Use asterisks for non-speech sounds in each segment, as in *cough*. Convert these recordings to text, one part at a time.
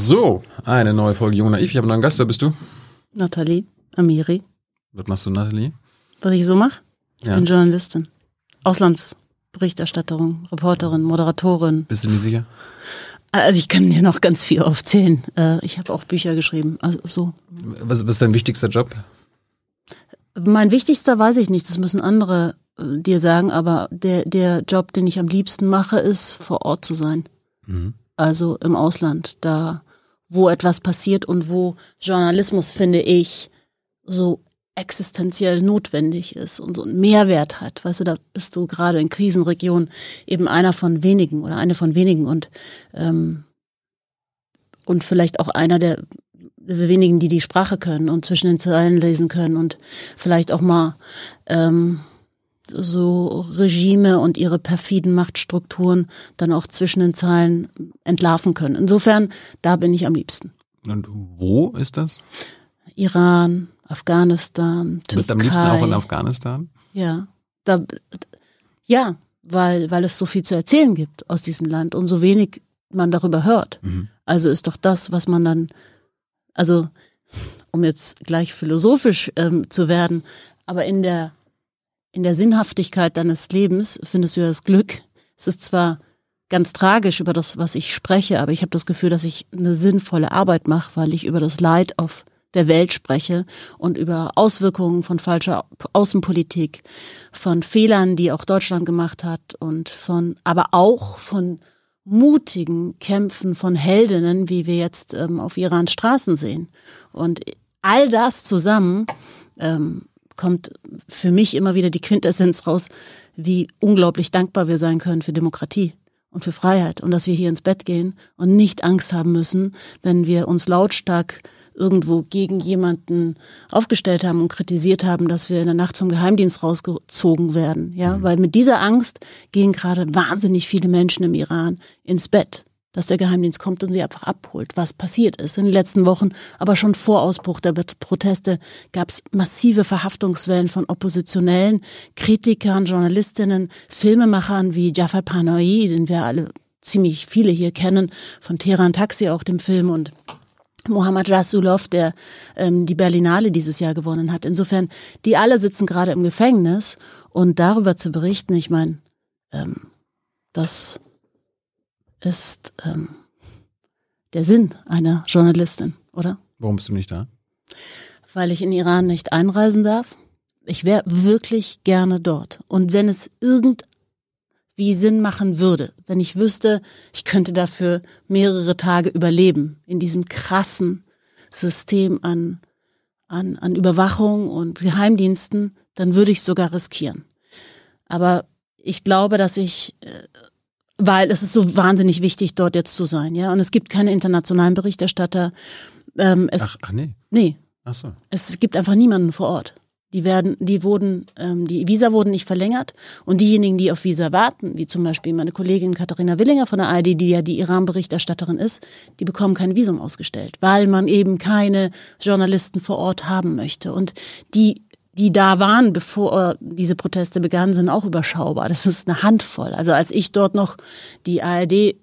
So, eine neue Folge Jung Naiv. Ich habe einen neuen Gast. Wer bist du? Nathalie Amiri. Was machst du, Nathalie? Was ich so mache? Ich Ja. bin Journalistin. Auslandsberichterstatterin, Reporterin, Moderatorin. Bist du nicht sicher? Also ich kann dir noch ganz viel aufzählen. Äh, Ich habe auch Bücher geschrieben. Also so. Was, was ist dein wichtigster Job? Mein wichtigster weiß ich nicht, das müssen andere äh, dir sagen, aber der, der Job, den ich am liebsten mache, ist vor Ort zu sein. Mhm. Also im Ausland, da wo etwas passiert und wo Journalismus, finde ich, so existenziell notwendig ist und so einen Mehrwert hat. Weißt du, da bist du gerade in Krisenregionen eben einer von wenigen oder eine von wenigen und, ähm, und vielleicht auch einer der wenigen, die die Sprache können und zwischen den Zeilen lesen können und vielleicht auch mal ähm, so Regime und ihre perfiden Machtstrukturen dann auch zwischen den Zeilen entlarven können. Insofern, da bin ich am liebsten. Und wo ist das? Iran, Afghanistan, Türkei. Du bist am liebsten auch in Afghanistan? Ja, da, ja, weil, weil es so viel zu erzählen gibt aus diesem Land und so wenig man darüber hört. Mhm. Also ist doch das, was man dann, also um jetzt gleich philosophisch ähm, zu werden, aber in der, in der Sinnhaftigkeit deines Lebens findest du das Glück. Es ist zwar ganz tragisch über das, was ich spreche, aber ich habe das Gefühl, dass ich eine sinnvolle Arbeit mache, weil ich über das Leid auf der Welt spreche und über Auswirkungen von falscher Außenpolitik, von Fehlern, die auch Deutschland gemacht hat und von, aber auch von mutigen Kämpfen von Heldinnen, wie wir jetzt ähm, auf Irans Straßen sehen. Und all das zusammen ähm, kommt für mich immer wieder die Quintessenz raus, wie unglaublich dankbar wir sein können für Demokratie und für Freiheit und dass wir hier ins Bett gehen und nicht Angst haben müssen, wenn wir uns lautstark irgendwo gegen jemanden aufgestellt haben und kritisiert haben, dass wir in der Nacht vom Geheimdienst rausgezogen werden. Ja, weil mit dieser Angst gehen gerade wahnsinnig viele Menschen im Iran ins Bett, dass der Geheimdienst kommt und sie einfach abholt, was passiert ist in den letzten Wochen. Aber schon vor Ausbruch der Proteste gab es massive Verhaftungswellen von Oppositionellen, Kritikern, Journalistinnen, Filmemachern wie Jafar Panahi, den wir alle ziemlich viele hier kennen, von Teheran Taxi auch dem Film und Mohammad Rasulov, der ähm, die Berlinale dieses Jahr gewonnen hat. Insofern, die alle sitzen gerade im Gefängnis und darüber zu berichten, ich meine, ähm, das ist ähm, der Sinn einer Journalistin, oder? Warum bist du nicht da? Weil ich in Iran nicht einreisen darf. Ich wäre wirklich gerne dort. Und wenn es irgend wie Sinn machen würde, wenn ich wüsste, ich könnte dafür mehrere Tage überleben in diesem krassen System an, an, an Überwachung und Geheimdiensten, dann würde ich sogar riskieren. Aber ich glaube, dass ich, äh, weil es ist so wahnsinnig wichtig, dort jetzt zu sein, ja, und es gibt keine internationalen Berichterstatter. Ähm, es, Ach, ach nee. nee, Ach so. es gibt einfach niemanden vor Ort. Die werden, die wurden, ähm, die Visa wurden nicht verlängert und diejenigen, die auf Visa warten, wie zum Beispiel meine Kollegin Katharina Willinger von der ARD, die ja die Iran-Berichterstatterin ist, die bekommen kein Visum ausgestellt, weil man eben keine Journalisten vor Ort haben möchte. Und die, die da waren, bevor diese Proteste begannen, sind auch überschaubar. Das ist eine Handvoll. Also als ich dort noch die ARD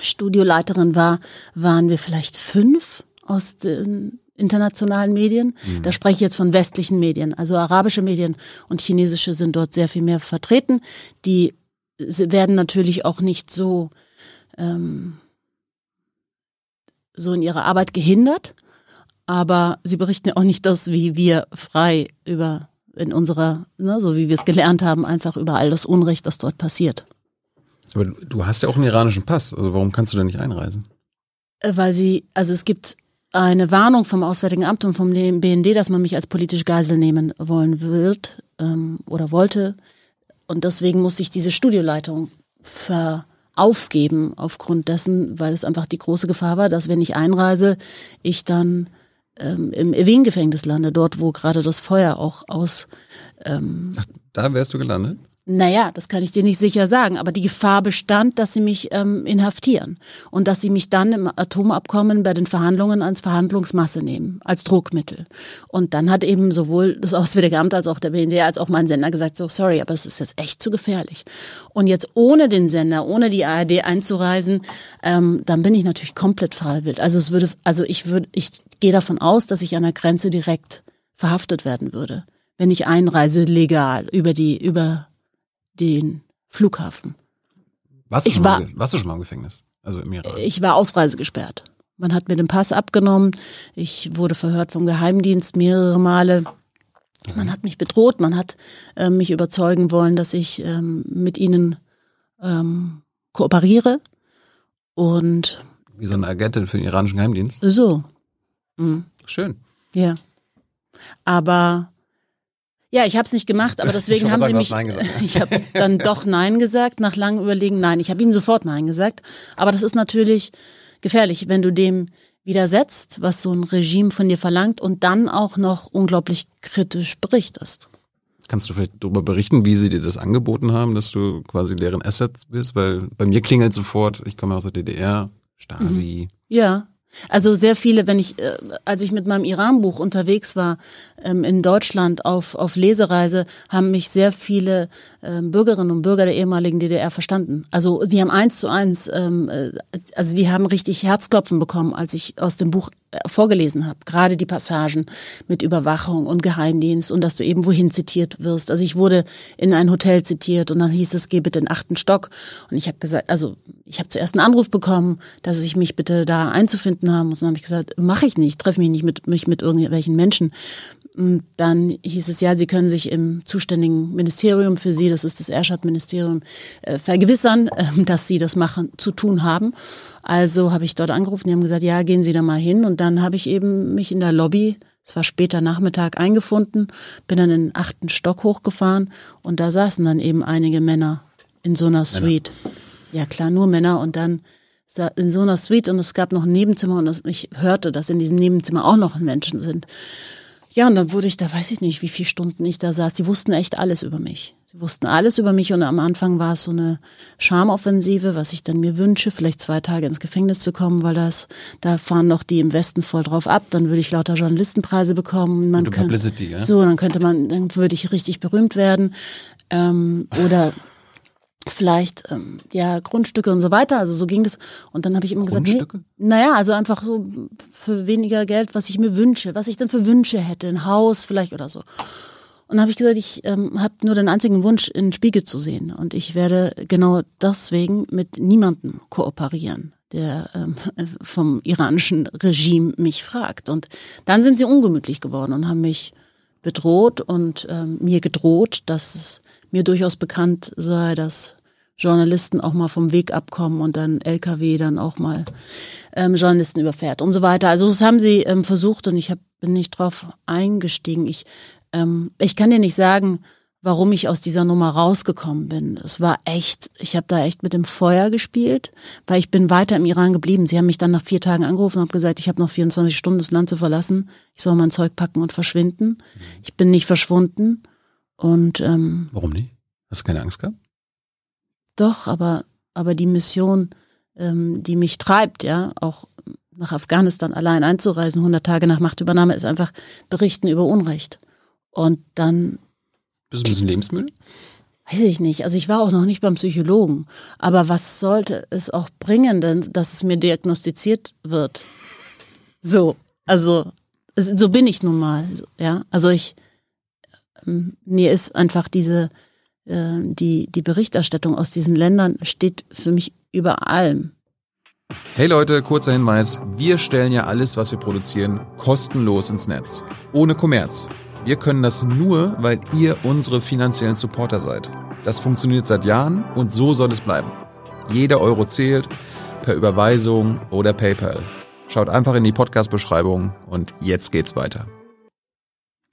Studioleiterin war, waren wir vielleicht fünf aus den internationalen Medien. Mhm. Da spreche ich jetzt von westlichen Medien. Also arabische Medien und chinesische sind dort sehr viel mehr vertreten. Die werden natürlich auch nicht so, ähm, so in ihrer Arbeit gehindert, aber sie berichten ja auch nicht das, wie wir frei über in unserer, ne, so wie wir es gelernt haben, einfach über all das Unrecht, das dort passiert. Aber du- hast ja auch einen iranischen Pass. Also warum kannst du denn nicht einreisen? Äh, Weil sie, also es gibt eine Warnung vom Auswärtigen Amt und vom BND, dass man mich als politische Geisel nehmen wollen wird ähm, oder wollte. Und deswegen musste ich diese Studioleitung ver aufgeben aufgrund dessen, weil es einfach die große Gefahr war, dass wenn ich einreise, ich dann ähm, im Evin-Gefängnis lande, dort wo gerade das Feuer auch aus. Ähm, Ach, da wärst du gelandet? Naja, das kann ich dir nicht sicher sagen, aber die Gefahr bestand, dass sie mich ähm, inhaftieren und dass sie mich dann im Atomabkommen bei den Verhandlungen als Verhandlungsmasse nehmen, als Druckmittel. Und dann hat eben sowohl das Auswärtige Amt als auch der BND als auch mein Sender gesagt, so sorry, aber es ist jetzt echt zu gefährlich. Und jetzt ohne den Sender, ohne die ARD einzureisen, ähm, dann bin ich natürlich komplett freiwillig. Also es würde, also ich würde, ich gehe davon aus, dass ich an der Grenze direkt verhaftet werden würde, wenn ich einreise legal über die über den Flughafen. Warst du, Ich schon, war- mal, warst du schon mal im Gefängnis? Also im Iran? Ich war ausreisegesperrt. Man hat mir den Pass abgenommen. Ich wurde verhört vom Geheimdienst mehrere Male. Man hat mich bedroht. Man hat äh, mich überzeugen wollen, dass ich ähm, mit ihnen ähm, kooperiere. Und Wie so eine Agentin für den iranischen Geheimdienst? so. Mhm. Schön. Ja. Aber ja, ich habe es nicht gemacht, aber *laughs* deswegen haben wollte sie sagen, mich. gesagt. *laughs* Ich habe dann doch Nein gesagt, nach langem Überlegen Nein. Ich habe ihnen sofort Nein gesagt. Aber das ist natürlich gefährlich, wenn du dem widersetzt, was so ein Regime von dir verlangt und dann auch noch unglaublich kritisch berichtest. Kannst du vielleicht darüber berichten, wie sie dir das angeboten haben, dass du quasi deren Asset bist? Weil bei mir klingelt sofort, ich komme aus der DDR, Stasi. Ja. Also sehr viele, wenn ich, äh, als ich mit meinem Iran-Buch unterwegs war ähm, in Deutschland auf, auf Lesereise, haben mich sehr viele ähm, Bürgerinnen und Bürger der ehemaligen DDR verstanden. Also die haben eins zu eins, ähm, äh, also die haben richtig Herzklopfen bekommen, als ich aus dem Buch äh, vorgelesen habe. Gerade die Passagen mit Überwachung und Geheimdienst und dass du eben wohin zitiert wirst. Also ich wurde in ein Hotel zitiert und dann hieß es, geh bitte in den achten Stock. Und ich habe gesagt, also ich habe zuerst einen Anruf bekommen, dass ich mich bitte da einzufinden haben muss. Und dann habe ich gesagt, mache ich nicht, treffe mich nicht mit, mich mit irgendwelchen Menschen. Und dann hieß es, ja, Sie können sich im zuständigen Ministerium für Sie, das ist das Erschad-Ministerium, äh, vergewissern, äh, *laughs* dass Sie das machen, zu tun haben. Also habe ich dort angerufen, die haben gesagt, ja, gehen Sie da mal hin. Und dann habe ich eben mich in der Lobby, es war später Nachmittag, eingefunden, bin dann in den achten Stock hochgefahren und da saßen dann eben einige Männer in so einer Suite. Ja klar, nur Männer und dann in so einer Suite und es gab noch ein Nebenzimmer und ich hörte, dass in diesem Nebenzimmer auch noch Menschen sind. Ja, und dann wurde ich da, weiß ich nicht, wie viele Stunden ich da saß. Die wussten echt alles über mich. Sie wussten alles über mich und am Anfang war es so eine Schamoffensive, was ich dann mir wünsche, vielleicht zwei Tage ins Gefängnis zu kommen, weil das, da fahren noch die im Westen voll drauf ab. Dann würde ich lauter Journalistenpreise bekommen. Man Gute Publicity, ja? So, dann könnte man, dann würde ich richtig berühmt werden. Ähm, oder vielleicht ähm, ja Grundstücke und so weiter. Also so ging das. Und dann habe ich immer gesagt, nee, naja, also einfach so für weniger Geld, was ich mir wünsche, was ich dann für Wünsche hätte, ein Haus vielleicht oder so. Und habe ich gesagt, ich ähm, habe nur den einzigen Wunsch, in den Spiegel zu sehen. Und ich werde genau deswegen mit niemandem kooperieren, der ähm, *laughs* vom iranischen Regime mich fragt. Und dann sind sie ungemütlich geworden und haben mich bedroht und ähm, mir gedroht, dass es mir durchaus bekannt sei, dass Journalisten auch mal vom Weg abkommen und dann LKW dann auch mal ähm, Journalisten überfährt und so weiter. Also das haben sie ähm, versucht und ich hab, bin nicht drauf eingestiegen. Ich, ähm, ich kann dir nicht sagen, warum ich aus dieser Nummer rausgekommen bin. Es war echt, ich habe da echt mit dem Feuer gespielt, weil ich bin weiter im Iran geblieben. Sie haben mich dann nach vier Tagen angerufen und haben gesagt, ich habe noch 24 Stunden das Land zu verlassen. Ich soll mein Zeug packen und verschwinden. Ich bin nicht verschwunden und ähm, Warum nicht? Hast du keine Angst gehabt? doch, aber, aber die Mission, ähm, die mich treibt, ja, auch nach Afghanistan allein einzureisen, 100 Tage nach Machtübernahme, ist einfach berichten über Unrecht. Und dann Bist du ein bisschen lebensmüde? Weiß ich nicht. Also ich war auch noch nicht beim Psychologen. Aber was sollte es auch bringen, denn, dass es mir diagnostiziert wird? So, also so bin ich nun mal. Ja, also ich ähm, mir ist einfach diese äh, die die Berichterstattung aus diesen Ländern steht für mich über allem. Hey Leute, kurzer Hinweis. Wir stellen ja alles, was wir produzieren, kostenlos ins Netz. Ohne Kommerz. Wir können das nur, weil ihr unsere finanziellen Supporter seid. Das funktioniert seit Jahren und so soll es bleiben. Jeder Euro zählt, per Überweisung oder PayPal. Schaut einfach in die Podcast-Beschreibung und jetzt geht's weiter.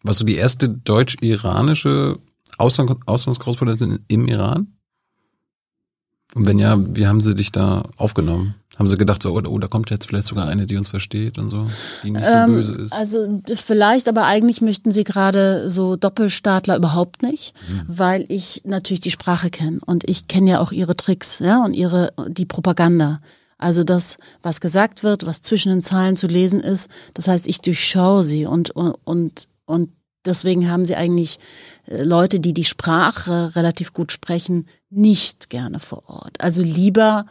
Warst du die erste deutsch-iranische Ausland Auslandskorrespondentin im Iran? Und wenn ja, wie haben sie dich da aufgenommen? Haben sie gedacht, so, oh, da kommt jetzt vielleicht sogar eine, die uns versteht und so, die nicht so Ähm, böse ist? Also vielleicht, aber eigentlich möchten sie gerade so Doppelstaatler überhaupt nicht, Mhm. weil ich natürlich die Sprache kenne und ich kenne ja auch ihre Tricks, ja, und ihre die Propaganda. Also das, was gesagt wird, was zwischen den Zeilen zu lesen ist, das heißt, ich durchschaue sie und und und, und deswegen haben sie eigentlich äh, Leute, die die Sprache relativ gut sprechen, nicht gerne vor Ort. Also lieber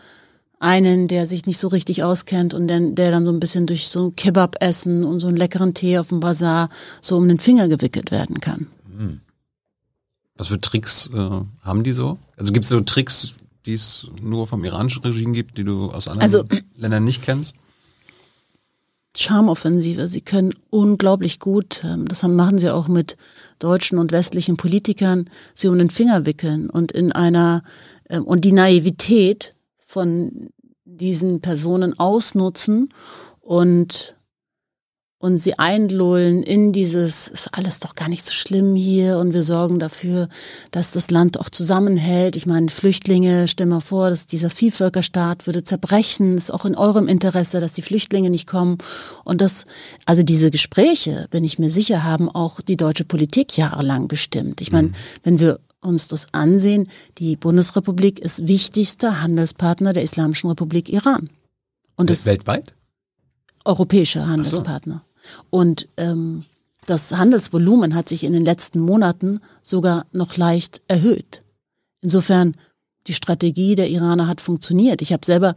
einen, der sich nicht so richtig auskennt und der, der dann so ein bisschen durch so ein Kebab-Essen und so einen leckeren Tee auf dem Bazar so um den Finger gewickelt werden kann. Was für Tricks äh, haben die so? Also gibt es so Tricks, die es nur vom iranischen Regime gibt, die du aus anderen Also- Ländern nicht kennst? Charmoffensive. Sie können unglaublich gut, ähm, das machen sie auch mit deutschen und westlichen Politikern, sie um den Finger wickeln und in einer, ähm, und die Naivität von diesen Personen ausnutzen und und sie einlullen in dieses, ist alles doch gar nicht so schlimm hier und wir sorgen dafür, dass das Land auch zusammenhält. Ich meine, Flüchtlinge, stell mal vor, dass dieser Vielvölkerstaat würde zerbrechen, ist auch in eurem Interesse, dass die Flüchtlinge nicht kommen. Und das, also diese Gespräche, bin ich mir sicher, haben auch die deutsche Politik jahrelang bestimmt. Ich meine, wenn wir uns das ansehen, die Bundesrepublik ist wichtigster Handelspartner der Islamischen Republik Iran. Und das Weltweit? europäische Handelspartner. Und ähm, das Handelsvolumen hat sich in den letzten Monaten sogar noch leicht erhöht. Insofern, die Strategie der Iraner hat funktioniert. Ich habe selber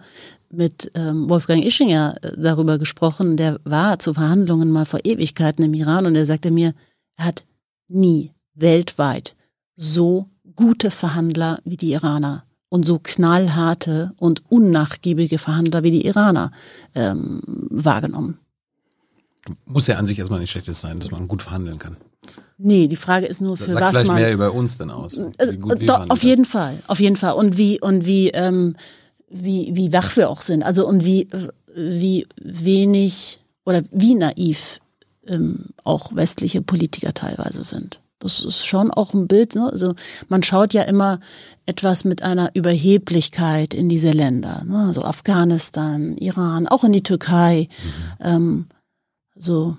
mit ähm, Wolfgang Ischinger äh, darüber gesprochen, der war zu Verhandlungen mal vor Ewigkeiten im Iran und er sagte mir, er hat nie weltweit so gute Verhandler wie die Iraner und so knallharte und unnachgiebige Verhandler wie die Iraner ähm, wahrgenommen. Muss ja an sich erstmal nicht schlechtes sein, dass man gut verhandeln kann. Nee, die Frage ist nur, für Sagt was vielleicht man. mehr über uns denn aus. Äh, gut wir Doch, auf jeden Fall, auf jeden Fall. Und wie und wie ähm, wie wie wach wir auch sind. Also und wie äh, wie wenig oder wie naiv ähm, auch westliche Politiker teilweise sind. Das ist schon auch ein Bild. Ne? Also man schaut ja immer etwas mit einer Überheblichkeit in diese Länder. Ne? Also Afghanistan, Iran, auch in die Türkei. Ähm, so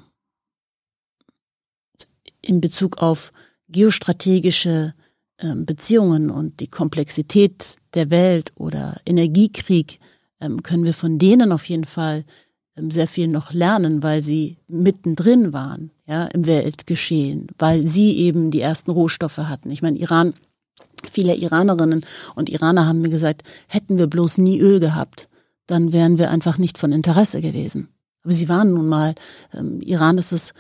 in Bezug auf geostrategische ähm, Beziehungen und die Komplexität der Welt oder Energiekrieg ähm, können wir von denen auf jeden Fall ähm, sehr viel noch lernen, weil sie mittendrin waren, ja, im Weltgeschehen, weil sie eben die ersten Rohstoffe hatten. Ich meine, Iran, viele Iranerinnen und Iraner haben mir gesagt, hätten wir bloß nie Öl gehabt, dann wären wir einfach nicht von Interesse gewesen. Aber sie waren nun mal, ähm, Iran ist das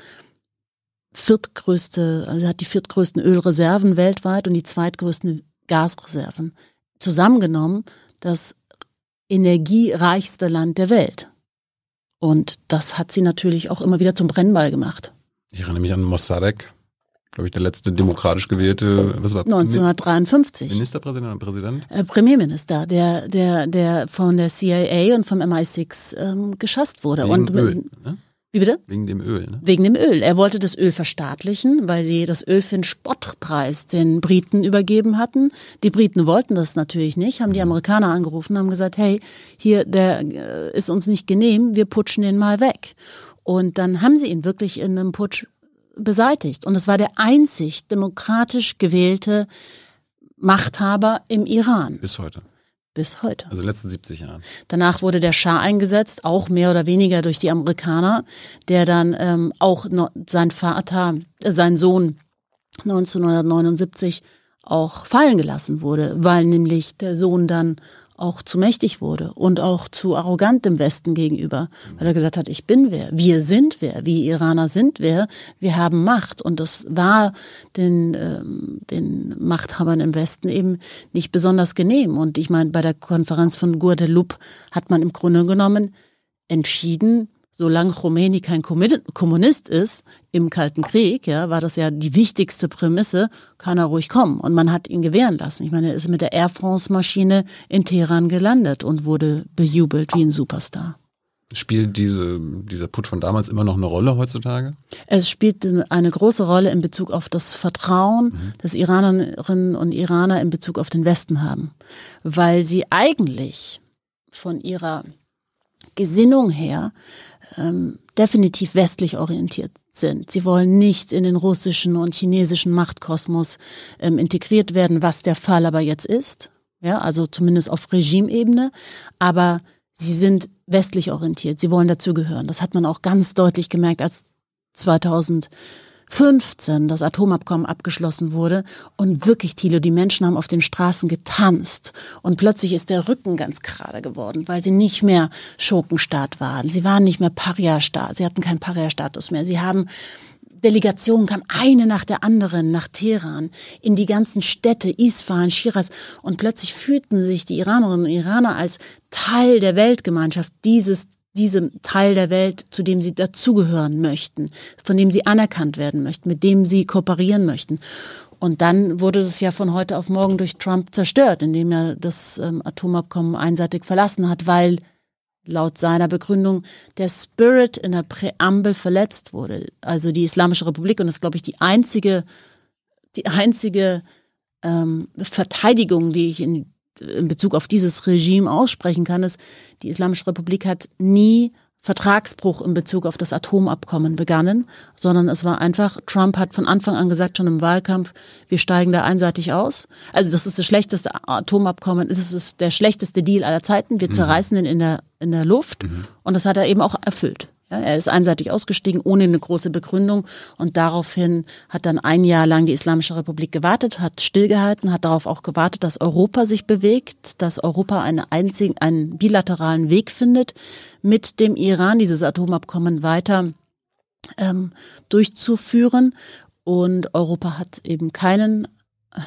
viertgrößte, also hat die viertgrößten Ölreserven weltweit und die zweitgrößten Gasreserven. Zusammengenommen das energiereichste Land der Welt. Und das hat sie natürlich auch immer wieder zum Brennball gemacht. Ich erinnere mich an Mossadegh, glaube ich, der letzte demokratisch gewählte, was war 1953. Ministerpräsident oder Präsident? Äh, Premierminister, der, der, der von der CIA und vom MI6 ähm, geschasst wurde. Wegen und Öl, ne? Wie bitte? Wegen dem Öl, ne? Wegen dem Öl. Er wollte das Öl verstaatlichen, weil sie das Öl für einen Spottpreis den Briten übergeben hatten. Die Briten wollten das natürlich nicht, haben die Amerikaner angerufen, haben gesagt, hey, hier, der äh, ist uns nicht genehm, wir putschen den mal weg. Und dann haben sie ihn wirklich in einem Putsch beseitigt. Und es war der einzig demokratisch gewählte Machthaber im Iran Bis heute. bis heute. Also in den letzten 70 Jahren. Danach wurde der Schah eingesetzt, auch mehr oder weniger durch die Amerikaner, der dann ähm, auch no, sein Vater, äh, sein Sohn 1979 auch fallen gelassen wurde, weil nämlich der Sohn dann auch zu mächtig wurde und auch zu arrogant dem Westen gegenüber, weil er gesagt hat, ich bin wer, wir sind wer, wir Iraner sind wer, wir haben Macht. Und das war den, ähm, den Machthabern im Westen eben nicht besonders genehm. Und ich meine, bei der Konferenz von Guadeloupe hat man im Grunde genommen entschieden, solange Khomeini kein Kommunist ist im Kalten Krieg, ja, war das ja die wichtigste Prämisse, kann er ruhig kommen. Und man hat ihn gewähren lassen. Ich meine, er ist mit der Air France-Maschine in Teheran gelandet und wurde bejubelt wie ein Superstar. Spielt diese, dieser Putsch von damals immer noch eine Rolle heutzutage? Es spielt eine große Rolle in Bezug auf das Vertrauen, mhm. das Iranerinnen und Iraner in Bezug auf den Westen haben. Weil sie eigentlich von ihrer Gesinnung her ähm, definitiv westlich orientiert sind. Sie wollen nicht in den russischen und chinesischen Machtkosmos ähm, integriert werden, was der Fall aber jetzt ist. Ja, also zumindest auf Regimeebene. Aber sie sind westlich orientiert. Sie wollen dazugehören. Das hat man auch ganz deutlich gemerkt, als 2015 das Atomabkommen abgeschlossen wurde. Und wirklich, Thilo, die Menschen haben auf den Straßen getanzt. Und plötzlich ist der Rücken ganz gerade geworden, weil sie nicht mehr Schurkenstaat waren. Sie waren nicht mehr Paria-Staat. Sie hatten keinen Paria-Status mehr. Sie haben Delegation kam eine nach der anderen nach Teheran, in die ganzen Städte, Isfahan, Shiraz, und plötzlich fühlten sich die Iranerinnen und Iraner als Teil der Weltgemeinschaft, dieses diesem Teil der Welt, zu dem sie dazugehören möchten, von dem sie anerkannt werden möchten, mit dem sie kooperieren möchten. Und dann wurde es ja von heute auf morgen durch Trump zerstört, indem er das ähm, Atomabkommen einseitig verlassen hat, weil laut seiner Begründung der Spirit in der Präambel verletzt wurde. Also die Islamische Republik, und das ist, glaube ich, die einzige, die einzige ähm, Verteidigung, die ich in, in Bezug auf dieses Regime aussprechen kann, ist, die Islamische Republik hat nie Vertragsbruch in Bezug auf das Atomabkommen begannen, sondern es war einfach, Trump hat von Anfang an gesagt, schon im Wahlkampf, wir steigen da einseitig aus. Also das ist das schlechteste Atomabkommen, es ist der schlechteste Deal aller Zeiten, wir mhm. zerreißen ihn in der, in der Luft mhm. und das hat er eben auch erfüllt. Ja, er ist einseitig ausgestiegen, ohne eine große Begründung. Und daraufhin hat dann ein Jahr lang die Islamische Republik gewartet, hat stillgehalten, hat darauf auch gewartet, dass Europa sich bewegt, dass Europa einen einzigen, einen bilateralen Weg findet, mit dem Iran dieses Atomabkommen weiter ähm, durchzuführen. Und Europa hat eben keinen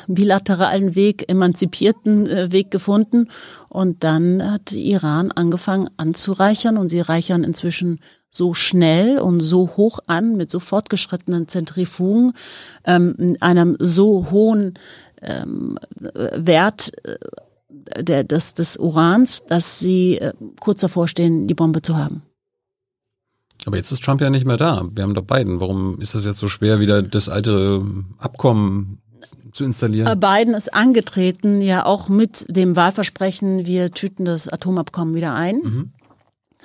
bilateralen Weg, emanzipierten äh, Weg gefunden. Und dann hat Iran angefangen anzureichern und sie reichern inzwischen so schnell und so hoch an, mit so fortgeschrittenen Zentrifugen, ähm, einem so hohen ähm, Wert äh, der, des, des Urans, dass sie äh, kurz davor stehen, die Bombe zu haben. Aber jetzt ist Trump ja nicht mehr da. Wir haben doch beiden. Warum ist das jetzt so schwer, wieder das alte Abkommen zu installieren? Äh, Biden ist angetreten, ja auch mit dem Wahlversprechen, wir tüten das Atomabkommen wieder ein. Mhm.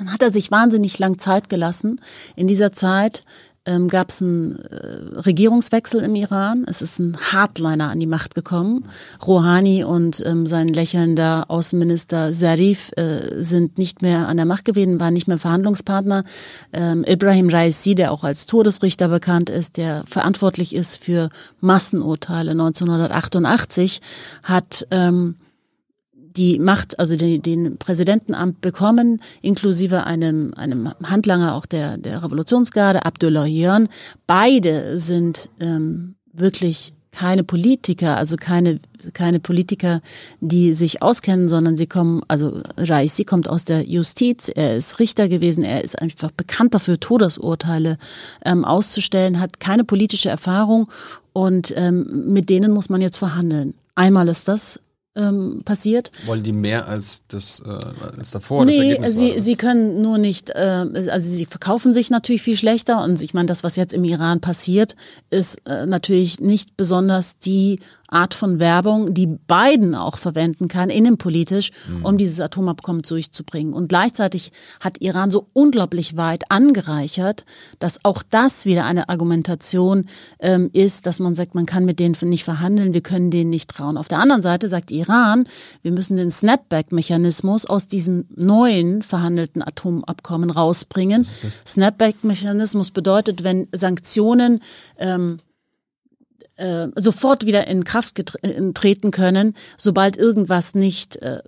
Dann hat er sich wahnsinnig lang Zeit gelassen. In dieser Zeit ähm, gab es einen äh, Regierungswechsel im Iran. Es ist ein Hardliner an die Macht gekommen. Rouhani und ähm, sein lächelnder Außenminister Zarif äh, sind nicht mehr an der Macht gewesen, waren nicht mehr Verhandlungspartner. Ähm, Ibrahim Raisi, der auch als Todesrichter bekannt ist, der verantwortlich ist für Massenurteile 1988, hat ähm, die Macht, also den, den Präsidentenamt bekommen, inklusive einem, einem Handlanger auch der, der Revolutionsgarde, Abdullah Jörn. Beide sind ähm, wirklich keine Politiker, also keine, keine Politiker, die sich auskennen, sondern sie kommen, also Raisi kommt aus der Justiz, er ist Richter gewesen, er ist einfach bekannt dafür, Todesurteile ähm, auszustellen, hat keine politische Erfahrung und ähm, mit denen muss man jetzt verhandeln. Einmal ist das ähm, passiert. Wollen die mehr als das äh, als davor? Nee, das sie, war, sie können nur nicht, äh, also sie verkaufen sich natürlich viel schlechter und ich meine, das, was jetzt im Iran passiert, ist äh, natürlich nicht besonders die Art von Werbung, die Biden auch verwenden kann, innenpolitisch, mhm. um dieses Atomabkommen durchzubringen. Und gleichzeitig hat Iran so unglaublich weit angereichert, dass auch das wieder eine Argumentation ähm, ist, dass man sagt, man kann mit denen nicht verhandeln, wir können denen nicht trauen. Auf der anderen Seite sagt Iran, wir müssen den Snapback-Mechanismus aus diesem neuen verhandelten Atomabkommen rausbringen. Snapback-Mechanismus bedeutet, wenn Sanktionen ähm, äh, sofort wieder in Kraft treten können, sobald irgendwas nicht äh,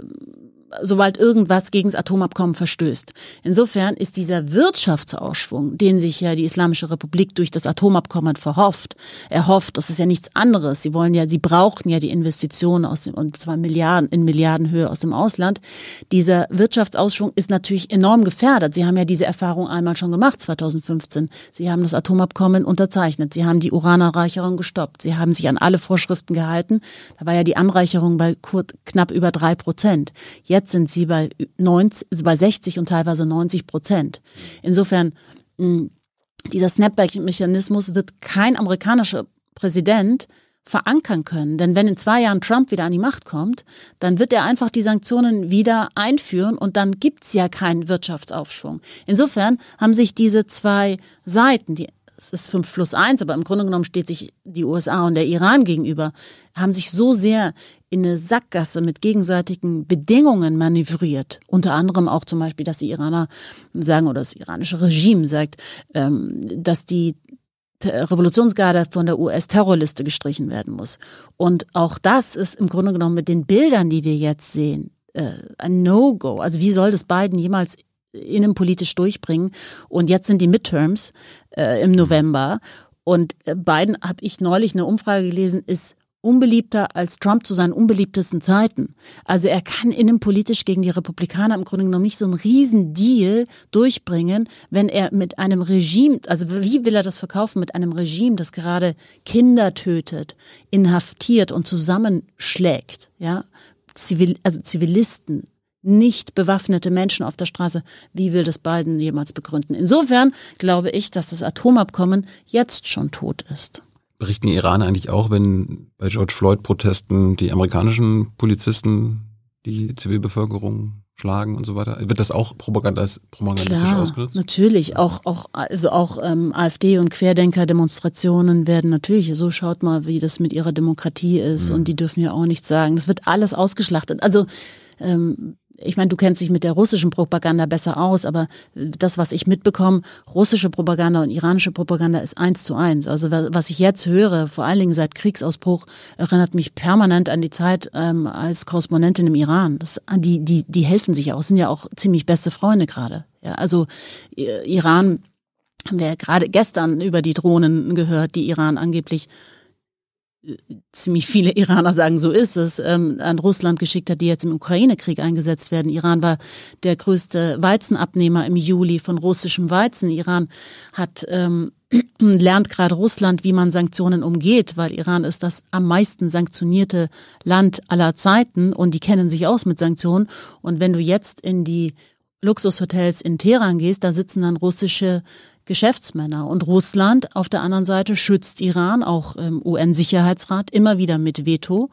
sobald irgendwas gegen das Atomabkommen verstößt. Insofern ist dieser Wirtschaftsausschwung, den sich ja die Islamische Republik durch das Atomabkommen verhofft, erhofft, das ist ja nichts anderes. Sie wollen ja, sie brauchen ja die Investitionen aus dem, und zwar Milliarden, in Milliardenhöhe aus dem Ausland. Dieser Wirtschaftsausschwung ist natürlich enorm gefährdet. Sie haben ja diese Erfahrung einmal schon gemacht, 2015. Sie haben das Atomabkommen unterzeichnet. Sie haben die Urananreicherung gestoppt. Sie haben sich an alle Vorschriften gehalten. Da war ja die Anreicherung bei knapp über drei Prozent. Jetzt jetzt sind sie bei 90, bei 60 und teilweise 90 Prozent. Insofern mh, dieser Snapback-Mechanismus wird kein amerikanischer Präsident verankern können. Denn wenn in zwei Jahren Trump wieder an die Macht kommt, dann wird er einfach die Sanktionen wieder einführen und dann gibt's ja keinen Wirtschaftsaufschwung. Insofern haben sich diese zwei Seiten, die es ist 5 plus 1, aber im Grunde genommen steht sich die USA und der Iran gegenüber, haben sich so sehr in eine Sackgasse mit gegenseitigen Bedingungen manövriert. Unter anderem auch zum Beispiel, dass die Iraner sagen oder das iranische Regime sagt, ähm, dass die Revolutionsgarde von der US-Terrorliste gestrichen werden muss. Und auch das ist im Grunde genommen mit den Bildern, die wir jetzt sehen, äh, ein No-Go. Also wie soll das Biden jemals innenpolitisch durchbringen? Und jetzt sind die Midterms äh, im November. Und äh, Biden, habe ich neulich eine Umfrage gelesen, ist unbeliebter als Trump zu seinen unbeliebtesten Zeiten. Also er kann innenpolitisch gegen die Republikaner im Grunde genommen nicht so einen riesen Deal durchbringen, wenn er mit einem Regime, also wie will er das verkaufen mit einem Regime, das gerade Kinder tötet, inhaftiert und zusammenschlägt, ja? Zivil, also Zivilisten, nicht bewaffnete Menschen auf der Straße. Wie will das Biden jemals begründen? Insofern glaube ich, dass das Atomabkommen jetzt schon tot ist. Berichten die Iraner eigentlich auch, wenn bei George Floyd-Protesten die amerikanischen Polizisten die Zivilbevölkerung schlagen und so weiter? Wird das auch propagandistisch Klar, ausgenutzt? Natürlich, auch auch also auch ähm, AfD und Querdenker-Demonstrationen werden natürlich. So schaut mal, wie das mit ihrer Demokratie ist mhm. und die dürfen ja auch nichts sagen. Das wird alles ausgeschlachtet. Also ähm, ich meine, du kennst dich mit der russischen Propaganda besser aus, aber das, was ich mitbekomme, russische Propaganda und iranische Propaganda ist eins zu eins. Also was ich jetzt höre, vor allen Dingen seit Kriegsausbruch, erinnert mich permanent an die Zeit ähm, als Korrespondentin im Iran. Das, die, die, die helfen sich auch, sind ja auch ziemlich beste Freunde gerade. Ja, also Iran haben wir ja gerade gestern über die Drohnen gehört, die Iran angeblich ziemlich viele *laughs* Iraner sagen, so ist es, ähm, an Russland geschickt hat, die jetzt im Ukraine-Krieg eingesetzt werden. Iran war der größte Weizenabnehmer im Juli von russischem Weizen. Iran hat ähm, *clears throat* lernt gerade Russland, wie man Sanktionen umgeht, weil Iran ist das am meisten sanktionierte Land aller Zeiten und die kennen sich aus mit Sanktionen. Und wenn du jetzt in die Luxushotels in Teheran gehst, da sitzen dann russische Geschäftsmänner. Und Russland auf der anderen Seite schützt Iran, auch im UN-Sicherheitsrat, immer wieder mit Veto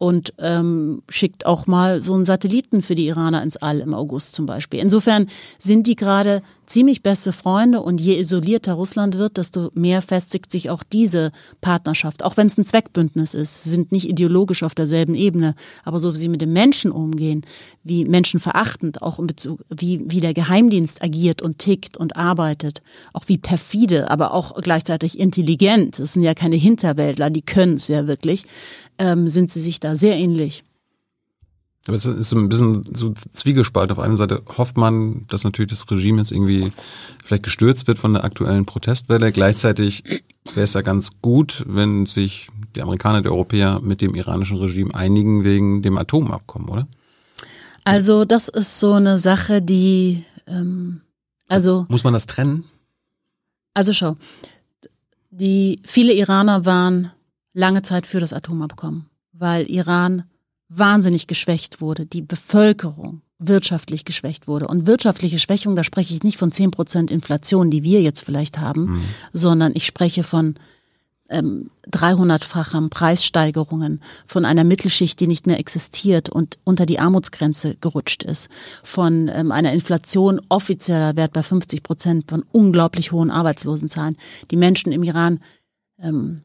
und ähm, schickt auch mal so einen Satelliten für die Iraner ins All im August zum Beispiel. Insofern sind die gerade ziemlich beste Freunde und je isolierter Russland wird, desto mehr festigt sich auch diese Partnerschaft, auch wenn es ein Zweckbündnis ist. Sie sind nicht ideologisch auf derselben Ebene, aber so wie sie mit den Menschen umgehen, wie menschenverachtend, auch in Bezug, wie, wie der Geheimdienst agiert und tickt und arbeitet, auch wie perfide, aber auch gleichzeitig intelligent. Das sind ja keine Hinterwäldler, die können es ja wirklich, ähm, sind sie sich da sehr ähnlich. Aber es ist ein bisschen so Zwiegespalt. Auf einer Seite hofft man, dass natürlich das Regime jetzt irgendwie vielleicht gestürzt wird von der aktuellen Protestwelle. Gleichzeitig wäre es ja ganz gut, wenn sich die Amerikaner, die Europäer mit dem iranischen Regime einigen wegen dem Atomabkommen, oder? Also das ist so eine Sache, die ähm, also muss man das trennen? Also schau, die viele Iraner waren lange Zeit für das Atomabkommen, weil Iran wahnsinnig geschwächt wurde, die Bevölkerung wirtschaftlich geschwächt wurde. Und wirtschaftliche Schwächung, da spreche ich nicht von zehn Prozent Inflation, die wir jetzt vielleicht haben, mhm. sondern ich spreche von ähm, 300-fachen Preissteigerungen, von einer Mittelschicht, die nicht mehr existiert und unter die Armutsgrenze gerutscht ist, von ähm, einer Inflation offizieller Wert bei 50 Prozent, von unglaublich hohen Arbeitslosenzahlen. Die Menschen im Iran ähm,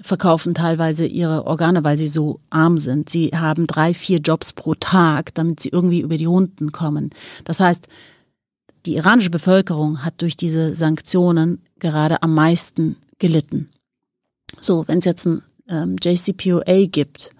verkaufen teilweise ihre Organe, weil sie so arm sind. Sie haben drei, vier Jobs pro Tag, damit sie irgendwie über die Runden kommen. Das heißt, die iranische Bevölkerung hat durch diese Sanktionen gerade am meisten gelitten. So, wenn es jetzt ein ähm, JCPOA gibt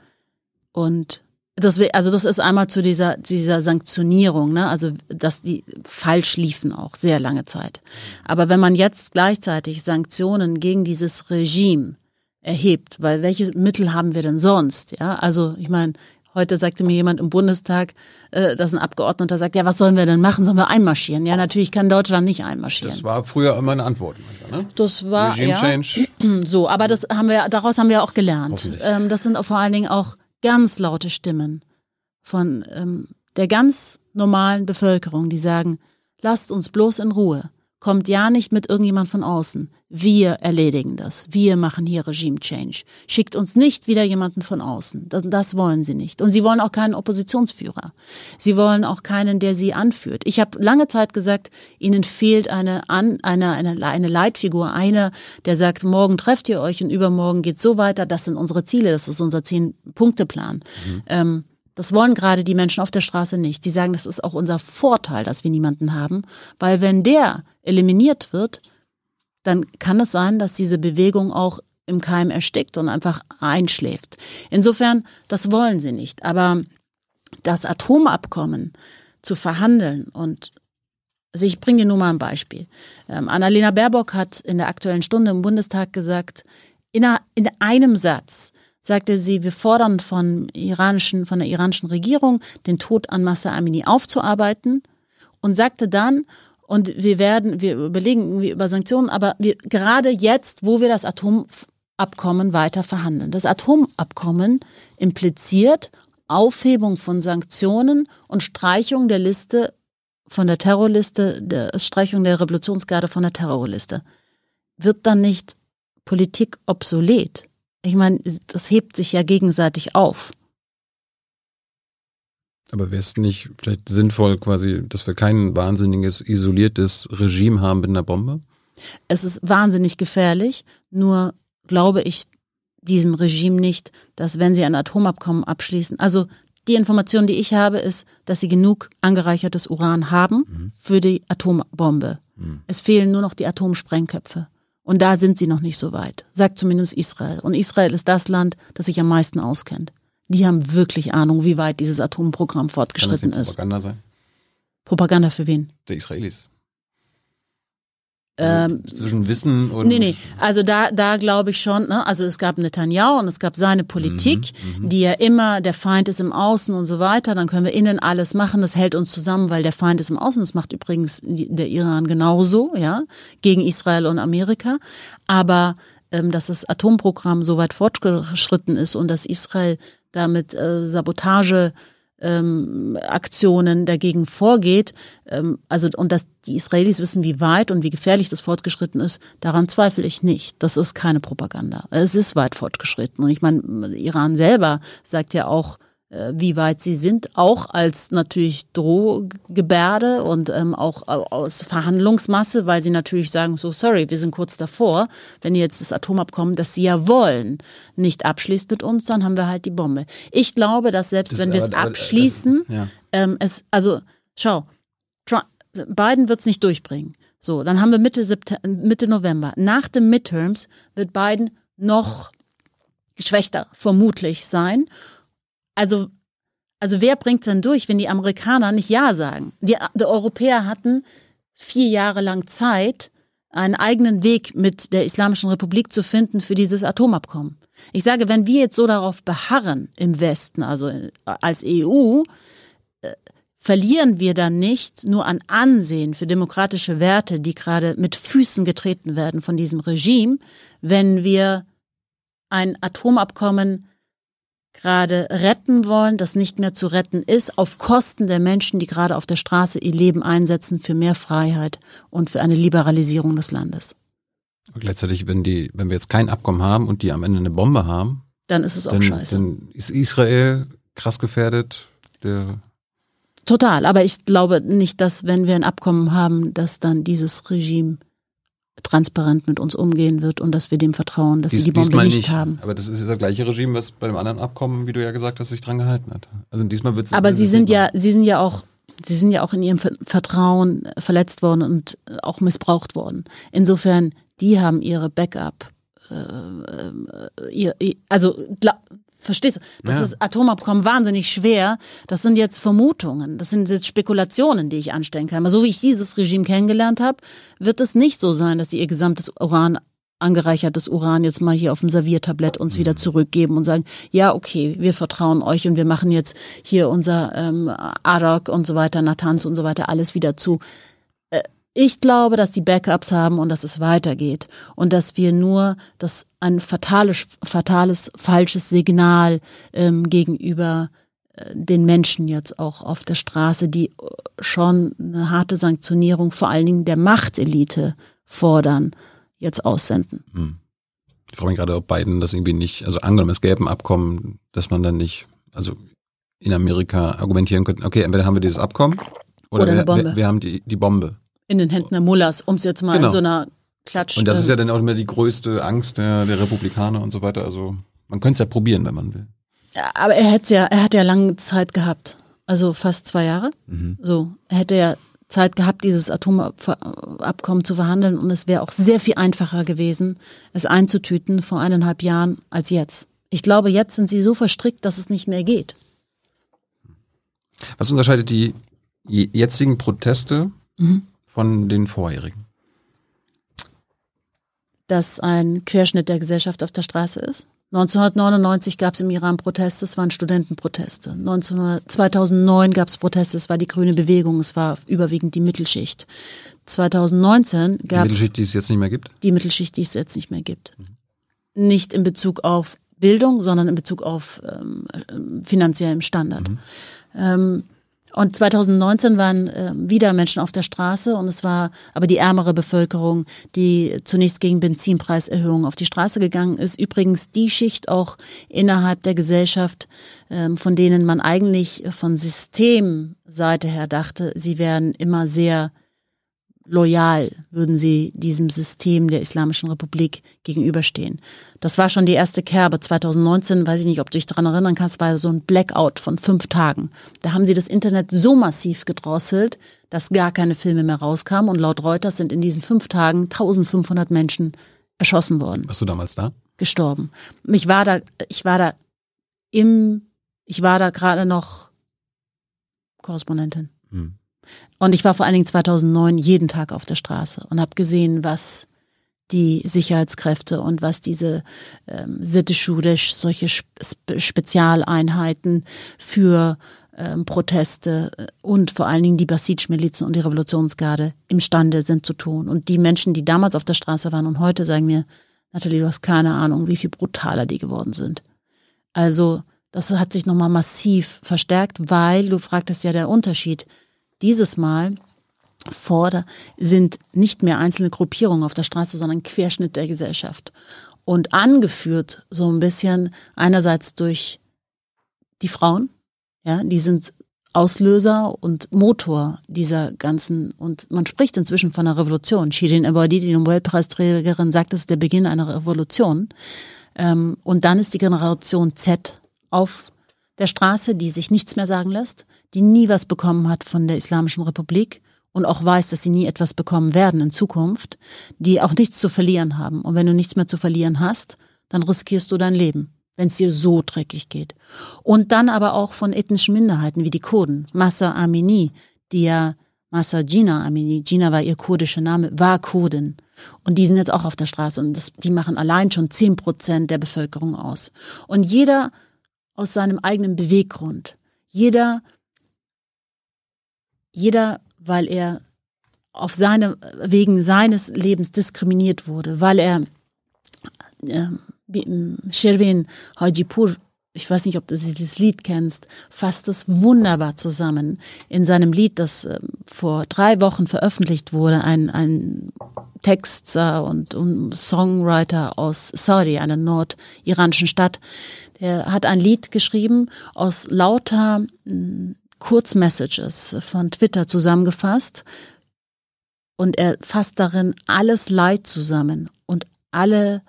und das, also das ist einmal zu dieser, dieser Sanktionierung, ne? also dass die falsch liefen auch sehr lange Zeit. Aber wenn man jetzt gleichzeitig Sanktionen gegen dieses Regime erhebt, weil welche Mittel haben wir denn sonst? Ja, also ich meine, heute sagte mir jemand im Bundestag, äh, dass ein Abgeordneter sagt, ja, was sollen wir denn machen? Sollen wir einmarschieren? Ja, natürlich kann Deutschland nicht einmarschieren. Das war früher immer eine Antwort. Ne? Das war Regime ja, Change. *clears throat* So, aber das haben wir, daraus haben wir auch gelernt. Ähm, das sind auch vor allen Dingen auch ganz laute Stimmen von ähm, der ganz normalen Bevölkerung, die sagen, lasst uns bloß in Ruhe. Kommt ja nicht mit irgendjemand von außen. Wir erledigen das. Wir machen hier Regime Change. Schickt uns nicht wieder jemanden von außen. Das, das wollen sie nicht. Und sie wollen auch keinen Oppositionsführer. Sie wollen auch keinen, der sie anführt. Ich habe lange Zeit gesagt, ihnen fehlt eine, eine, eine, eine Leitfigur, einer, der sagt, morgen trefft ihr euch und übermorgen geht so weiter. Das sind unsere Ziele. Das ist unser Zehn-Punkte-Plan. Mhm. Ähm, das wollen gerade die Menschen auf der Straße nicht. Die sagen, das ist auch unser Vorteil, dass wir niemanden haben, weil wenn der eliminiert wird, dann kann es sein, dass diese Bewegung auch im Keim erstickt und einfach einschläft. Insofern, das wollen sie nicht. Aber das Atomabkommen zu verhandeln und also ich bringe dir nur mal ein Beispiel. Ähm, Annalena Baerbock hat in der Aktuellen Stunde im Bundestag gesagt, in, einer, in einem Satz, sagte sie, wir fordern von, iranischen, von der iranischen Regierung, den Tod an Massa Amini aufzuarbeiten und sagte dann, und wir werden, wir überlegen irgendwie über Sanktionen, aber wir, gerade jetzt, wo wir das Atomabkommen weiter verhandeln. Das Atomabkommen impliziert Aufhebung von Sanktionen und Streichung der Liste von der Terrorliste, der Streichung der Revolutionsgarde von der Terrorliste. Wird dann nicht Politik obsolet? Ich meine, das hebt sich ja gegenseitig auf. Aber wäre es nicht vielleicht sinnvoll, quasi, dass wir kein wahnsinniges, isoliertes Regime haben mit einer Bombe? Es ist wahnsinnig gefährlich, nur glaube ich diesem Regime nicht, dass wenn sie ein Atomabkommen abschließen, also die Information, die ich habe, ist, dass sie genug angereichertes Uran haben mhm. für die Atombombe. Mhm. Es fehlen nur noch die Atomsprengköpfe. Und da sind sie noch nicht so weit, sagt zumindest Israel. Und Israel ist das Land, das sich am meisten auskennt. Die haben wirklich Ahnung, wie weit dieses Atomprogramm fortgeschritten Kann das nicht Propaganda sein? Propaganda für wen? Der Israelis. Also ähm, zwischen Wissen und. Nee, nee. Also da, da glaube ich schon, ne? Also es gab Netanyahu und es gab seine Politik, mhm, mhm, die ja immer, der Feind ist im Außen und so weiter, dann können wir innen alles machen, das hält uns zusammen, weil der Feind ist im Außen. Das macht übrigens der Iran genauso, ja, gegen Israel und Amerika. Aber ähm, dass das Atomprogramm so weit fortgeschritten ist und dass Israel damit äh, Sabotage ähm, Aktionen dagegen vorgeht, ähm, also und dass die Israelis wissen, wie weit und wie gefährlich das fortgeschritten ist, daran zweifle ich nicht. Das ist keine Propaganda. Es ist weit fortgeschritten. Und ich meine, Iran selber sagt ja auch, wie weit sie sind, auch als natürlich Drohgebärde und ähm, auch aus Verhandlungsmasse, weil sie natürlich sagen, so sorry, wir sind kurz davor, wenn ihr jetzt das Atomabkommen, das sie ja wollen, nicht abschließt mit uns, dann haben wir halt die Bombe. Ich glaube, dass selbst das wenn wir es abschließen, das, ja. ähm, es, also schau, Trump, Biden wird es nicht durchbringen. So, dann haben wir Mitte, September, Mitte November. Nach den Midterms wird Biden noch geschwächter vermutlich sein. Also, also wer bringt denn durch, wenn die Amerikaner nicht Ja sagen? Die, die Europäer hatten vier Jahre lang Zeit, einen eigenen Weg mit der Islamischen Republik zu finden für dieses Atomabkommen. Ich sage, wenn wir jetzt so darauf beharren im Westen, also als EU, äh, verlieren wir dann nicht nur an Ansehen für demokratische Werte, die gerade mit Füßen getreten werden von diesem Regime, wenn wir ein Atomabkommen gerade retten wollen, das nicht mehr zu retten ist, auf Kosten der Menschen, die gerade auf der Straße ihr Leben einsetzen für mehr Freiheit und für eine Liberalisierung des Landes. Und gleichzeitig, wenn die, wenn wir jetzt kein Abkommen haben und die am Ende eine Bombe haben, dann ist es auch dann, scheiße. Dann ist Israel krass gefährdet. Der Total, aber ich glaube nicht, dass wenn wir ein Abkommen haben, dass dann dieses Regime transparent mit uns umgehen wird und dass wir dem vertrauen, dass Dies, sie die Bombe nicht, nicht, haben. Aber das ist das gleiche Regime, was bei dem anderen Abkommen, wie du ja gesagt hast, sich dran gehalten hat. Also diesmal wird es. Aber sie sind ja, sie sind ja auch, sie sind ja auch in ihrem Vertrauen verletzt worden und auch missbraucht worden. Insofern, die haben ihre Backup. Äh, ihr, also Verstehst du? Das ja. ist Atomabkommen wahnsinnig schwer. Das sind jetzt Vermutungen, das sind jetzt Spekulationen, die ich anstellen kann. Aber so wie ich dieses Regime kennengelernt habe, wird es nicht so sein, dass sie ihr gesamtes Uran angereichertes Uran jetzt mal hier auf dem Serviertablett uns wieder zurückgeben und sagen, ja, okay, wir vertrauen euch und wir machen jetzt hier unser ähm, Arak und so weiter, Natanz und so weiter, alles wieder zu. Ich glaube, dass die Backups haben und dass es weitergeht und dass wir nur das ein fatales, fatales falsches Signal ähm, gegenüber den Menschen jetzt auch auf der Straße, die schon eine harte Sanktionierung vor allen Dingen der Machtelite fordern, jetzt aussenden. Hm. Ich frage mich gerade, ob Biden das irgendwie nicht, also angenommen, es gäbe ein Abkommen, dass man dann nicht, also in Amerika argumentieren könnte, okay, entweder haben wir dieses Abkommen oder, oder wir, wir, wir, haben die, die Bombe. In den Händen der Mullers, um es jetzt mal genau. in so einer Klatsch. Und das ist ja dann auch immer die größte Angst der, der Republikaner und so weiter. Also man könnte es ja probieren, wenn man will. Ja, aber er hätte ja, er hat ja lange Zeit gehabt. Also fast zwei Jahre. Mhm. So. Er hätte ja Zeit gehabt, dieses Atomabkommen zu verhandeln und es wäre auch sehr viel einfacher gewesen, es einzutüten vor eineinhalb Jahren als jetzt. Ich glaube, jetzt sind sie so verstrickt, dass es nicht mehr geht. Was unterscheidet die jetzigen Proteste mhm. Von den vorherigen? Dass ein Querschnitt der Gesellschaft auf der Straße ist 1999 gab es im Iran Proteste, es waren Studentenproteste. 1900, 2009 gab es Proteste, es war die grüne Bewegung, es war überwiegend die Mittelschicht. 2019 gab es. Die Mittelschicht, die es jetzt nicht mehr gibt? Die Mittelschicht, die es jetzt nicht mehr gibt. Mhm. Nicht in Bezug auf Bildung, sondern in Bezug auf ähm, finanziellem Standard. Mhm. Ähm, und 2019 waren äh, wieder Menschen auf der Straße und es war aber die ärmere Bevölkerung, die zunächst gegen Benzinpreiserhöhungen auf die Straße gegangen ist. Übrigens die Schicht auch innerhalb der Gesellschaft, ähm, von denen man eigentlich von Systemseite her dachte, sie wären immer sehr loyal würden sie diesem System der Islamischen Republik gegenüberstehen. Das war schon die erste Kerbe. 2019, weiß ich nicht, ob du dich daran erinnern kannst, war so ein Blackout von fünf Tagen. Da haben sie das Internet so massiv gedrosselt, dass gar keine Filme mehr rauskamen. Und laut Reuters sind in diesen fünf Tagen 1500 Menschen erschossen worden. Warst du damals da? Gestorben. Ich war da, ich war da im, ich war da gerade noch Korrespondentin. Hm. Und ich war vor allen Dingen 2009 jeden Tag auf der Straße und habe gesehen, was die Sicherheitskräfte und was diese ähm, Sitteschudisch, solche Spe Spezialeinheiten für ähm, Proteste äh, und vor allen Dingen die Basij-Milizen und die Revolutionsgarde imstande sind zu tun. Und die Menschen, die damals auf der Straße waren und heute sagen mir, Nathalie, du hast keine Ahnung, wie viel brutaler die geworden sind. Also das hat sich nochmal massiv verstärkt, weil du fragtest ja der Unterschied dieses Mal vor sind nicht mehr einzelne Gruppierungen auf der Straße, sondern Querschnitt der Gesellschaft. Und angeführt so ein bisschen einerseits durch die Frauen, ja, die sind Auslöser und Motor dieser ganzen, und man spricht inzwischen von einer Revolution. Shirin Ebadi, die Nobelpreisträgerin, sagt, es ist der Beginn einer Revolution. Ähm, und dann ist die Generation Z auf der Straße, die sich nichts mehr sagen lässt, die nie was bekommen hat von der Islamischen Republik und auch weiß, dass sie nie etwas bekommen werden in Zukunft, die auch nichts zu verlieren haben. Und wenn du nichts mehr zu verlieren hast, dann riskierst du dein Leben, wenn es dir so dreckig geht. Und dann aber auch von ethnischen Minderheiten wie die Kurden. Massa Amini, die ja Massa Gina Amini, Gina war ihr kurdischer Name, war Kurdin. Und die sind jetzt auch auf der Straße und das, die machen allein schon zehn Prozent der Bevölkerung aus. Und jeder aus seinem eigenen Beweggrund. Jeder, jeder, weil er auf seine, wegen seines Lebens diskriminiert wurde, weil er äh, Sherwin Hajipur, ich weiß nicht, ob du dieses Lied kennst, fasst es wunderbar zusammen. In seinem Lied, das äh, vor drei Wochen veröffentlicht wurde, ein, ein Texter und, und Songwriter aus Saudi, einer nordiranischen Stadt, der hat ein Lied geschrieben aus lauter hm, Kurzmessages von Twitter zusammengefasst. Und er fasst darin alles Leid zusammen und alle,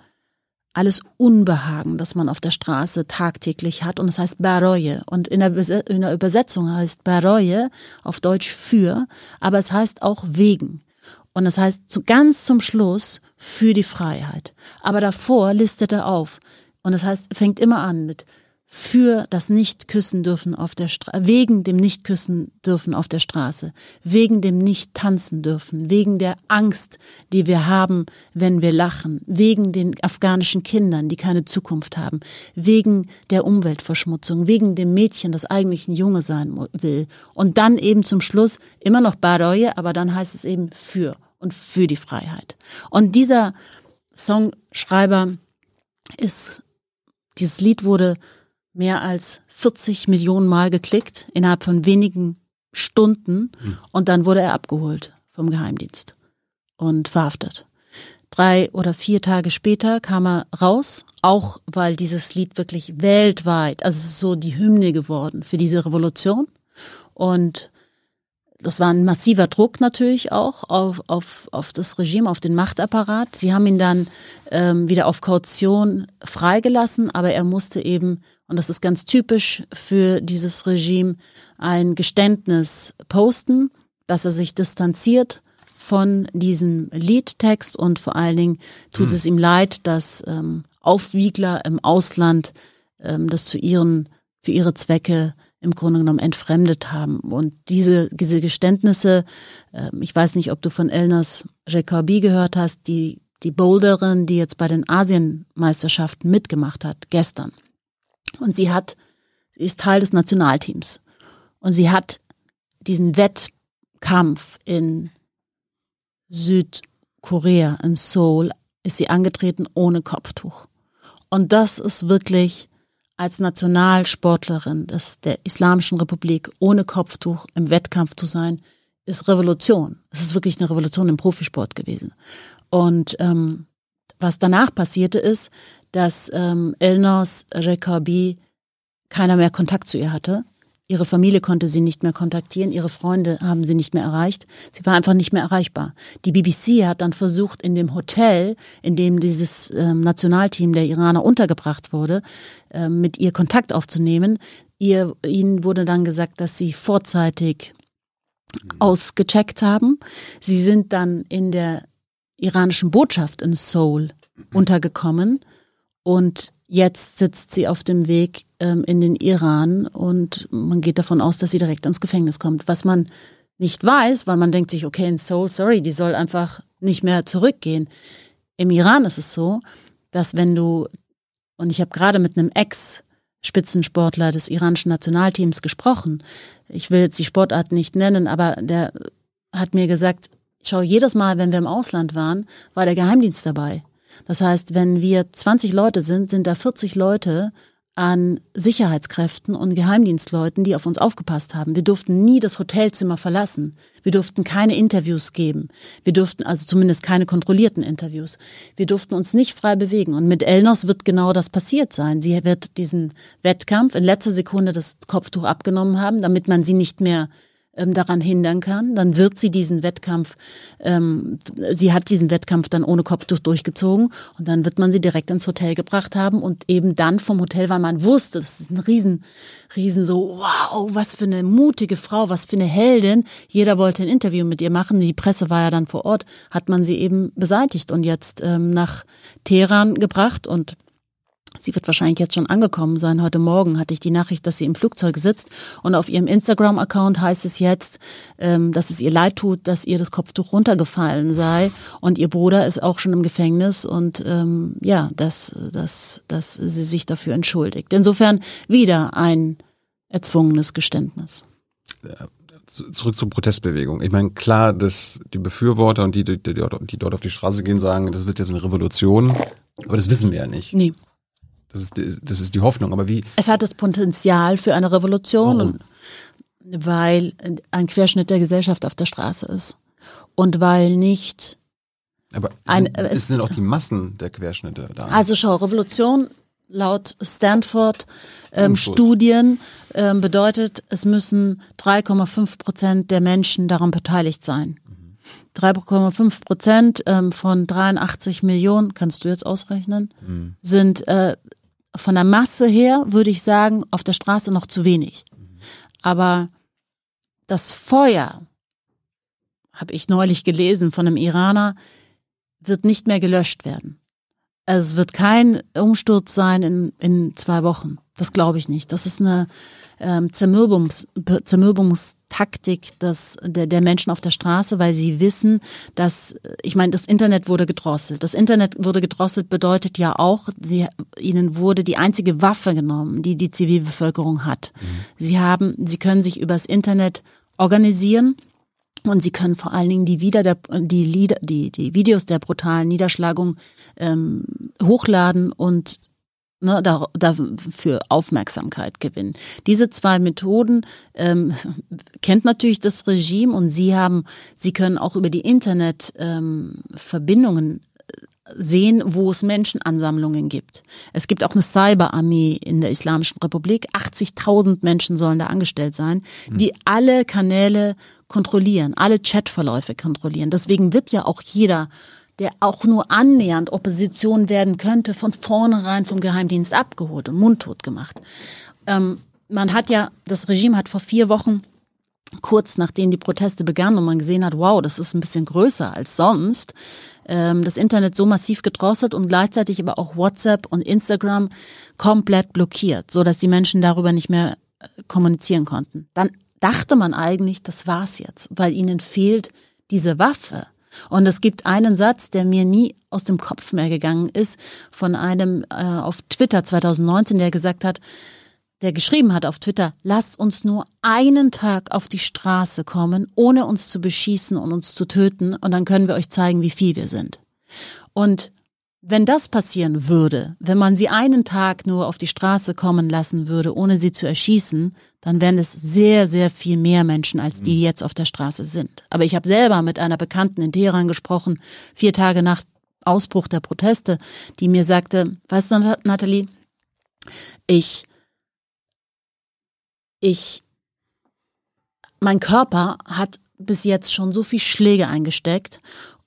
alles Unbehagen, das man auf der Straße tagtäglich hat. Und das heißt Baroye. Und in der, in der Übersetzung heißt Baroye auf Deutsch für, aber es heißt auch wegen. Und das heißt zu, ganz zum Schluss für die Freiheit. Aber davor listet er auf, und das heißt, fängt immer an mit für das Nicht-Küssen dürfen auf der Straße, wegen dem Nicht-Küssen dürfen auf der Straße, wegen dem Nicht-Tanzen dürfen, wegen der Angst, die wir haben, wenn wir lachen, wegen den afghanischen Kindern, die keine Zukunft haben, wegen der Umweltverschmutzung, wegen dem Mädchen, das eigentlich ein Junge sein will. Und dann eben zum Schluss immer noch Baroye, aber dann heißt es eben für und für die Freiheit. Und dieser Songschreiber ist dieses Lied wurde mehr als 40 Millionen Mal geklickt innerhalb von wenigen Stunden mhm. und dann wurde er abgeholt vom Geheimdienst und verhaftet. Drei oder vier Tage später kam er raus, auch weil dieses Lied wirklich weltweit, also so die Hymne geworden für diese Revolution. Und das war ein massiver Druck natürlich auch auf, auf, auf das Regime, auf den Machtapparat. Sie haben ihn dann ähm, wieder auf Kaution freigelassen, aber er musste eben, und das ist ganz typisch für dieses Regime, ein Geständnis posten, dass er sich distanziert von diesem Liedtext und vor allen Dingen tut hm. es ihm leid, dass ähm, Aufwiegler im Ausland ähm, das zu ihren, für ihre Zwecke im Grunde genommen entfremdet haben. Und diese, diese Geständnisse, äh, ich weiß nicht, ob du von Elnas Jacobi gehört hast, die, die Boulderin, die jetzt bei den Asienmeisterschaften mitgemacht hat, gestern. Und sie hat, sie ist Teil des Nationalteams. Und sie hat diesen Wettkampf in Südkorea, in Seoul, ist sie angetreten ohne Kopftuch. Und das ist wirklich als Nationalsportlerin des, der Islamischen Republik ohne Kopftuch im Wettkampf zu sein, ist Revolution. Es ist wirklich eine Revolution im Profisport gewesen. Und ähm, was danach passierte ist, dass ähm, Elnors Rekabi keiner mehr Kontakt zu ihr hatte. Ihre Familie konnte sie nicht mehr kontaktieren, ihre Freunde haben sie nicht mehr erreicht. Sie war einfach nicht mehr erreichbar. Die BBC hat dann versucht, in dem Hotel, in dem dieses ähm, Nationalteam der Iraner untergebracht wurde, ähm, mit ihr Kontakt aufzunehmen. Ihr, ihnen wurde dann gesagt, dass sie vorzeitig ausgecheckt haben. Sie sind dann in der iranischen Botschaft in Seoul untergekommen und Jetzt sitzt sie auf dem Weg ähm, in den Iran und man geht davon aus, dass sie direkt ins Gefängnis kommt. Was man nicht weiß, weil man denkt sich, okay, in Seoul, sorry, die soll einfach nicht mehr zurückgehen. Im Iran ist es so, dass wenn du, und ich habe gerade mit einem Ex-Spitzensportler des iranischen Nationalteams gesprochen, ich will jetzt die Sportart nicht nennen, aber der hat mir gesagt, schau, jedes Mal, wenn wir im Ausland waren, war der Geheimdienst dabei. Das heißt, wenn wir 20 Leute sind, sind da 40 Leute an Sicherheitskräften und Geheimdienstleuten, die auf uns aufgepasst haben. Wir durften nie das Hotelzimmer verlassen. Wir durften keine Interviews geben. Wir durften also zumindest keine kontrollierten Interviews. Wir durften uns nicht frei bewegen. Und mit Elnos wird genau das passiert sein. Sie wird diesen Wettkampf in letzter Sekunde das Kopftuch abgenommen haben, damit man sie nicht mehr ähm, daran hindern kann, dann wird sie diesen Wettkampf, ähm, sie hat diesen Wettkampf dann ohne Kopftuch durchgezogen und dann wird man sie direkt ins Hotel gebracht haben und eben dann vom Hotel, weil man wusste, das ist ein riesen, riesen so, wow, was für eine mutige Frau, was für eine Heldin. Jeder wollte ein Interview mit ihr machen, die Presse war ja dann vor Ort, hat man sie eben beseitigt und jetzt ähm, nach Teheran gebracht und Sie wird wahrscheinlich jetzt schon angekommen sein. Heute Morgen hatte ich die Nachricht, dass sie im Flugzeug sitzt. Und auf ihrem Instagram-Account heißt es jetzt, ähm, dass es ihr leid tut, dass ihr das Kopftuch runtergefallen sei. Und ihr Bruder ist auch schon im Gefängnis. Und ähm, ja, dass, dass, dass sie sich dafür entschuldigt. Insofern wieder ein erzwungenes Geständnis. Zurück zur Protestbewegung. Ich meine, klar, dass die Befürworter und die, die, die, die dort auf die Straße gehen, sagen, das wird jetzt eine Revolution. Aber das wissen wir ja nicht. Nee. Das ist, die, das ist die Hoffnung. Aber wie? Es hat das Potenzial für eine Revolution, Warum? weil ein Querschnitt der Gesellschaft auf der Straße ist. Und weil nicht. Aber ein, sind, es sind auch die Massen der Querschnitte da. Also schau, Revolution laut Stanford ähm, Studien ähm, bedeutet, es müssen 3,5 Prozent der Menschen daran beteiligt sein. 3,5 Prozent ähm, von 83 Millionen, kannst du jetzt ausrechnen, mhm. sind äh, von der Masse her, würde ich sagen, auf der Straße noch zu wenig. Aber das Feuer, habe ich neulich gelesen von einem Iraner, wird nicht mehr gelöscht werden. Also es wird kein Umsturz sein in, in zwei Wochen. Das glaube ich nicht. Das ist eine ähm, Zermürbungs, Zermürbungstaktik des, der, der Menschen auf der Straße, weil sie wissen, dass, ich meine, das Internet wurde gedrosselt. Das Internet wurde gedrosselt bedeutet ja auch, sie, ihnen wurde die einzige Waffe genommen, die die Zivilbevölkerung hat. Mhm. Sie haben, sie können sich übers Internet organisieren. Und sie können vor allen Dingen die, Wieder der, die, Lieder, die, die Videos der brutalen Niederschlagung ähm, hochladen und ne, da, dafür Aufmerksamkeit gewinnen. Diese zwei Methoden ähm, kennt natürlich das Regime und sie haben, sie können auch über die Internetverbindungen ähm, sehen, wo es Menschenansammlungen gibt. Es gibt auch eine Cyberarmee in der Islamischen Republik. 80.000 Menschen sollen da angestellt sein, die alle Kanäle kontrollieren, alle Chatverläufe kontrollieren. Deswegen wird ja auch jeder der auch nur annähernd Opposition werden könnte, von vornherein vom Geheimdienst abgeholt und mundtot gemacht. Ähm, man hat ja, das Regime hat vor vier Wochen kurz nachdem die Proteste begannen und man gesehen hat, wow, das ist ein bisschen größer als sonst, ähm, das Internet so massiv gedrosselt und gleichzeitig aber auch WhatsApp und Instagram komplett blockiert, so dass die Menschen darüber nicht mehr äh, kommunizieren konnten. Dann dachte man eigentlich, das war's jetzt, weil ihnen fehlt diese Waffe. Und es gibt einen Satz, der mir nie aus dem Kopf mehr gegangen ist, von einem äh, auf Twitter 2019, der gesagt hat, der geschrieben hat auf Twitter, lasst uns nur einen Tag auf die Straße kommen, ohne uns zu beschießen und uns zu töten, und dann können wir euch zeigen, wie viel wir sind. Und wenn das passieren würde, wenn man sie einen Tag nur auf die Straße kommen lassen würde, ohne sie zu erschießen, dann wären es sehr, sehr viel mehr Menschen, als die, die jetzt auf der Straße sind. Aber ich habe selber mit einer Bekannten in Teheran gesprochen, vier Tage nach Ausbruch der Proteste, die mir sagte, weißt du, Nathalie, ich ich, mein Körper hat bis jetzt schon so viel Schläge eingesteckt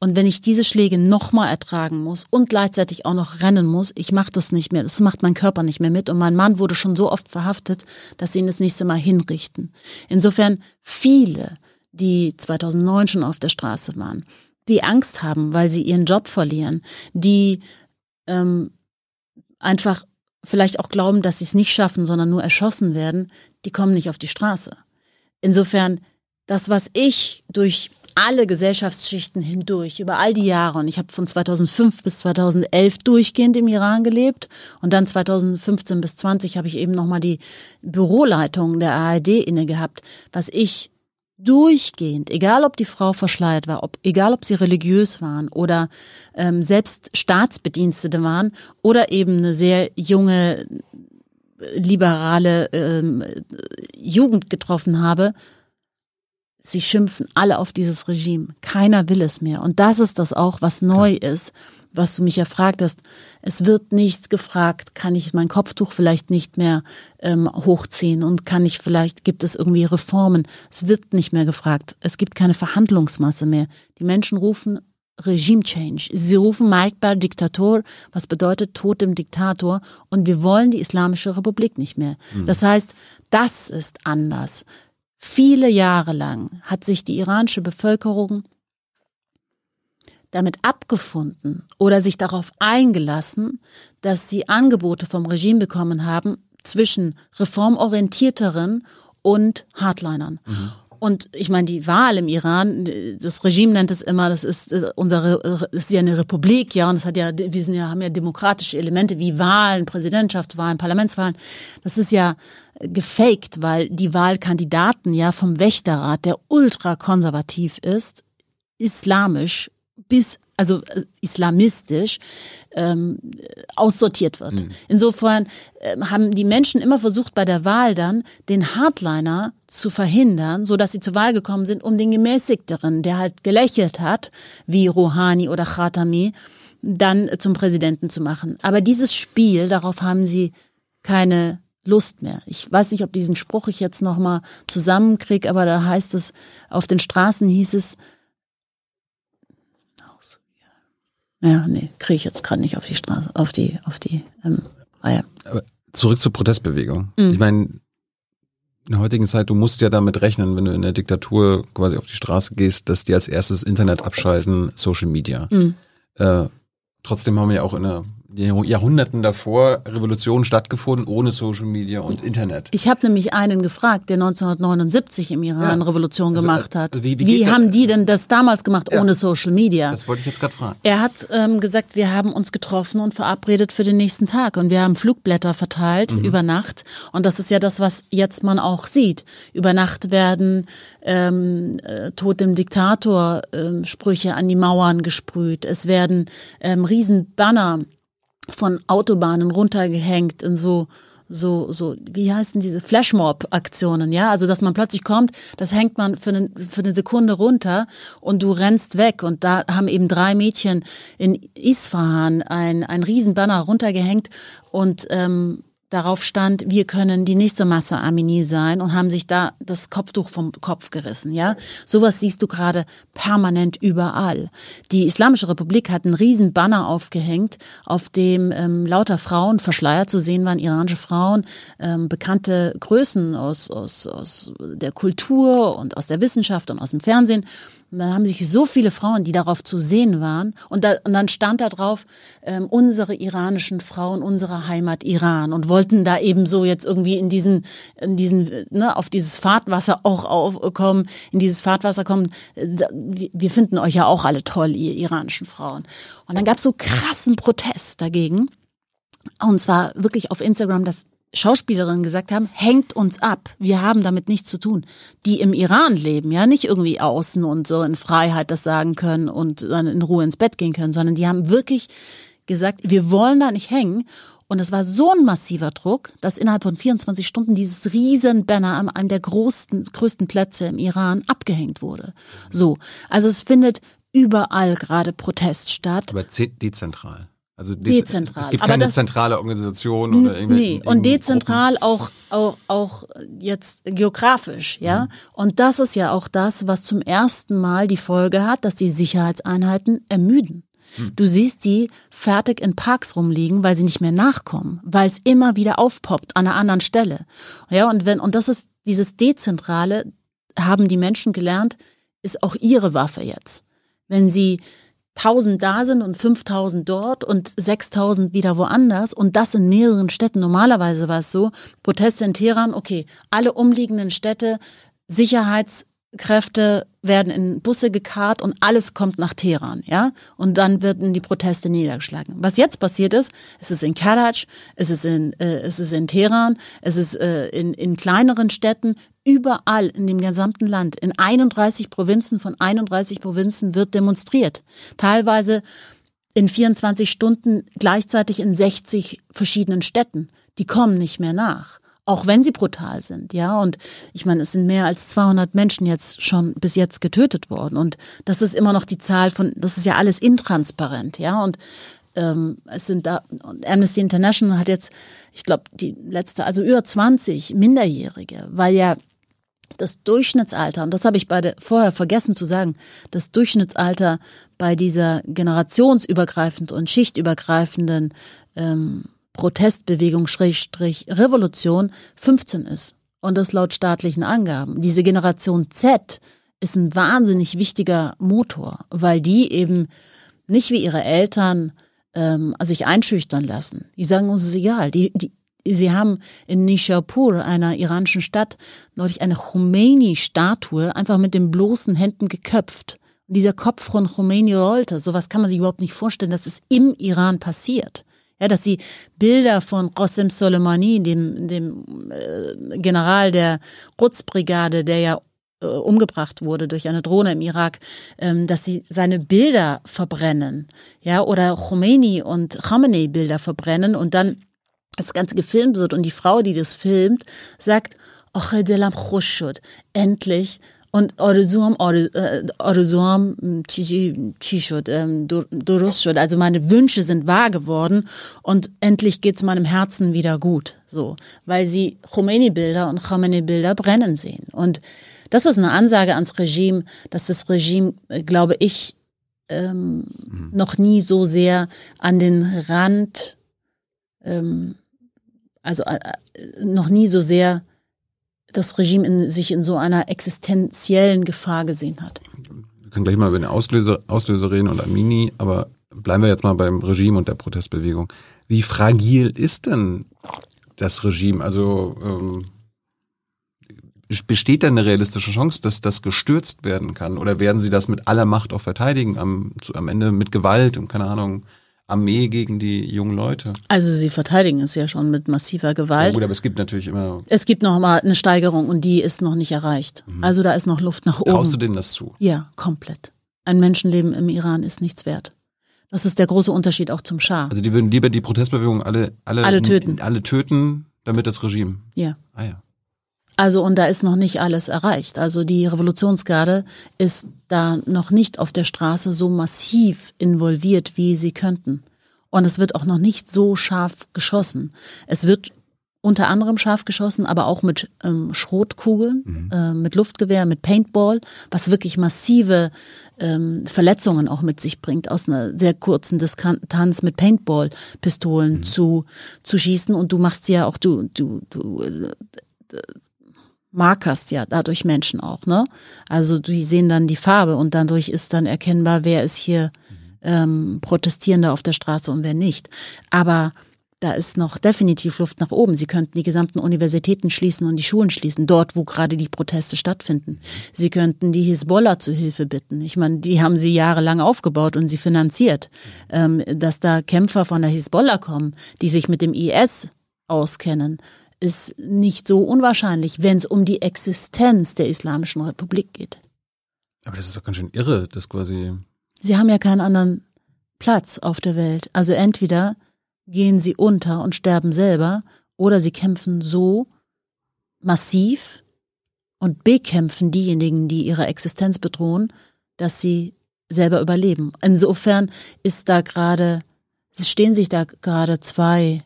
und wenn ich diese Schläge nochmal ertragen muss und gleichzeitig auch noch rennen muss, ich mache das nicht mehr. Das macht mein Körper nicht mehr mit. Und mein Mann wurde schon so oft verhaftet, dass sie ihn das nächste Mal hinrichten. Insofern viele, die 2009 schon auf der Straße waren, die Angst haben, weil sie ihren Job verlieren, die ähm, einfach vielleicht auch glauben, dass sie es nicht schaffen, sondern nur erschossen werden, die kommen nicht auf die Straße. Insofern, das, was ich durch alle Gesellschaftsschichten hindurch, über all die Jahre, und ich habe von 2005 bis 2011 durchgehend im Iran gelebt. Und dann 2015 bis 20 habe ich eben nochmal die Büroleitung der ARD inne gehabt, was ich durchgehend, egal ob die Frau verschleiert war, ob, egal ob sie religiös waren oder ähm, selbst Staatsbedienstete waren oder eben eine sehr junge liberale ähm, Jugend getroffen habe, sie schimpfen alle auf dieses Regime. Keiner will es mehr. Und das ist das auch, was neu ist, was du mich ja fragtest. Es wird nicht gefragt, kann ich mein Kopftuch vielleicht nicht mehr ähm, hochziehen und kann ich vielleicht, gibt es irgendwie Reformen? Es wird nicht mehr gefragt. Es gibt keine Verhandlungsmasse mehr. Die Menschen rufen Regime Change. Sie rufen Markbar Diktator, was bedeutet Tod dem Diktator. Und wir wollen die Islamische Republik nicht mehr. Mhm. Das heißt, das ist anders. Viele Jahre lang hat sich die iranische Bevölkerung damit abgefunden oder sich darauf eingelassen, dass sie Angebote vom Regime bekommen haben zwischen reformorientierteren und Hardlinern. Mhm. Und ich meine, die Wahl im Iran, das Regime nennt es immer, das ist äh, unsere, das ist ja eine Republik, ja, und es hat ja, wir sind ja, haben ja demokratische Elemente wie Wahlen, Präsidentschaftswahlen, Parlamentswahlen. Das ist ja gefaked, weil die Wahlkandidaten ja vom Wächterrat, der ultrakonservativ ist, islamisch bis also äh, islamistisch ähm, aussortiert wird. Mhm. Insofern äh, haben die Menschen immer versucht bei der Wahl dann den Hardliner zu verhindern, so dass sie zur Wahl gekommen sind, um den gemäßigteren, der halt gelächelt hat, wie Rouhani oder Khatami, dann zum Präsidenten zu machen. Aber dieses Spiel, darauf haben sie keine Lust mehr. Ich weiß nicht, ob diesen Spruch ich jetzt nochmal zusammenkriege, aber da heißt es, auf den Straßen hieß es, Ja, nee, kriege ich jetzt gerade nicht auf die Straße, auf die, auf die ähm, Reihe. Aber zurück zur Protestbewegung. Mhm. Ich meine, in der heutigen Zeit, du musst ja damit rechnen, wenn du in der Diktatur quasi auf die Straße gehst, dass die als erstes Internet abschalten, Social Media. Mhm. Äh, trotzdem haben wir ja auch in der Jahrhunderten davor Revolutionen stattgefunden ohne Social Media und Internet. Ich habe nämlich einen gefragt, der 1979 im Iran ja. Revolution also, gemacht hat. Also wie, wie, wie haben die denn das damals gemacht ja. ohne Social Media? Das wollte ich jetzt gerade fragen. Er hat ähm, gesagt, wir haben uns getroffen und verabredet für den nächsten Tag und wir haben Flugblätter verteilt mhm. über Nacht und das ist ja das, was jetzt man auch sieht. Über Nacht werden ähm, äh, Tod dem Diktator äh, Sprüche an die Mauern gesprüht. Es werden ähm, Riesenbanner von Autobahnen runtergehängt in so so, so, wie heißen diese Flashmob-Aktionen, ja? Also, dass man plötzlich kommt, das hängt man für eine, für eine Sekunde runter und du rennst weg. Und da haben eben drei Mädchen in Isfahan ein, ein Riesenbanner runtergehängt und ähm, darauf stand, wir können die nächste Masse Amini sein und haben sich da das Kopftuch vom Kopf gerissen, ja. Sowas siehst du gerade permanent überall. Die Islamische Republik hat einen riesen Banner aufgehängt, auf dem ähm, lauter Frauen verschleiert zu sehen waren, iranische Frauen, ähm, bekannte Größen aus, aus, aus der Kultur und aus der Wissenschaft und aus dem Fernsehen und dann haben sich so viele Frauen, die darauf zu sehen waren, und, da, und dann stand da drauf, ähm, unsere iranischen Frauen, unsere Heimat Iran und wollten da eben so jetzt irgendwie in diesen, in diesen, ne, auf dieses Fahrtwasser auch aufkommen, in dieses Fahrtwasser kommen. Wir finden euch ja auch alle toll, ihr iranischen Frauen. Und dann gab es so krassen Protest dagegen. Und zwar wirklich auf Instagram, dass Schauspielerinnen gesagt haben, hängt uns ab. Wir haben damit nichts zu tun. Die im Iran leben, ja, nicht irgendwie außen und so in Freiheit das sagen können und dann in Ruhe ins Bett gehen können, sondern die haben wirklich gesagt, wir wollen da nicht hängen. Und es war so ein massiver Druck, dass innerhalb von 24 Stunden dieses riesen Banner an einem der größten, größten Plätze im Iran abgehängt wurde. So. Also es findet überall gerade Protest statt. Aber dezentral. Also dezentral. Es gibt keine zentrale Organisation oder irgendwie. Nee, und dezentral auch, auch, auch jetzt geografisch, ja. Mhm. Und das ist ja auch das, was zum ersten Mal die Folge hat, dass die Sicherheitseinheiten ermüden. Mhm. Du siehst die fertig in Parks rumliegen, weil sie nicht mehr nachkommen, weil es immer wieder aufpoppt an einer anderen Stelle. Ja, und wenn, und das ist dieses Dezentrale, haben die Menschen gelernt, ist auch ihre Waffe jetzt. Wenn sie 1000 da sind und 5000 dort und 6000 wieder woanders und das in mehreren Städten. Normalerweise war es so, Proteste in Teheran, okay, alle umliegenden Städte, Sicherheits Kräfte werden in Busse gekarrt und alles kommt nach Teheran, ja? Und dann werden die Proteste niedergeschlagen. Was jetzt passiert ist, es ist in Karaj, es ist in, äh, es ist in Teheran, es ist äh, in, in kleineren Städten, überall in dem gesamten Land, in 31 Provinzen von 31 Provinzen wird demonstriert. Teilweise in 24 Stunden gleichzeitig in 60 verschiedenen Städten. Die kommen nicht mehr nach auch wenn sie brutal sind, ja. Und ich meine, es sind mehr als 200 Menschen jetzt schon bis jetzt getötet worden. Und das ist immer noch die Zahl von, das ist ja alles intransparent, ja. Und ähm, es sind da, Amnesty International hat jetzt, ich glaube, die letzte, also über 20 Minderjährige, weil ja das Durchschnittsalter, und das habe ich beide vorher vergessen zu sagen, das Durchschnittsalter bei dieser generationsübergreifend und schichtübergreifenden ähm, Protestbewegung Schrägstrich Revolution 15 ist. Und das laut staatlichen Angaben. Diese Generation Z ist ein wahnsinnig wichtiger Motor, weil die eben nicht wie ihre Eltern ähm, sich einschüchtern lassen. Die sagen uns, es ist egal. Die, die, sie haben in Nishapur, einer iranischen Stadt, neulich eine Khomeini-Statue einfach mit den bloßen Händen geköpft. Und dieser Kopf von Khomeini rollte. Sowas kann man sich überhaupt nicht vorstellen, dass es im Iran passiert. Ja, dass sie Bilder von Qasem Soleimani, dem, dem äh, General der Quds-Brigade, der ja äh, umgebracht wurde durch eine Drohne im Irak, ähm, dass sie seine Bilder verbrennen, ja, oder Khomeini und Khamenei Bilder verbrennen und dann das Ganze gefilmt wird und die Frau, die das filmt, sagt, endlich und آرزوام آرزوام چی, چی شد درست شد also meine Wünsche sind wahr geworden und endlich geht's meinem Herzen wieder gut so weil sie Khomeini Bilder und Khamenei Bilder brennen sehen und das ist eine Ansage ans Regime dass das Regime äh, glaube ich ähm, mhm. noch nie so sehr an den Rand ähm, also äh, äh noch nie so sehr das Regime in, sich in so einer existenziellen Gefahr gesehen hat. Wir können gleich mal über den Auslöser, Auslöser reden und Amini, aber bleiben wir jetzt mal beim Regime und der Protestbewegung. Wie fragil ist denn das Regime? Also ähm, besteht da eine realistische Chance, dass das gestürzt werden kann? Oder werden sie das mit aller Macht auch verteidigen, am, zu, am Ende mit Gewalt und keine Ahnung, Armee gegen die jungen Leute. Also sie verteidigen es ja schon mit massiver Gewalt. Ja gut, aber es gibt natürlich immer. Es gibt noch mal eine Steigerung und die ist noch nicht erreicht. Mhm. Also da ist noch Luft nach oben. Traust du denen das zu? Ja, komplett. Ein Menschenleben im Iran ist nichts wert. Das ist der große Unterschied auch zum Schah. Also die würden lieber die Protestbewegung alle, alle, Alle töten. alle töten, damit das Regime. Ja. Ah ja. Also und da ist noch nicht alles erreicht. Also die Revolutionsgarde ist da noch nicht auf der Straße so massiv involviert, wie sie könnten. Und es wird auch noch nicht so scharf geschossen. Es wird unter anderem scharf geschossen, aber auch mit ähm, Schrotkugeln, äh, mit Luftgewehr, mit Paintball, was wirklich massive ähm, Verletzungen auch mit sich bringt, aus einer sehr kurzen Distanz mit Paintball-Pistolen zu, zu schießen. Und du machst ja auch, du, du, du äh, markerst ja dadurch Menschen auch, ne? Also die sehen dann die Farbe und dadurch ist dann erkennbar, wer ist hier ähm, Protestierender auf der Straße und wer nicht. Aber da ist noch definitiv Luft nach oben. Sie könnten die gesamten Universitäten schließen und die Schulen schließen, dort, wo gerade die Proteste stattfinden. Sie könnten die Hisbollah zu Hilfe bitten. Ich meine, die haben sie jahrelang aufgebaut und sie finanziert. Ähm, dass da Kämpfer von der Hisbollah kommen, die sich mit dem IS auskennen, ist nicht so unwahrscheinlich, wenn es um die Existenz der Islamischen Republik geht. Aber das ist doch ganz schön irre, das quasi. Sie haben ja keinen anderen Platz auf der Welt. Also entweder gehen sie unter und sterben selber oder sie kämpfen so massiv und bekämpfen diejenigen, die ihre Existenz bedrohen, dass sie selber überleben. Insofern ist da gerade, es stehen sich da gerade zwei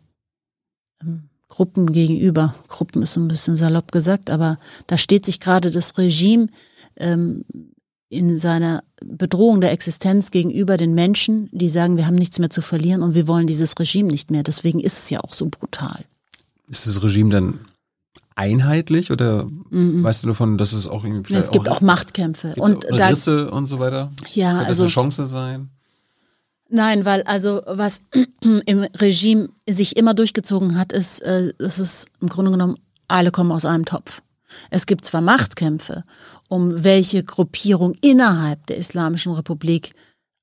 ähm, Gruppen gegenüber. Gruppen ist so ein bisschen salopp gesagt, aber da steht sich gerade das Regime ähm, in seiner Bedrohung der Existenz gegenüber den Menschen, die sagen, wir haben nichts mehr zu verlieren und wir wollen dieses Regime nicht mehr. Deswegen ist es ja auch so brutal. Ist das Regime dann einheitlich oder weißt du davon, dass es auch irgendwie. Es gibt auch Machtkämpfe. gibt's Und auch Risse und so weiter? ja, das also eine Chance sein? Nein, weil also was *clears throat* im Regime sich immer durchgezogen hat, ist, äh, es ist im Grunde genommen, alle kommen aus einem Topf. Es gibt zwar Machtkämpfe, um welche Gruppierung innerhalb der Islamischen Republik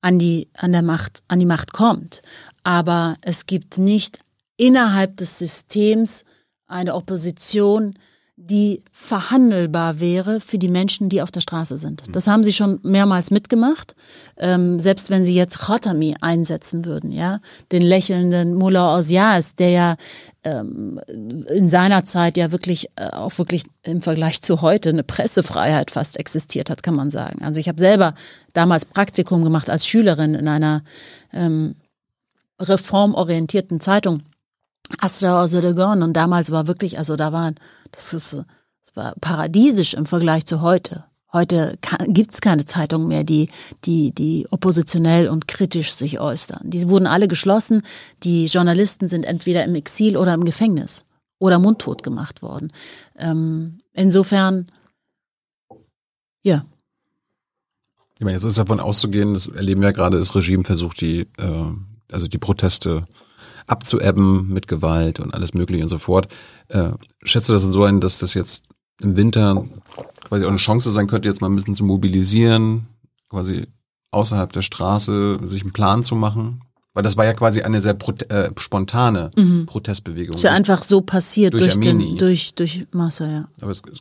an die, an der Macht, an die Macht kommt, aber es gibt nicht innerhalb des Systems eine Opposition, die verhandelbar wäre für die Menschen, die auf der Straße sind. Das haben sie schon mehrmals mitgemacht. Ähm, selbst wenn sie jetzt Khatami einsetzen würden, ja, den lächelnden Mullah aus Yazd, der ja ähm, in seiner Zeit ja wirklich äh, auch wirklich im Vergleich zu heute eine Pressefreiheit fast existiert hat, kann man sagen. Also ich habe selber damals Praktikum gemacht als Schülerin in einer ähm, reformorientierten Zeitung. Astra Osedegon und damals war wirklich, also da waren, das ist, das war paradiesisch im Vergleich zu heute. Heute gibt es keine Zeitung mehr, die, die, die oppositionell und kritisch sich äußern. Die wurden alle geschlossen. Die Journalisten sind entweder im Exil oder im Gefängnis oder mundtot gemacht worden. Ähm, insofern, ja. Ich meine, jetzt ist davon auszugehen, das erleben wir ja gerade, das Regime versucht die, äh, also die Proteste abzuebben mit Gewalt und alles mögliche und so fort. Äh, schätzt du das so ein, dass das jetzt im Winter quasi auch eine Chance sein könnte, jetzt mal ein bisschen zu mobilisieren, quasi außerhalb der Straße sich einen Plan zu machen? Weil das war ja quasi eine sehr äh, spontane Protestbewegung. Ist ja einfach so passiert Durch durch, den, durch, durch Massa, ja. Aber es, es,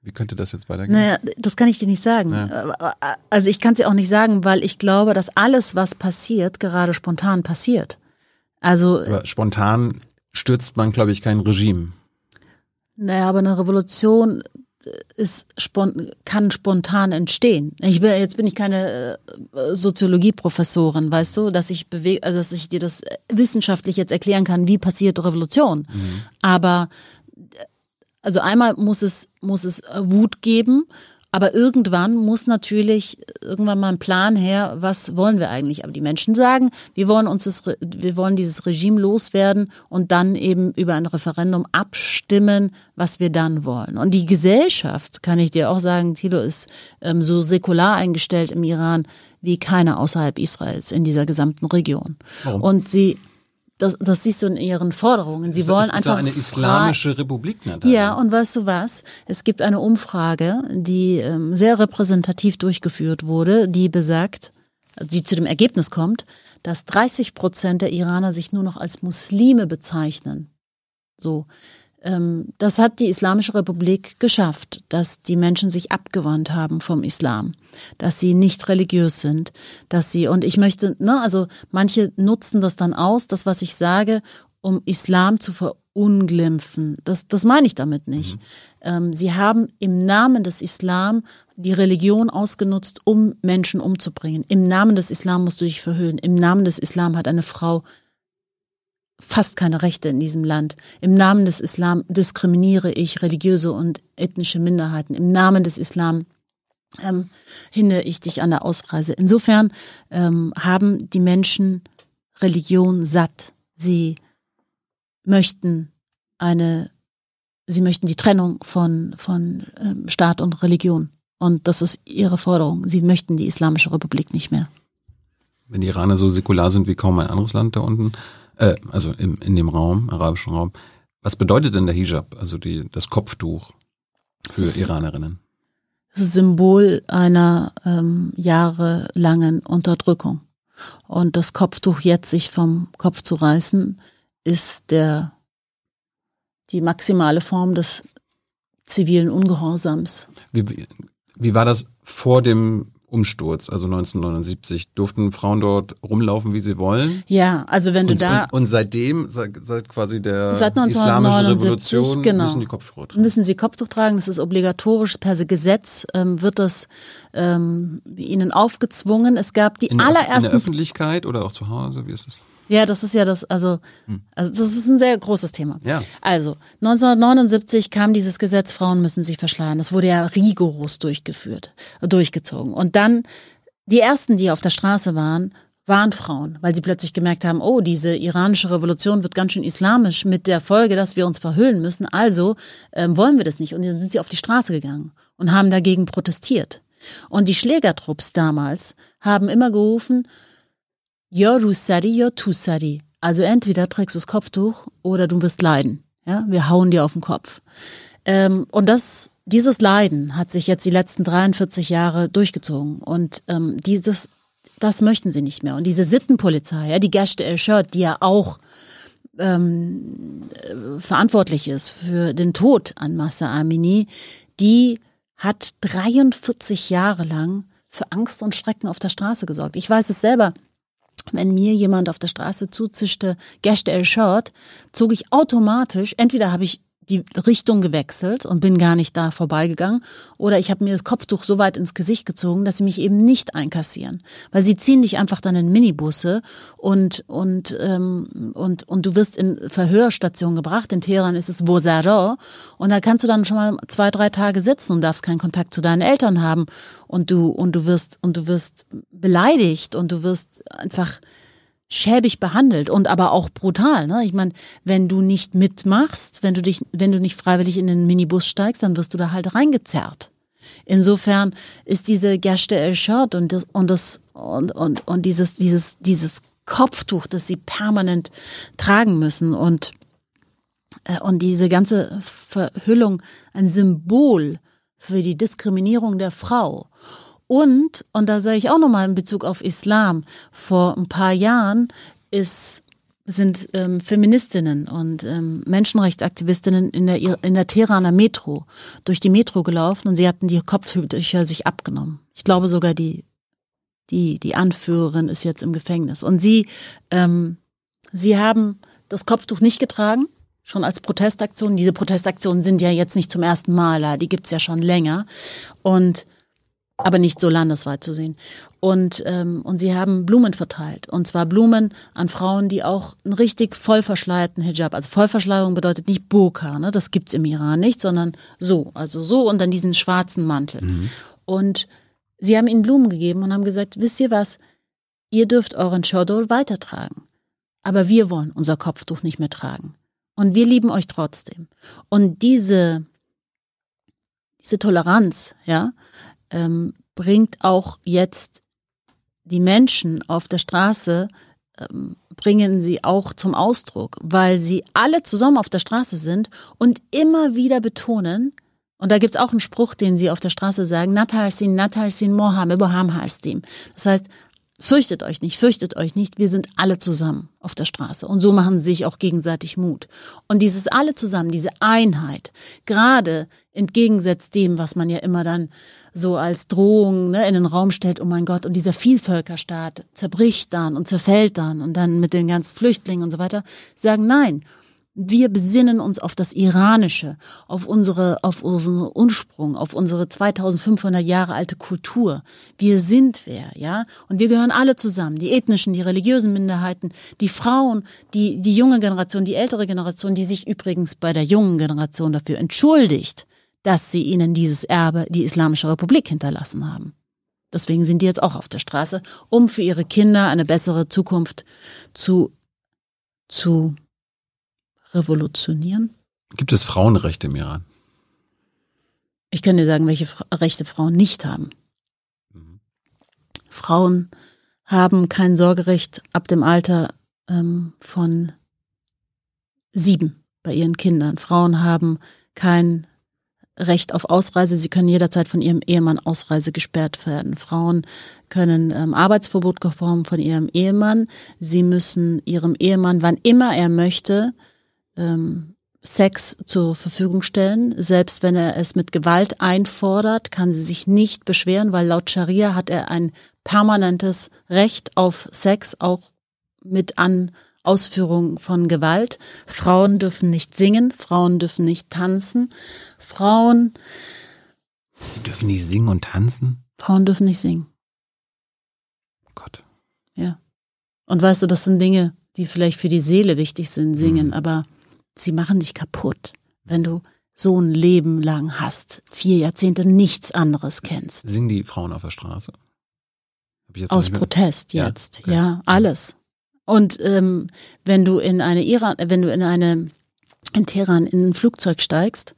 wie könnte das jetzt weitergehen? Naja, das kann ich dir nicht sagen. Ja. Also ich kann es dir auch nicht sagen, weil ich glaube, dass alles, was passiert, gerade spontan passiert. Also, Aber spontan stürzt man, glaube ich, kein Regime. naja, aber eine Revolution ist spon kann spontan entstehen. Ich bin, jetzt bin ich keine äh, Soziologieprofessorin, weißt du, dass ich bewege, also dass ich dir das wissenschaftlich jetzt erklären kann, wie passiert Revolution. Aber äh, also einmal muss es muss es äh, Wut geben, aber irgendwann muss natürlich irgendwann mal ein Plan her, was wollen wir eigentlich? Aber die Menschen sagen, wir wollen uns das, wir wollen dieses Regime loswerden und dann eben über ein Referendum abstimmen, was wir dann wollen. Und die Gesellschaft, kann ich dir auch sagen, Thilo ist ähm, so säkular eingestellt im Iran wie keiner außerhalb Israels in dieser gesamten Region. Warum? Und sie das, das siehst du in ihren Forderungen. Sie Es wollen ist einfach ja eine islamische Republik. Ne, ja, und weißt du was? Es gibt eine Umfrage, die ähm, sehr repräsentativ durchgeführt wurde, die besagt, die zu dem Ergebnis kommt, dass 30 Prozent der Iraner sich nur noch als Muslime bezeichnen. So. Ähm, das hat die Islamische Republik geschafft, dass die Menschen sich abgewandt haben vom Islam, dass sie nicht religiös sind, dass sie, und ich möchte, ne, also manche nutzen das dann aus, das, was ich sage, um Islam zu verunglimpfen. Das, das meine ich damit nicht. Mhm. Ähm, sie haben im Namen des Islam die Religion ausgenutzt, um Menschen umzubringen. Im Namen des Islam musst du dich verhöhnen. Im Namen des Islam hat eine Frau fast keine Rechte in diesem Land. Im Namen des Islam diskriminiere ich religiöse und ethnische Minderheiten. Im Namen des Islam ähm, hindere ich dich an der Ausreise. Insofern ähm, haben die Menschen Religion satt. Sie möchten eine, sie möchten die Trennung von, von ähm, Staat und Religion. Und das ist ihre Forderung. Sie möchten die Islamische Republik nicht mehr. Wenn die Iraner so säkular sind wie kaum ein anderes Land da unten, äh, also im, in dem Raum, arabischen Raum. Was bedeutet denn der Hijab, also die, das Kopftuch für das Iranerinnen? Das ist Symbol einer ähm, jahrelangen Unterdrückung. Und das Kopftuch jetzt sich vom Kopf zu reißen, ist der, die maximale Form des zivilen Ungehorsams. Wie, wie war das vor dem Umsturz, also 1979, durften Frauen dort rumlaufen, wie sie wollen. Ja, also wenn du und, da und, und, seitdem, seit, seit quasi der seit islamischen Revolution, genau, müssen die Kopftuch tragen. Müssen sie Kopftuch tragen, das ist obligatorisch, per Gesetz ähm, wird das ähm, ihnen aufgezwungen. Es gab die in allerersten... in der Öffentlichkeit oder auch zu Hause, wie ist es? Ja, das ist ja das, also, hm. also das ist ein sehr großes Thema. Ja. Also 1979 kam dieses Gesetz, Frauen müssen sich verschleiern. Das wurde ja rigoros durchgeführt, durchgezogen. Und dann die ersten, die auf der Straße waren, waren Frauen, weil sie plötzlich gemerkt haben, oh, diese iranische Revolution wird ganz schön islamisch mit der Folge, dass wir uns verhüllen müssen. Also ähm, wollen wir das nicht. Und dann sind sie auf die Straße gegangen und haben dagegen protestiert. Und die Schlägertrupps damals haben immer gerufen, Ja Rusari, ja Tusari. Also entweder trägst du das Kopftuch oder du wirst leiden. Ja, wir hauen dir auf den Kopf. Ähm, und das, dieses Leiden hat sich jetzt die letzten 43 Jahre durchgezogen. Und ähm, dieses, das möchten sie nicht mehr. Und diese Sittenpolizei, ja, die Gashte El-Shirt, die ja auch ähm, äh, verantwortlich ist für den Tod an Massa Amini, die hat 43 Jahre lang für Angst und Schrecken auf der Straße gesorgt. Ich weiß es selber wenn mir jemand auf der Straße zuzischte, Gäste El Short, zog ich automatisch, entweder habe ich die Richtung gewechselt und bin gar nicht da vorbeigegangen. Oder ich habe mir das Kopftuch so weit ins Gesicht gezogen, dass sie mich eben nicht einkassieren. Weil sie ziehen dich einfach dann in Minibusse und, und, ähm, und, und du wirst in Verhörstationen gebracht. In Teheran ist es Vozaro. Und da kannst du dann schon mal zwei, drei Tage sitzen und darfst keinen Kontakt zu deinen Eltern haben. Und du, und du wirst, und du wirst beleidigt und du wirst einfach schäbig behandelt und aber auch brutal. Ne? Ich meine, wenn du nicht mitmachst, wenn du dich, wenn du nicht freiwillig in den Minibus steigst, dann wirst du da halt reingezerrt. Insofern ist diese Gerste Shirt und das und das und und und dieses dieses dieses Kopftuch, das sie permanent tragen müssen und äh, und diese ganze Verhüllung ein Symbol für die Diskriminierung der Frau. Und, und da sage ich auch nochmal in Bezug auf Islam, vor ein paar Jahren ist sind ähm, Feministinnen und ähm, Menschenrechtsaktivistinnen in der, in der Teheraner Metro durch die Metro gelaufen und sie hatten die Kopftücher sich abgenommen. Ich glaube sogar die, die, die Anführerin ist jetzt im Gefängnis. Und sie, ähm, sie haben das Kopftuch nicht getragen, schon als Protestaktion. Diese Protestaktionen sind ja jetzt nicht zum ersten Mal, die gibt's ja schon länger. Und aber nicht so landesweit zu sehen. Und, ähm, und sie haben Blumen verteilt. Und zwar Blumen an Frauen, die auch einen richtig voll verschleierten Hijab. Also Vollverschleierung bedeutet nicht Burka, ne? das gibt's im Iran nicht, sondern so. Also so und dann diesen schwarzen Mantel. Mhm. Und sie haben ihnen Blumen gegeben und haben gesagt, wisst ihr was, ihr dürft euren Chodol weitertragen. Aber wir wollen unser Kopftuch nicht mehr tragen. Und wir lieben euch trotzdem. Und diese, diese Toleranz, ja, ähm, bringt auch jetzt die Menschen auf der Straße, ähm, bringen sie auch zum Ausdruck, weil sie alle zusammen auf der Straße sind und immer wieder betonen, und da gibt's auch einen Spruch, den sie auf der Straße sagen, Natarsin, Natarsin, Moham, Boham Hastim. Das heißt, Fürchtet euch nicht, fürchtet euch nicht, wir sind alle zusammen auf der Straße. Und so machen sie sich auch gegenseitig Mut. Und dieses alle zusammen, diese Einheit, gerade entgegensetzt dem, was man ja immer dann so als Drohung ne, in den Raum stellt, oh mein Gott, und dieser Vielvölkerstaat zerbricht dann und zerfällt dann und dann mit den ganzen Flüchtlingen und so weiter, sagen nein, wir besinnen uns auf das Iranische, auf unsere, auf unseren Ursprung, auf unsere 2500 Jahre alte Kultur. Wir sind wer, ja? Und wir gehören alle zusammen. Die ethnischen, die religiösen Minderheiten, die Frauen, die, die junge Generation, die ältere Generation, die sich übrigens bei der jungen Generation dafür entschuldigt, dass sie ihnen dieses Erbe, die Islamische Republik hinterlassen haben. Deswegen sind die jetzt auch auf der Straße, um für ihre Kinder eine bessere Zukunft zu, zu revolutionieren. Gibt es Frauenrechte im Iran? Ich kann dir sagen, welche Rechte Frauen nicht haben. Mhm. Frauen haben kein Sorgerecht ab dem Alter ähm, von sieben bei ihren Kindern. Frauen haben kein Recht auf Ausreise. Sie können jederzeit von ihrem Ehemann Ausreise gesperrt werden. Frauen können ähm, Arbeitsverbot bekommen von ihrem Ehemann. Sie müssen ihrem Ehemann, wann immer er möchte, ähm, Sex zur Verfügung stellen. Selbst wenn er es mit Gewalt einfordert, kann sie sich nicht beschweren, weil laut Scharia hat er ein permanentes Recht auf Sex, auch mit an Ausführung von Gewalt. Frauen dürfen nicht singen, Frauen dürfen nicht tanzen, Frauen. Sie dürfen nicht singen und tanzen? Frauen dürfen nicht singen. Gott. Ja. Und weißt du, das sind Dinge, die vielleicht für die Seele wichtig sind, singen, mhm. aber sie machen dich kaputt, wenn du so ein Leben lang hast, vier Jahrzehnte nichts anderes kennst. Singen die Frauen auf der Straße? Aus Protest jetzt, ja, okay. ja alles. Und ähm, wenn du in eine Iran, wenn du in eine in Teheran in ein Flugzeug steigst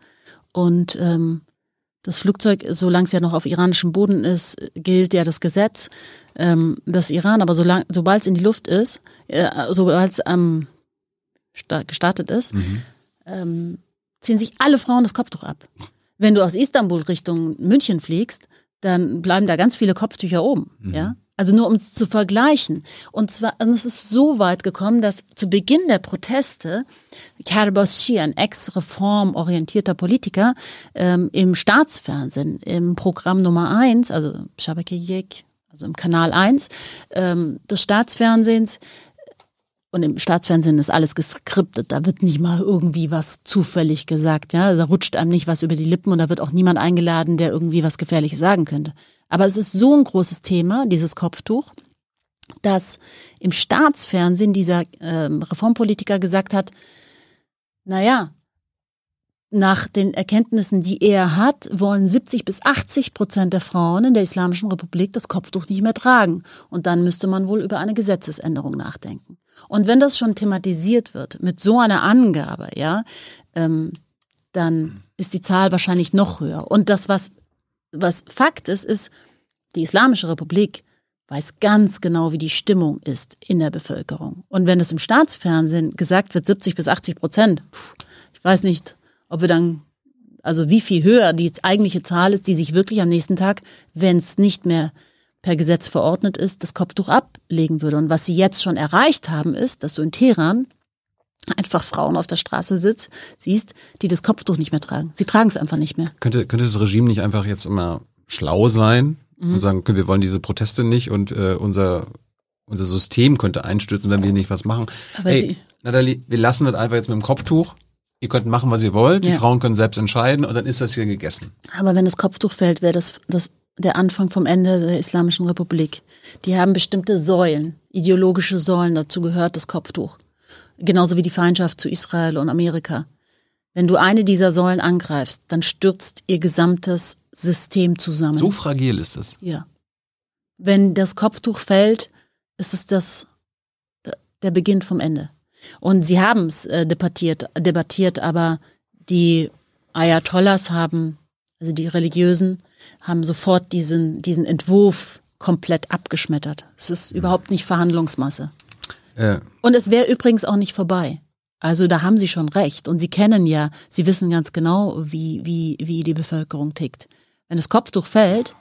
und ähm, das Flugzeug, solange es ja noch auf iranischem Boden ist, gilt ja das Gesetz, ähm, dass Iran, aber sobald es in die Luft ist, äh, sobald es am gestartet ist, mhm. ähm, ziehen sich alle Frauen das Kopftuch ab. Wenn du aus Istanbul Richtung München fliegst, dann bleiben da ganz viele Kopftücher oben, mhm. ja. Also nur um es zu vergleichen. Und zwar, und es ist so weit gekommen, dass zu Beginn der Proteste Kerboschi, ein ex-reformorientierter Politiker, ähm, im Staatsfernsehen, im Programm Nummer eins, also Shabakiyek, also im Kanal eins ähm, des Staatsfernsehens, und im Staatsfernsehen ist alles geskriptet, da wird nicht mal irgendwie was zufällig gesagt, ja, da rutscht einem nicht was über die Lippen und da wird auch niemand eingeladen, der irgendwie was Gefährliches sagen könnte. Aber es ist so ein großes Thema, dieses Kopftuch, dass im Staatsfernsehen dieser ähm, Reformpolitiker gesagt hat, naja, nach den Erkenntnissen, die er hat, wollen 70 bis 80 Prozent der Frauen in der Islamischen Republik das Kopftuch nicht mehr tragen. Und dann müsste man wohl über eine Gesetzesänderung nachdenken. Und wenn das schon thematisiert wird mit so einer Angabe, ja, ähm, dann ist die Zahl wahrscheinlich noch höher. Und das, was, was Fakt ist, ist, die Islamische Republik weiß ganz genau, wie die Stimmung ist in der Bevölkerung. Und wenn es im Staatsfernsehen gesagt wird, 70 bis 80 Prozent, ich weiß nicht, ob wir dann, also wie viel höher die eigentliche Zahl ist, die sich wirklich am nächsten Tag, wenn es nicht mehr per Gesetz verordnet ist, das Kopftuch ablegen würde. Und was sie jetzt schon erreicht haben, ist, dass du in Teheran einfach Frauen auf der Straße sitzt, siehst, die das Kopftuch nicht mehr tragen. Sie tragen es einfach nicht mehr. Könnte, könnte das Regime nicht einfach jetzt immer schlau sein mhm. und sagen, wir wollen diese Proteste nicht und äh, unser, unser System könnte einstürzen, wenn wir nicht was machen. Aber hey, sie Nathalie, wir lassen das einfach jetzt mit dem Kopftuch. Ihr könnt machen, was ihr wollt. Ja. Die Frauen können selbst entscheiden und dann ist das hier gegessen. Aber wenn das Kopftuch fällt, wäre das, das der Anfang vom Ende der Islamischen Republik. Die haben bestimmte Säulen, ideologische Säulen, dazu gehört das Kopftuch. Genauso wie die Feindschaft zu Israel und Amerika. Wenn du eine dieser Säulen angreifst, dann stürzt ihr gesamtes System zusammen. So fragil ist es. Ja. Wenn das Kopftuch fällt, ist es das, der Beginn vom Ende. Und sie haben es äh, debattiert, debattiert, aber die Ayatollahs haben, also die Religiösen, haben sofort diesen, diesen Entwurf komplett abgeschmettert. Es ist mhm. überhaupt nicht Verhandlungsmasse. Und es wäre übrigens auch nicht vorbei. Also da haben Sie schon recht. Und Sie kennen ja, Sie wissen ganz genau, wie, wie, wie die Bevölkerung tickt. Wenn das Kopftuch fällt,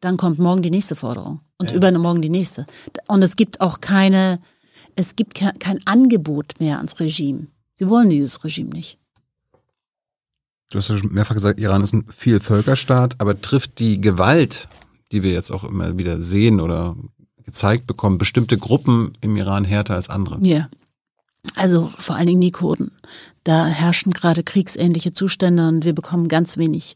dann kommt morgen die nächste Forderung. und ja. übermorgen die nächste. Und es gibt auch keine, es gibt kein Angebot mehr ans Regime. Sie wollen dieses Regime nicht. Du hast ja schon mehrfach gesagt, Iran ist ein Vielvölkerstaat, aber trifft die Gewalt, die wir jetzt auch immer wieder sehen oder gezeigt bekommen, bestimmte Gruppen im Iran härter als andere? Ja. Also vor allen Dingen die Kurden. Da herrschen gerade kriegsähnliche Zustände und wir bekommen ganz wenig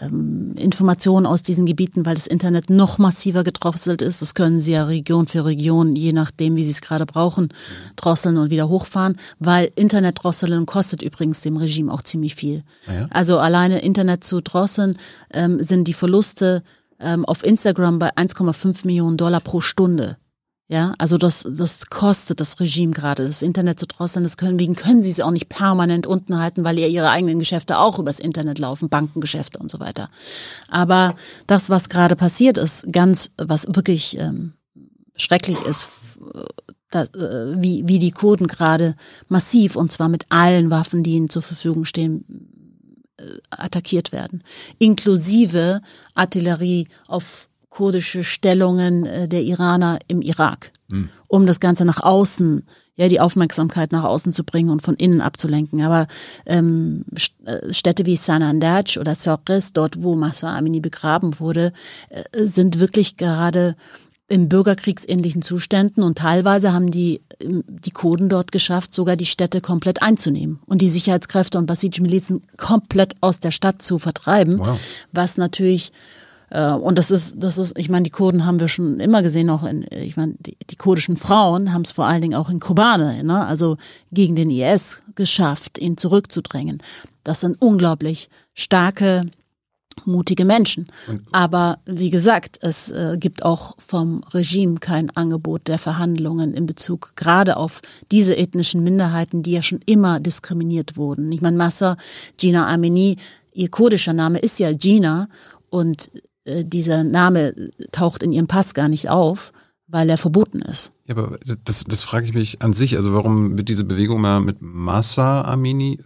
ähm, Informationen aus diesen Gebieten, weil das Internet noch massiver gedrosselt ist. Das können sie ja Region für Region, je nachdem, wie sie es gerade brauchen, drosseln und wieder hochfahren, weil Internet drosseln kostet übrigens dem Regime auch ziemlich viel. Ah ja. Also alleine Internet zu drosseln ähm, sind die Verluste ähm, auf Instagram bei 1,5 Millionen Dollar pro Stunde. Ja, also das, das kostet das Regime gerade, das Internet zu drosseln. Das können, wegen können sie es auch nicht permanent unten halten, weil ja ihre eigenen Geschäfte auch übers Internet laufen, Bankengeschäfte und so weiter. Aber das, was gerade passiert ist, ganz, was wirklich ähm, schrecklich ist, das, äh, wie, wie die Kurden gerade massiv und zwar mit allen Waffen, die ihnen zur Verfügung stehen, attackiert werden, inklusive Artillerie auf kurdische Stellungen äh, der Iraner im Irak, mhm. um das Ganze nach außen, ja, die Aufmerksamkeit nach außen zu bringen und von innen abzulenken. Aber ähm, äh, Städte wie Sanandaj oder Sokres, dort wo Massa Amini begraben wurde, äh, sind wirklich gerade in bürgerkriegsähnlichen Zuständen und teilweise haben die, die Kurden dort geschafft, sogar die Städte komplett einzunehmen und die Sicherheitskräfte und Basij-Milizen komplett aus der Stadt zu vertreiben, wow. was natürlich äh, und das ist, das ist, ich meine, die Kurden haben wir schon immer gesehen, auch in, ich meine, die, die kurdischen Frauen haben es vor allen Dingen auch in Kobane, ne, also gegen den IS geschafft, ihn zurückzudrängen. Das sind unglaublich starke, mutige Menschen. Aber wie gesagt, es äh, gibt auch vom Regime kein Angebot der Verhandlungen in Bezug gerade auf diese ethnischen Minderheiten, die ja schon immer diskriminiert wurden. Ich meine, Massa, Gina Amini, ihr kurdischer Name ist ja Gina und äh, dieser Name taucht in ihrem Pass gar nicht auf, weil er verboten ist. Ja, aber das, das frage ich mich an sich. Also warum wird diese Bewegung mal mit Massa Amini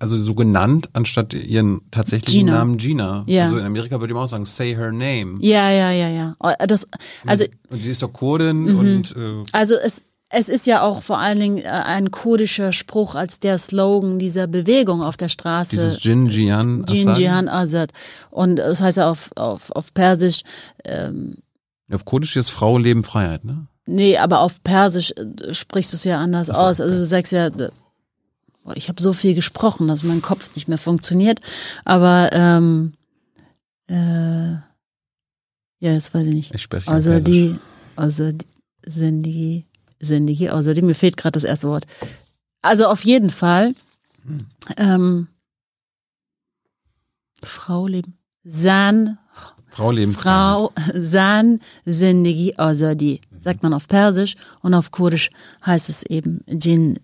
also so genannt, anstatt ihren tatsächlichen Gina. Namen Gina. Ja. Also in Amerika würde man auch sagen, say her name. Ja, ja, ja, ja. Oh, das, also, und sie ist doch Kurdin mhm. und äh, also es es ist ja auch vor allen Dingen äh, ein kurdischer Spruch als der Slogan dieser Bewegung auf der Straße. Dieses Jin Azad. Jin Azad. Und das heißt ja auf, auf, auf Persisch. Ähm, auf Kurdisch ist Frau, Leben, Freiheit, ne? Nee, aber auf Persisch äh, sprichst du es ja anders so, aus. Also du sagst ja, ich habe so viel gesprochen, dass mein Kopf nicht mehr funktioniert. Aber ähm, äh, ja, jetzt weiß ich nicht. Ich spreche also die, also die sind die Sendigi, außerdem, mir fehlt gerade das erste Wort. Also auf jeden Fall, ähm, Frau leben, San, Frau leben, Frau, San, Sendigi, Azadi, sagt man auf Persisch und auf Kurdisch heißt es eben Jin die,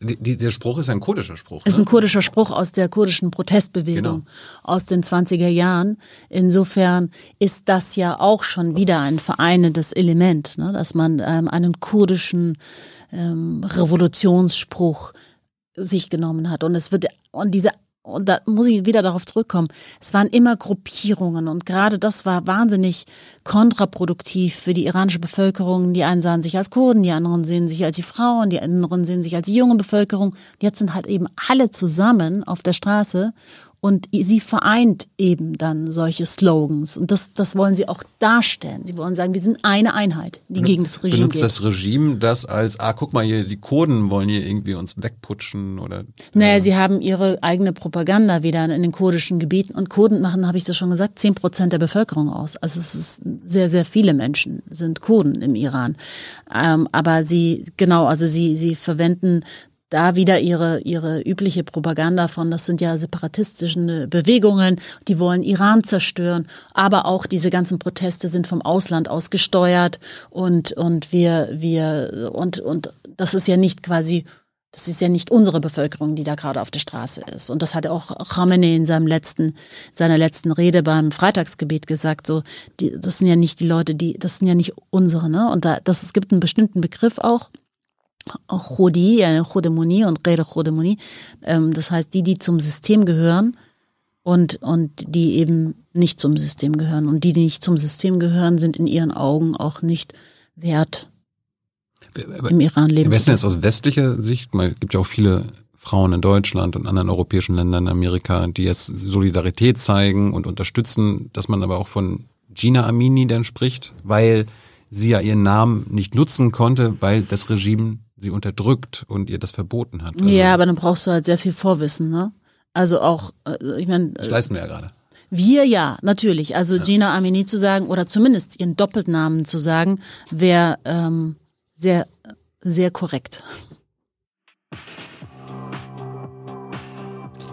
die, der Spruch ist ein kurdischer Spruch. Ne? Ist ein kurdischer Spruch aus der kurdischen Protestbewegung genau. aus den 20er Jahren. Insofern ist das ja auch schon wieder ein vereinendes Element, ne? dass man ähm, einen kurdischen ähm, Revolutionsspruch sich genommen hat. Und es wird, und diese und da muss ich wieder darauf zurückkommen, es waren immer Gruppierungen und gerade das war wahnsinnig kontraproduktiv für die iranische Bevölkerung. Die einen sahen sich als Kurden, die anderen sehen sich als die Frauen, die anderen sehen sich als die junge Bevölkerung. Jetzt sind halt eben alle zusammen auf der Straße und sie vereint eben dann solche Slogans. Und das, das wollen sie auch darstellen. Sie wollen sagen, wir sind eine Einheit, die gegen das Regime Benutzt geht. das Regime das als, ah, guck mal hier, die Kurden wollen hier irgendwie uns wegputschen oder? Naja, sie haben ihre eigene Propaganda wieder in den kurdischen Gebieten. Und Kurden machen, habe ich das schon gesagt, zehn Prozent der Bevölkerung aus. Also es ist sehr, sehr viele Menschen sind Kurden im Iran. Ähm, aber sie, genau, also sie, sie verwenden da wieder ihre, ihre übliche Propaganda von, das sind ja separatistische Bewegungen, die wollen Iran zerstören, aber auch diese ganzen Proteste sind vom Ausland aus gesteuert und, und wir, wir, und, und das ist ja nicht quasi das ist ja nicht unsere Bevölkerung, die da gerade auf der Straße ist. Und das hat auch Khamenei in seinem letzten, seiner letzten Rede beim Freitagsgebet gesagt. So, die, das sind ja nicht die Leute, die, das sind ja nicht unsere, ne? Und da, das, es gibt einen bestimmten Begriff auch, Khodi, Chodemoni und Gere Chodemoni. Ähm, das heißt, die, die zum System gehören, und, und die eben nicht zum System gehören. Und die, die nicht zum System gehören, sind in ihren Augen auch nicht wert, Aber im Iran leben Westen ist aus westlicher Sicht, man gibt ja auch viele Frauen in Deutschland und anderen europäischen Ländern, Amerika, die jetzt Solidarität zeigen und unterstützen, dass man aber auch von Gina Amini dann spricht, weil sie ja ihren Namen nicht nutzen konnte, weil das Regime sie unterdrückt und ihr das verboten hat. Also, ja, aber dann brauchst du halt sehr viel Vorwissen, ne? Also auch, äh, ich meine, Das leisten wir ja gerade. wir ja, natürlich. Also Gina Amini zu sagen oder zumindest ihren Doppelnamen zu sagen, wäre ähm, sehr, sehr korrekt.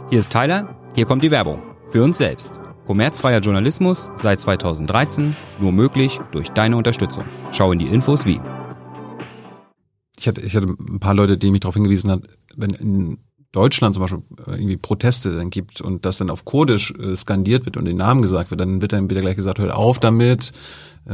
Hier ist Tyler, hier kommt die Werbung. Für uns selbst. Kommerzfreier Journalismus seit 2013, nur möglich durch deine Unterstützung. Schau in die Infos wie. Ich hatte, ich hatte ein paar Leute, die mich darauf hingewiesen haben, wenn in Deutschland zum Beispiel äh, irgendwie Proteste dann gibt und das dann auf Kurdisch äh, skandiert wird und den Namen gesagt wird, dann wird dann wieder gleich gesagt, hört auf damit. Äh,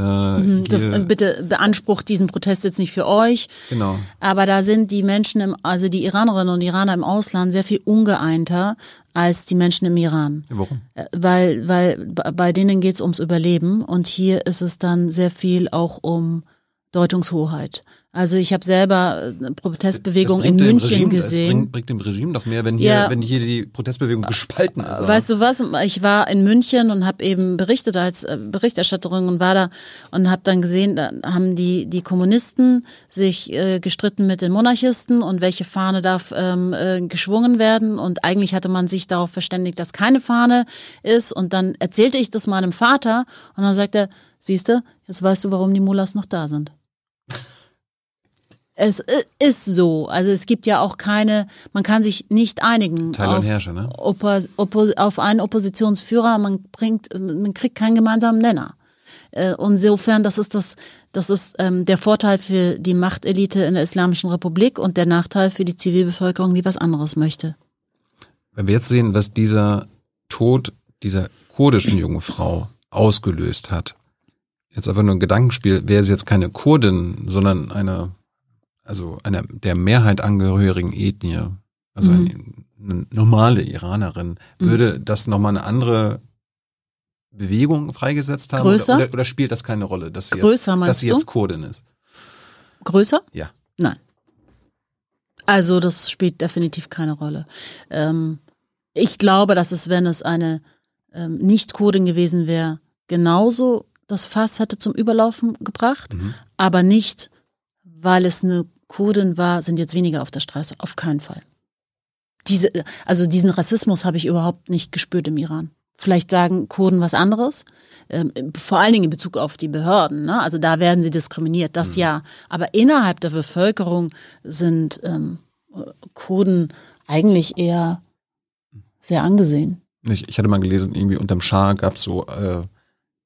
Das, hier- äh, bitte beansprucht diesen Protest jetzt nicht für euch. Genau. Aber da sind die Menschen, im, also die Iranerinnen und Iraner im Ausland sehr viel ungeeinter als die Menschen im Iran. Warum? Weil, weil bei denen geht's ums Überleben und hier ist es dann sehr viel auch um Deutungshoheit. Also ich habe selber eine Protestbewegung Das in München Regime, Das gesehen. bringt, bringt dem Regime doch mehr, wenn hier, Ja. wenn hier die Protestbewegung gespalten ist. oder? Weißt du was? Ich war in München und habe eben berichtet als äh, Berichterstatterin und war da und habe dann gesehen, da haben die die Kommunisten sich äh, gestritten mit den Monarchisten und welche Fahne darf ähm, äh, geschwungen werden und eigentlich hatte man sich darauf verständigt, dass keine Fahne ist und dann erzählte ich das meinem Vater und dann sagt er, siehste, jetzt weißt du, warum die Mullahs noch da sind. Es ist so. Also es gibt ja auch keine, man kann sich nicht einigen Teil und auf, Herrscher, ne? Oppo, Oppo, auf einen Oppositionsführer. Man bringt, man kriegt keinen gemeinsamen Nenner. Äh, Insofern, das ist das, das ist ähm, der Vorteil für die Machtelite in der Islamischen Republik und der Nachteil für die Zivilbevölkerung, die was anderes möchte. Wenn wir jetzt sehen, was dieser Tod dieser kurdischen jungen Frau ausgelöst hat, jetzt einfach nur ein Gedankenspiel, wäre sie jetzt keine Kurdin, sondern eine, also einer der Mehrheit angehörigen Ethnie, also eine, eine normale Iranerin, würde das nochmal eine andere Bewegung freigesetzt haben? Größer? Oder, oder, oder spielt das keine Rolle, dass sie, Größer, jetzt, dass sie jetzt Kurdin ist? Größer? Ja. Nein. Also das spielt definitiv keine Rolle. Ähm, ich glaube, dass es, wenn es eine ähm, Nicht-Kurdin gewesen wäre, genauso das Fass hätte zum Überlaufen gebracht, aber nicht, weil es eine Kurdin war, sind jetzt weniger auf der Straße. Auf keinen Fall. Diese, also diesen Rassismus habe ich überhaupt nicht gespürt im Iran. Vielleicht sagen Kurden was anderes, ähm, vor allen Dingen in Bezug auf die Behörden. Ne? Also da werden sie diskriminiert, das ja. Aber innerhalb der Bevölkerung sind ähm, Kurden eigentlich eher sehr angesehen. Ich, ich hatte mal gelesen, irgendwie unterm Schah gab es so äh,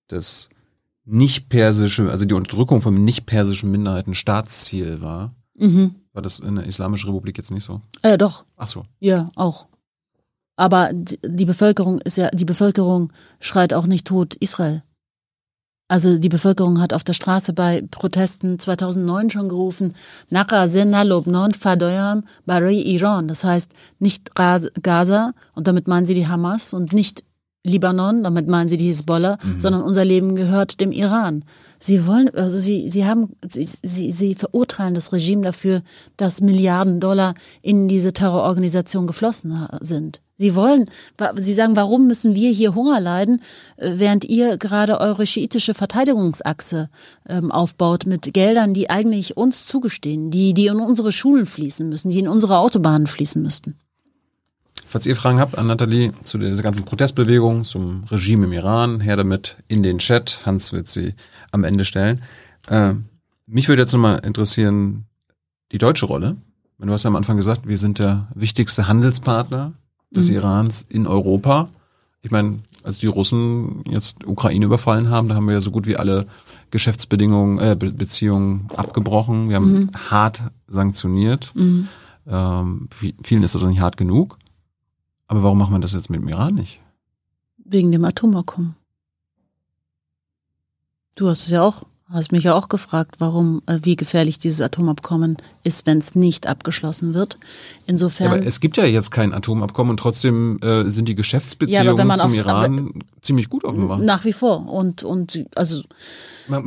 das nicht-persische, also die Unterdrückung von nicht-persischen Minderheiten Staatsziel war. Mhm. War das in der Islamischen Republik jetzt nicht so? Äh, doch, Ach so. ja, auch. Aber die Bevölkerung ist ja, die Bevölkerung schreit auch nicht tot Israel. Also die Bevölkerung hat auf der Straße bei Protesten 2009 schon gerufen, Naka Lobnon Fadoyam Bari Iran. Das heißt nicht Gaza und damit meinen sie die Hamas und nicht Libanon, damit meinen sie die Hisbollah, sondern unser Leben gehört dem Iran. Sie wollen, also sie, sie haben, sie, sie, sie verurteilen das Regime dafür, dass Milliarden Dollar in diese Terrororganisation geflossen sind. Sie wollen, sie sagen, warum müssen wir hier Hunger leiden, äh, während ihr gerade eure schiitische Verteidigungsachse ähm, aufbaut mit Geldern, die eigentlich uns zugestehen, die, die in unsere Schulen fließen müssen, die in unsere Autobahnen fließen müssten. Falls ihr Fragen habt an Nathalie zu dieser ganzen Protestbewegung, zum Regime im Iran, her damit in den Chat. Hans wird sie am Ende stellen. Äh, mich würde jetzt nochmal interessieren, die deutsche Rolle. Du hast ja am Anfang gesagt, wir sind der wichtigste Handelspartner des Irans in Europa. Ich meine, als die Russen jetzt Ukraine überfallen haben, da haben wir ja so gut wie alle Geschäftsbedingungen, äh, Be Beziehungen abgebrochen. Wir haben hart sanktioniert. Ähm, vi- vielen ist das doch nicht hart genug. Aber warum macht man das jetzt mit dem Iran nicht? Wegen dem Atomabkommen. Du hast es ja auch hast mich ja auch gefragt, warum, äh, wie gefährlich dieses Atomabkommen ist, wenn es nicht abgeschlossen wird. Insofern. Ja, aber es gibt ja jetzt kein Atomabkommen und trotzdem äh, sind die Geschäftsbeziehungen ja, zum Iran ziemlich gut offenbar. Nach wie vor. Und, und also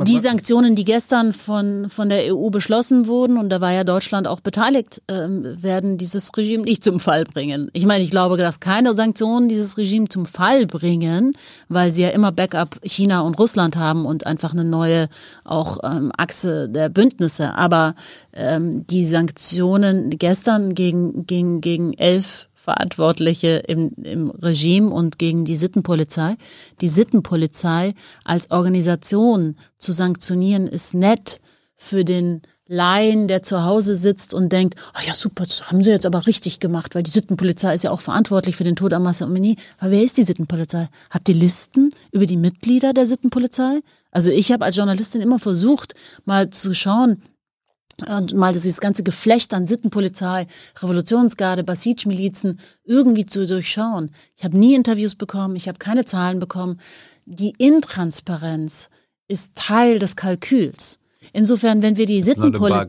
die Sanktionen, die gestern von, von der EU beschlossen wurden, und da war ja Deutschland auch beteiligt, äh, werden dieses Regime nicht zum Fall bringen. Ich meine, ich glaube, dass keine Sanktionen dieses Regime zum Fall bringen, weil sie ja immer Backup China und Russland haben und einfach eine neue auch ähm, Achse der Bündnisse. Aber ähm, die Sanktionen gestern gegen, gegen, gegen elf Verantwortliche im, im Regime und gegen die Sittenpolizei. Die Sittenpolizei als Organisation zu sanktionieren ist nett für den Laien, der zu Hause sitzt und denkt, ah oh ja super, das haben sie jetzt aber richtig gemacht, weil die Sittenpolizei ist ja auch verantwortlich für den Tod am Massa Amini. Aber wer ist die Sittenpolizei? Habt ihr Listen über die Mitglieder der Sittenpolizei? Also ich habe als Journalistin immer versucht, mal zu schauen, und mal dieses ganze Geflecht an Sittenpolizei, Revolutionsgarde, Basij-Milizen irgendwie zu durchschauen. Ich habe nie Interviews bekommen, ich habe keine Zahlen bekommen. Die Intransparenz ist Teil des Kalküls. Insofern, wenn wir die Sittenpolizei.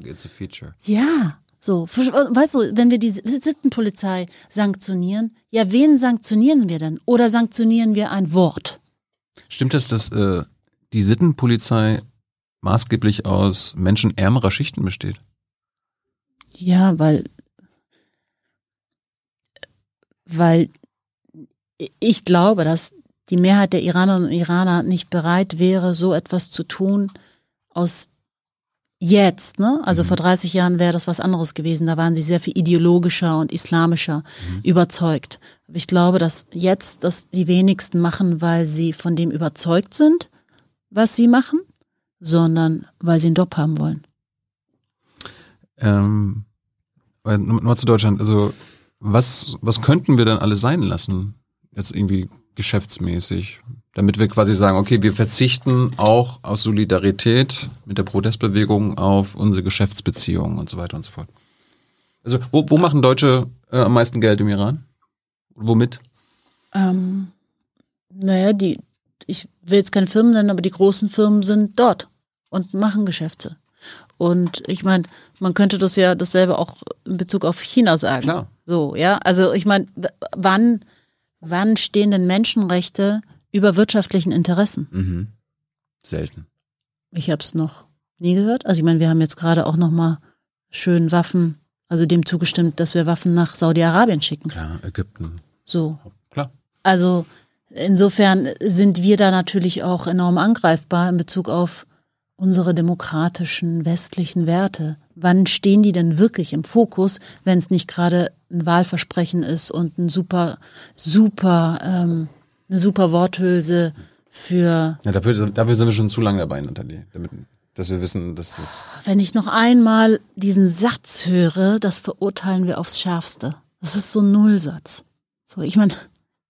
Ja, so, weißt du, wenn wir die Sittenpolizei sanktionieren, ja, wen sanktionieren wir denn? Oder sanktionieren wir ein Wort? Stimmt es, dass äh, die Sittenpolizei maßgeblich aus Menschen ärmerer Schichten besteht. Ja, weil, weil ich glaube, dass die Mehrheit der Iranerinnen und Iraner nicht bereit wäre, so etwas zu tun aus jetzt, ne? Also mhm. vor 30 Jahren wäre das was anderes gewesen. Da waren sie sehr viel ideologischer und islamischer mhm. überzeugt. Aber ich glaube, dass jetzt das die wenigsten machen, weil sie von dem überzeugt sind, was sie machen sondern weil sie einen Job haben wollen. Ähm, nochmal zu Deutschland, also was, was könnten wir dann alle sein lassen? Jetzt irgendwie geschäftsmäßig, damit wir quasi sagen, okay, wir verzichten auch aus Solidarität mit der Protestbewegung auf unsere Geschäftsbeziehungen und so weiter und so fort. Also wo, wo machen Deutsche äh, am meisten Geld im Iran? Womit? Ähm, naja, die, ich will jetzt keine Firmen nennen, aber die großen Firmen sind dort und machen Geschäfte. Und ich meine, man könnte das ja dasselbe auch in Bezug auf China sagen. Klar. So, ja. Also ich meine, wann, wann stehen denn Menschenrechte über wirtschaftlichen Interessen? Mhm. Selten. Ich habe es noch nie gehört. Also ich meine, wir haben jetzt gerade auch noch mal schön Waffen, also dem zugestimmt, dass wir Waffen nach Saudi-Arabien schicken. Klar, Ägypten. So. Klar. Also Insofern sind wir da natürlich auch enorm angreifbar in Bezug auf unsere demokratischen westlichen Werte. Wann stehen die denn wirklich im Fokus, wenn es nicht gerade ein Wahlversprechen ist und ein super, super, ähm, eine super Worthülse für. Ja, dafür, dafür sind wir schon zu lange dabei, Nathalie, damit, dass wir wissen, dass es. Wenn ich noch einmal diesen Satz höre, das verurteilen wir aufs Schärfste. Das ist so ein Nullsatz. So, ich meine,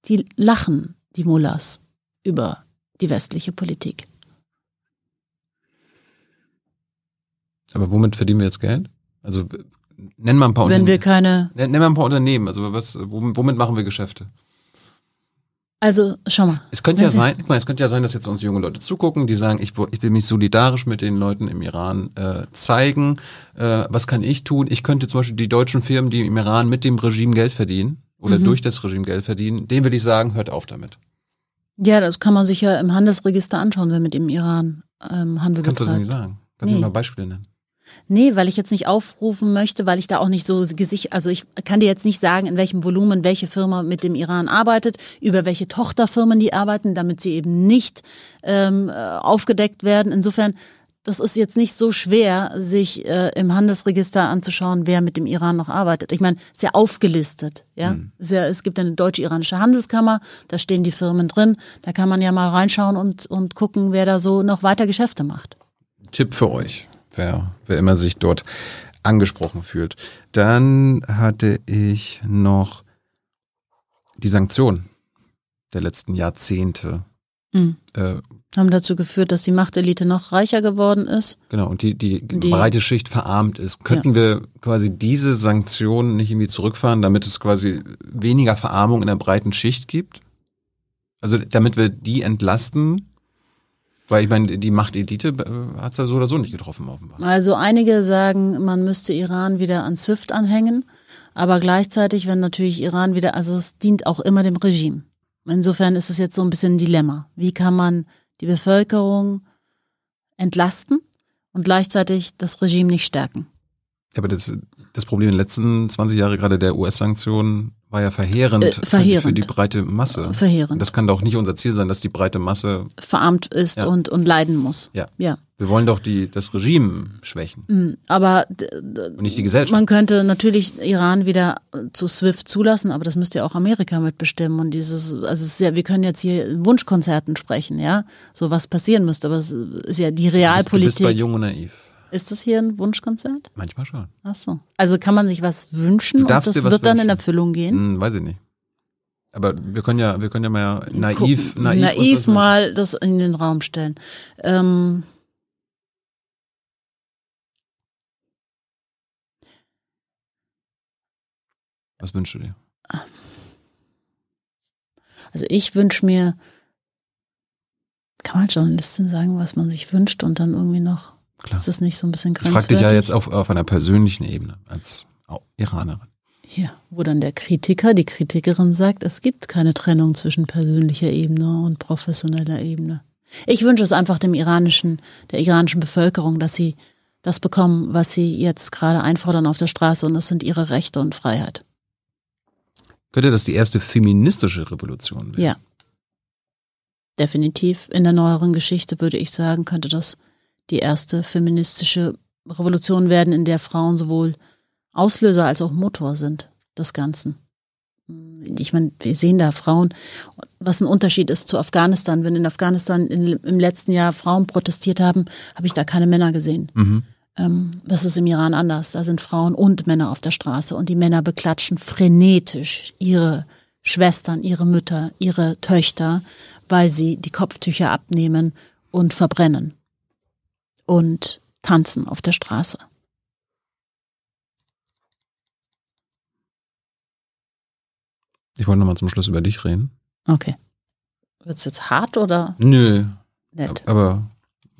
die lachen die Mullahs über die westliche Politik. Aber womit verdienen wir jetzt Geld? Also nennen wir ein paar Wenn wir keine. Nennen wir ein paar Unternehmen. Also was, womit machen wir Geschäfte? Also, schau mal. Es könnte ja sein, es könnte ja sein, dass jetzt uns junge Leute zugucken, die sagen, ich, ich will mich solidarisch mit den Leuten im Iran äh, zeigen. Äh, was kann ich tun? Ich könnte zum Beispiel die deutschen Firmen, die im Iran mit dem Regime Geld verdienen oder mhm. durch das Regime Geld verdienen, denen will ich sagen, hört auf damit. Ja, das kann man sich ja im Handelsregister anschauen, wenn mit dem Iran ähm, Handel Kannst betreibt. du das nicht sagen? Kannst nee. du mal Beispiele nennen? Nee, weil ich jetzt nicht aufrufen möchte, weil ich da auch nicht so gesicht, also ich kann dir jetzt nicht sagen, in welchem Volumen welche Firma mit dem Iran arbeitet, über welche Tochterfirmen die arbeiten, damit sie eben nicht ähm, aufgedeckt werden. Insofern das ist jetzt nicht so schwer, sich äh, im Handelsregister anzuschauen, wer mit dem Iran noch arbeitet. Ich meine, ja aufgelistet. Ja? Mhm. ja es gibt eine deutsche-iranische Handelskammer, da stehen die Firmen drin. Da kann man ja mal reinschauen und, und gucken, wer da so noch weiter Geschäfte macht. Tipp für euch, wer, wer immer sich dort angesprochen fühlt. Dann hatte ich noch die Sanktionen der letzten Jahrzehnte. Mhm. Äh, haben dazu geführt, dass die Machtelite noch reicher geworden ist. Genau, und die, die, die breite Schicht verarmt ist. Könnten ja. wir quasi diese Sanktionen nicht irgendwie zurückfahren, damit es quasi weniger Verarmung in der breiten Schicht gibt? Also damit wir die entlasten? Weil ich meine, die Machtelite äh, hat es ja so oder so nicht getroffen, offenbar. Also einige sagen, man müsste Iran wieder an SWIFT anhängen, aber gleichzeitig, wenn natürlich Iran wieder, also es dient auch immer dem Regime. Insofern ist es jetzt so ein bisschen ein Dilemma. Wie kann man die Bevölkerung entlasten und gleichzeitig das Regime nicht stärken? Aber das, das Problem in den letzten 20 Jahren gerade der US-Sanktionen war ja verheerend, Äh, verheerend. Für, die breite Masse. Verheerend. Das kann doch nicht unser Ziel sein, dass die breite Masse. Verarmt ist Ja. und, und leiden muss. Ja. Ja. Wir wollen doch die, das Regime schwächen Mhm. Aber und nicht die Gesellschaft. man könnte natürlich Iran wieder zu SWIFT zulassen, aber das müsste ja auch Amerika mitbestimmen. Und dieses, also es ist ja, wir können jetzt hier Wunschkonzerten sprechen, ja, so was passieren müsste, aber es ist ja die du, bist, du bist bei Realpolitik. Jung und Naiv. Ist das hier ein Wunschkonzert? Manchmal schon. Ach so. Also kann man sich was wünschen und das wird dann in wünschen. Erfüllung gehen? Hm, weiß ich nicht. Aber wir können ja, wir können ja mal naiv, naiv, naiv wünschen. mal das in den Raum stellen. Ähm, Was wünschst du dir? also ich wünsche mir, kann man Journalistin sagen, was man sich wünscht und dann irgendwie noch, Klar. ist das nicht so ein bisschen Ich frage grenzwertig? dich ja jetzt auf, auf einer persönlichen Ebene als Iranerin. Ja, wo dann der Kritiker, die Kritikerin sagt, es gibt keine Trennung zwischen persönlicher Ebene und professioneller Ebene. Ich wünsche es einfach dem iranischen, der iranischen Bevölkerung, dass sie das bekommen, was sie jetzt gerade einfordern auf der Straße und das sind ihre Rechte und Freiheit. Könnte das die erste feministische Revolution werden? Ja. Definitiv in der neueren Geschichte würde ich sagen, könnte das die erste feministische Revolution werden, in der Frauen sowohl Auslöser als auch Motor sind des Ganzen. Ich meine, wir sehen da Frauen, was ein Unterschied ist zu Afghanistan. Wenn in Afghanistan in, im letzten Jahr Frauen protestiert haben, habe ich da keine Männer gesehen. Mhm. Ähm, das ist im Iran anders. Da sind Frauen und Männer auf der Straße und die Männer beklatschen frenetisch ihre Schwestern, ihre Mütter, ihre Töchter, weil sie die Kopftücher abnehmen und verbrennen und tanzen auf der Straße. Ich wollte nochmal zum Schluss über dich reden. Okay. Wird's jetzt hart oder Nö, nett? aber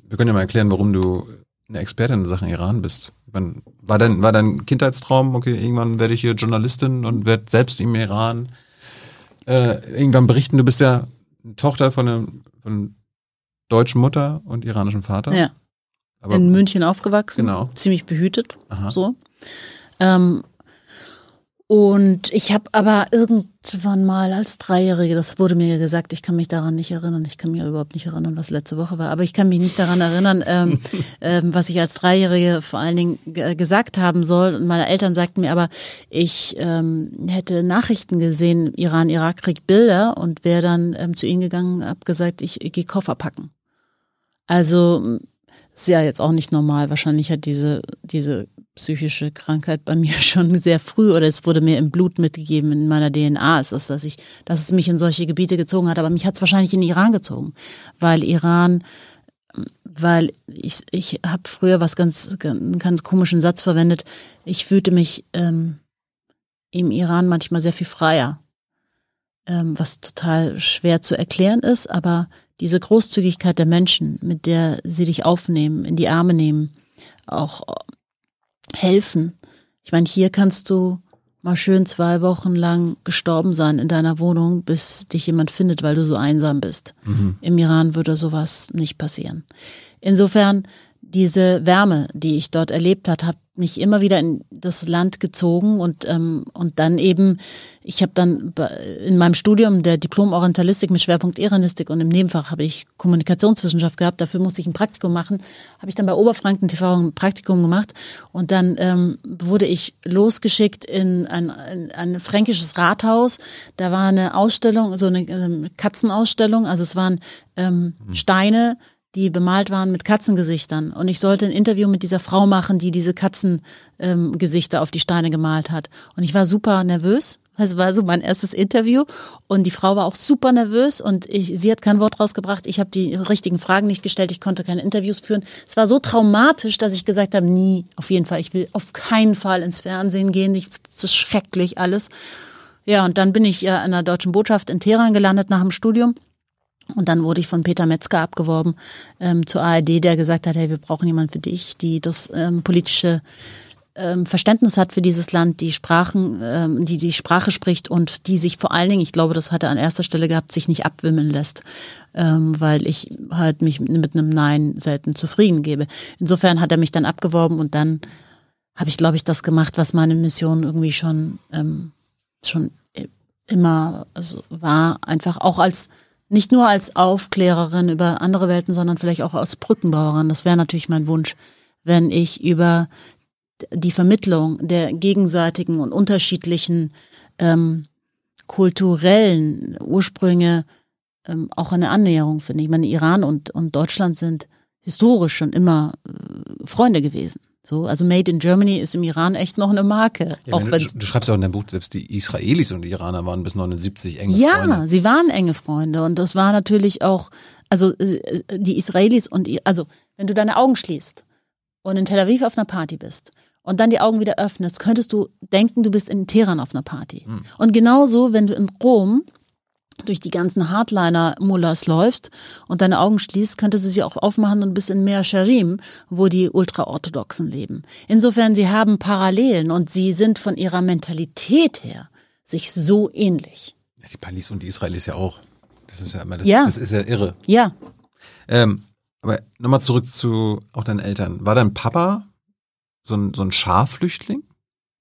wir können ja mal erklären, warum du eine Expertin in Sachen Iran bist. Meine, War dein, war dein Kindheitstraum, okay, irgendwann werde ich hier Journalistin und werde selbst im Iran äh, irgendwann berichten. Du bist ja Tochter von einer, von einer deutschen Mutter und iranischen Vater. Ja. Aber, in München aufgewachsen, Genau. ziemlich behütet, Aha. so. Ähm, und ich habe aber irgendwann mal als Dreijährige, das wurde mir ja gesagt, ich kann mich daran nicht erinnern, ich kann mich überhaupt nicht erinnern, was letzte Woche war, aber ich kann mich nicht daran erinnern, ähm, *laughs* ähm, was ich als Dreijährige vor allen Dingen ge- gesagt haben soll. Und meine Eltern sagten mir aber, ich ähm, hätte Nachrichten gesehen, Iran-Irak-Krieg, Bilder und wäre dann ähm, zu ihnen gegangen, hab gesagt, ich, ich gehe Koffer packen. Also ist ja jetzt auch nicht normal. Wahrscheinlich hat diese, diese psychische Krankheit bei mir *laughs* schon sehr früh oder es wurde mir im Blut mitgegeben, in meiner DNA ist es, dass ich, dass es mich in solche Gebiete gezogen hat, aber mich hat es wahrscheinlich in Iran gezogen, weil Iran, weil ich, ich habe früher was ganz, einen ganz komischen Satz verwendet. Ich fühlte mich ähm, im Iran manchmal sehr viel freier, ähm, was total schwer zu erklären ist, aber diese Großzügigkeit der Menschen, mit der sie dich aufnehmen, in die Arme nehmen, auch helfen. Ich meine, hier kannst du mal schön zwei Wochen lang gestorben sein in deiner Wohnung, bis dich jemand findet, weil du so einsam bist. Im Iran würde sowas nicht passieren. Insofern, diese Wärme, die ich dort erlebt hat, hat mich immer wieder in das Land gezogen und ähm, und dann eben, ich habe dann in meinem Studium der Diplom Orientalistik mit Schwerpunkt Iranistik und im Nebenfach habe ich Kommunikationswissenschaft gehabt. Dafür musste ich ein Praktikum machen. Habe ich dann bei Oberfranken TV ein Praktikum gemacht und dann ähm, wurde ich losgeschickt in ein, in ein fränkisches Rathaus. Da war eine Ausstellung, so eine ähm, Katzenausstellung. Also es waren ähm, Steine die bemalt waren mit Katzengesichtern. Und ich sollte ein Interview mit dieser Frau machen, die diese Katzengesichter ähm, auf die Steine gemalt hat. Und ich war super nervös. Es war so mein erstes Interview. Und die Frau war auch super nervös und ich, sie hat kein Wort rausgebracht. Ich habe die richtigen Fragen nicht gestellt. Ich konnte keine Interviews führen. Es war so traumatisch, dass ich gesagt habe, nie, auf jeden Fall, ich will auf keinen Fall ins Fernsehen gehen. Ich, das ist schrecklich alles. Ja, und dann bin ich ja in der deutschen Botschaft in Teheran gelandet nach dem Studium Und dann wurde ich von Peter Metzger abgeworben ähm, zur ARD, der gesagt hat, hey, wir brauchen jemanden für dich, die das ähm, politische ähm, Verständnis hat für dieses Land, die Sprachen, ähm, die die Sprache spricht und die sich vor allen Dingen, ich glaube, das hat er an erster Stelle gehabt, sich nicht abwimmeln lässt, ähm, weil ich halt mich mit einem Nein selten zufrieden gebe. Insofern hat er mich dann abgeworben und dann habe ich, glaube ich, das gemacht, was meine Mission irgendwie schon ähm, schon immer also war, einfach auch als nicht nur als Aufklärerin über andere Welten, sondern vielleicht auch als Brückenbauerin. Das wäre natürlich mein Wunsch, wenn ich über die Vermittlung der gegenseitigen und unterschiedlichen ähm, kulturellen Ursprünge ähm, auch eine Annäherung finde. Ich meine, Iran und, und Deutschland sind historisch schon immer äh, Freunde gewesen. So, also Made in Germany ist im Iran echt noch eine Marke. Ja, auch du, du schreibst ja auch in deinem Buch, selbst die Israelis und die Iraner waren bis 79 enge ja, Freunde. Ja, sie waren enge Freunde und das war natürlich auch, also äh, die Israelis und, also wenn du deine Augen schließt und in Tel Aviv auf einer Party bist und dann die Augen wieder öffnest, könntest du denken, du bist in Teheran auf einer Party. Hm. Und genauso, wenn du in Rom durch die ganzen Hardliner-Mullahs läufst und deine Augen schließt, könntest du sie auch aufmachen und bis in Meer Sharim, wo die Ultraorthodoxen leben. Insofern, sie haben Parallelen und sie sind von ihrer Mentalität her sich so ähnlich. Ja, die Palis und die Israelis ja auch. Das ist ja immer, das, Ja. das ist ja irre. Ja, Ähm, aber nochmal zurück zu auch deinen Eltern. War dein Papa so ein, so ein Scharflüchtling?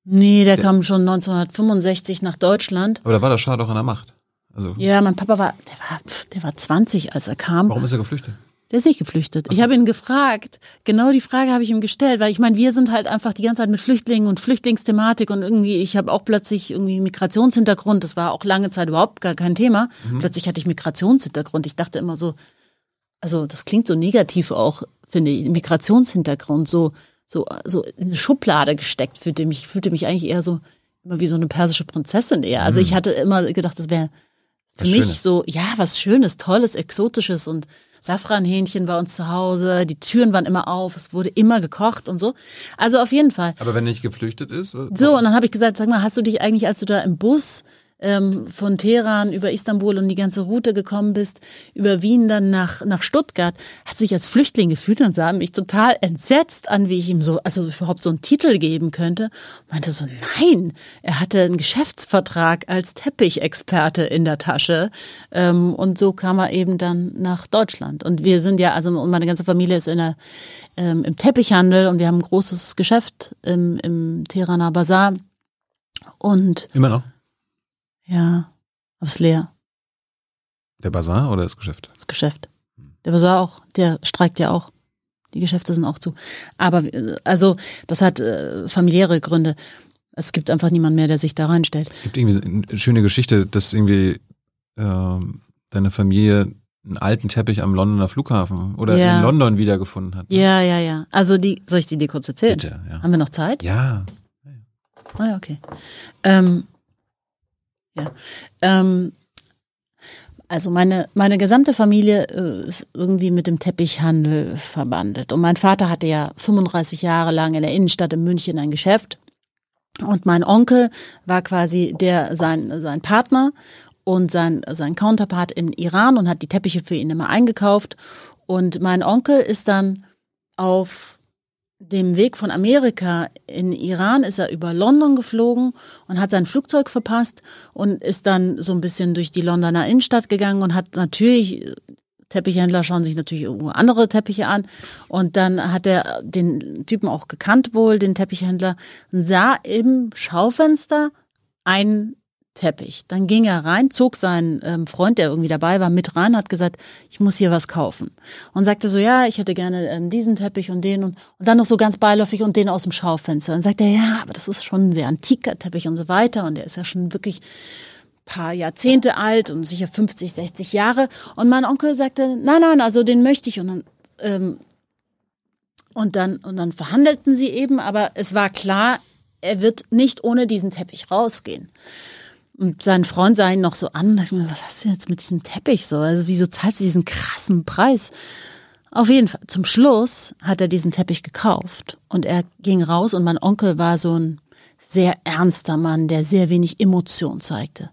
nee, der kam schon 1965 nach Deutschland. Aber da war der Schah doch an der Macht. Also, Ja, mein Papa war, der war, der war 20, als er kam. warum ist er geflüchtet? Der ist nicht geflüchtet. Ich habe ihn gefragt, genau die Frage habe ich ihm gestellt, weil ich meine, wir sind halt einfach die ganze Zeit mit Flüchtlingen und Flüchtlingsthematik und irgendwie, ich habe auch plötzlich irgendwie Migrationshintergrund, das war auch lange Zeit überhaupt gar kein Thema. Plötzlich hatte ich Migrationshintergrund. Ich dachte immer so, also das klingt so negativ auch, finde ich, Migrationshintergrund, so, so, so in eine Schublade gesteckt, fühlte mich, fühlte mich eigentlich eher so, immer wie so eine persische Prinzessin eher. Also ich hatte immer gedacht, das wäre für Was mich Schönes. so, ja, was Schönes, Tolles, Exotisches und Safranhähnchen bei uns zu Hause, die Türen waren immer auf, es wurde immer gekocht und so. Also auf jeden Fall. Aber wenn er nicht geflüchtet ist? So, und dann habe ich gesagt, sag mal, hast du dich eigentlich, als du da im Bus ähm, von Teheran über Istanbul und die ganze Route gekommen bist, über Wien dann nach, nach Stuttgart, hast du dich als Flüchtling gefühlt und sah mich total entsetzt an, wie ich ihm so, also überhaupt so einen Titel geben könnte. Und meinte so, nein, er hatte einen Geschäftsvertrag als Teppichexperte in der Tasche. Ähm, und so kam er eben dann nach Deutschland. Und wir sind ja, also meine ganze Familie ist in der, ähm, im Teppichhandel und wir haben ein großes Geschäft im, im Teheraner Bazar. Und Immer noch? Ja, aber ist leer, Der Bazar oder das Geschäft? das Geschäft. Der Bazar auch, der streikt ja auch. Die Geschäfte sind auch zu. Aber äh, also, das hat äh, familiäre Gründe. Es gibt einfach niemanden mehr, der sich da reinstellt. Es gibt irgendwie eine schöne Geschichte, dass irgendwie ähm, deine Familie einen alten Teppich am Londoner Flughafen oder Ja. in London wiedergefunden hat. ne? Ja, ja, ja. Also die, soll ich die dir kurz erzählen? Bitte, ja. Haben wir noch Zeit? Ja. Ah ja, okay. Ähm, ja. Ähm, also meine, meine gesamte Familie äh, ist irgendwie mit dem Teppichhandel verbandelt. Und mein Vater hatte ja 35 Jahre lang in der Innenstadt in München ein Geschäft. Und mein Onkel war quasi der, sein, sein Partner und sein, sein Counterpart in Iran und hat die Teppiche für ihn immer eingekauft. Und mein Onkel ist dann auf dem Weg von Amerika in Iran ist er über London geflogen und hat sein Flugzeug verpasst und ist dann so ein bisschen durch die Londoner Innenstadt gegangen und hat natürlich Teppichhändler schauen sich natürlich irgendwo andere Teppiche an. Und dann hat er den Typen auch gekannt wohl, den Teppichhändler, und sah im Schaufenster einen Teppich. Dann ging er rein, zog seinen ähm, Freund, der irgendwie dabei war, mit rein, hat gesagt, ich muss hier was kaufen. Und sagte so, ja, ich hätte gerne ähm, diesen Teppich und den und, und dann noch so ganz beiläufig und den aus dem Schaufenster. Und sagt er, ja, aber das ist schon ein sehr antiker Teppich und so weiter. Und der ist ja schon wirklich paar Jahrzehnte alt und sicher 50, 60 Jahre. Und mein Onkel sagte, nein, nein, also den möchte ich. Und dann, ähm, und dann, und dann verhandelten sie eben, aber es war klar, er wird nicht ohne diesen Teppich rausgehen. Und sein Freund sah ihn noch so an, dachte mir, was hast du jetzt mit diesem Teppich so? Also wieso zahlst du diesen krassen Preis? Auf jeden Fall, zum Schluss hat er diesen Teppich gekauft und er ging raus und mein Onkel war so ein sehr ernster Mann, der sehr wenig Emotion zeigte.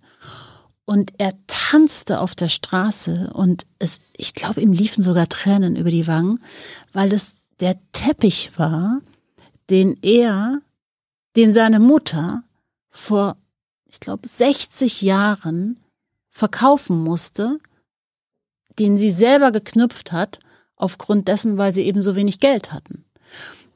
Und er tanzte auf der Straße und es, ich glaube, ihm liefen sogar Tränen über die Wangen, weil es der Teppich war, den er, den seine Mutter vor, ich glaube, 60 Jahren verkaufen musste, den sie selber geknüpft hat, aufgrund dessen, weil sie eben so wenig Geld hatten.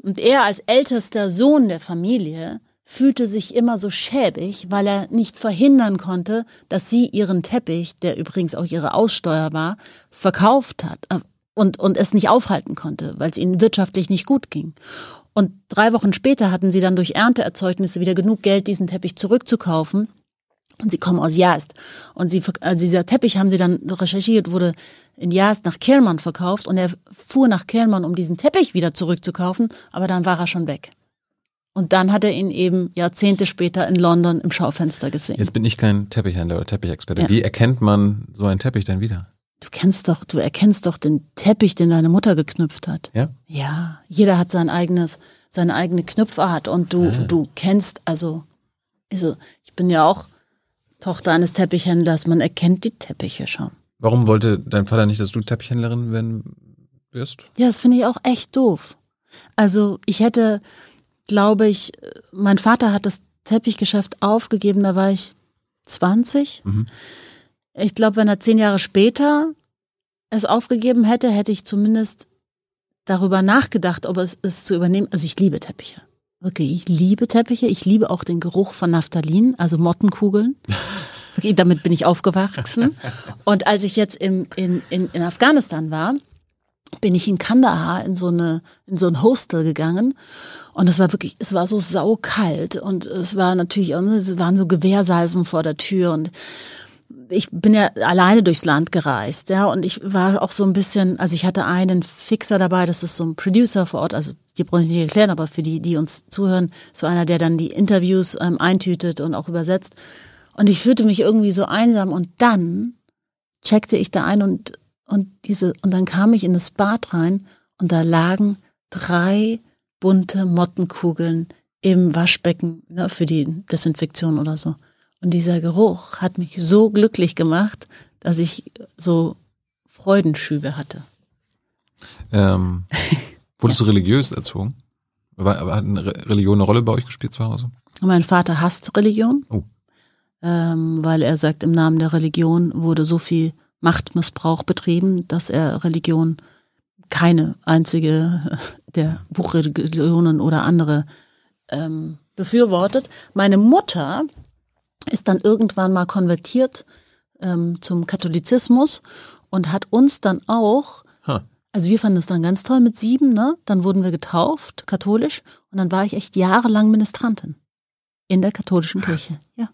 Und er als ältester Sohn der Familie fühlte sich immer so schäbig, weil er nicht verhindern konnte, dass sie ihren Teppich, der übrigens auch ihre Aussteuer war, verkauft hat äh, und, und es nicht aufhalten konnte, weil es ihnen wirtschaftlich nicht gut ging. Und drei Wochen später hatten sie dann durch Ernteerzeugnisse wieder genug Geld, diesen Teppich zurückzukaufen. Und sie kommen aus Jast. Und sie, also dieser Teppich haben sie dann recherchiert, wurde in Jast nach Kermann verkauft und er fuhr nach Kermann, um diesen Teppich wieder zurückzukaufen, aber dann war er schon weg. Und dann hat er ihn eben Jahrzehnte später in London im Schaufenster gesehen. Jetzt bin ich kein Teppichhändler oder Teppichexperte. Ja. Wie erkennt man so einen Teppich denn wieder? Du kennst doch, du erkennst doch den Teppich, den deine Mutter geknüpft hat. Ja? Ja. Jeder hat sein eigenes, seine eigene Knüpfart und du, ah. du kennst, also, also, ich bin ja auch Tochter eines Teppichhändlers, man erkennt die Teppiche schon. Warum wollte dein Vater nicht, dass du Teppichhändlerin werden wirst? Ja, das finde ich auch echt doof. Also, ich hätte, glaube ich, mein Vater hat das Teppichgeschäft aufgegeben, da war ich 20. Mhm. Ich glaube, wenn er zehn Jahre später es aufgegeben hätte, hätte ich zumindest darüber nachgedacht, ob es es zu übernehmen. Also ich liebe Teppiche. Wirklich, ich liebe Teppiche. Ich liebe auch den Geruch von Naphthalin, also Mottenkugeln. *laughs* Wirklich, damit bin ich aufgewachsen. Und als ich jetzt im, in, in, in Afghanistan war, bin ich in Kandahar in so eine in so ein Hostel gegangen und es war wirklich es war so saukalt und es war natürlich auch, es waren so Gewehrsalven vor der Tür und ich bin ja alleine durchs Land gereist, ja, und ich war auch so ein bisschen, also ich hatte einen Fixer dabei, das ist so ein Producer vor Ort, also die brauche ich nicht erklären, aber für die, die uns zuhören, so einer, der dann die Interviews ähm, eintütet und auch übersetzt. Und ich fühlte mich irgendwie so einsam und dann checkte ich da ein und und diese, und dann kam ich in das Bad rein und da lagen drei bunte Mottenkugeln im Waschbecken ne, für die Desinfektion oder so. Und dieser Geruch hat mich so glücklich gemacht, dass ich so Freudenschübe hatte. Ähm, *laughs* wurdest ja. du religiös erzogen? War, hat eine Religion eine Rolle bei euch gespielt zu Hause? Mein Vater hasst Religion, oh. ähm, weil er sagt, im Namen der Religion wurde so viel Machtmissbrauch betrieben, dass er Religion keine einzige *laughs* der Buchreligionen oder andere ähm, befürwortet. Meine Mutter ist dann irgendwann mal konvertiert ähm, zum Katholizismus und hat uns dann auch, huh. also wir fanden es dann ganz toll mit sieben, ne? Dann wurden wir getauft, katholisch, und dann war ich echt jahrelang Ministrantin in der katholischen Kirche. Ja.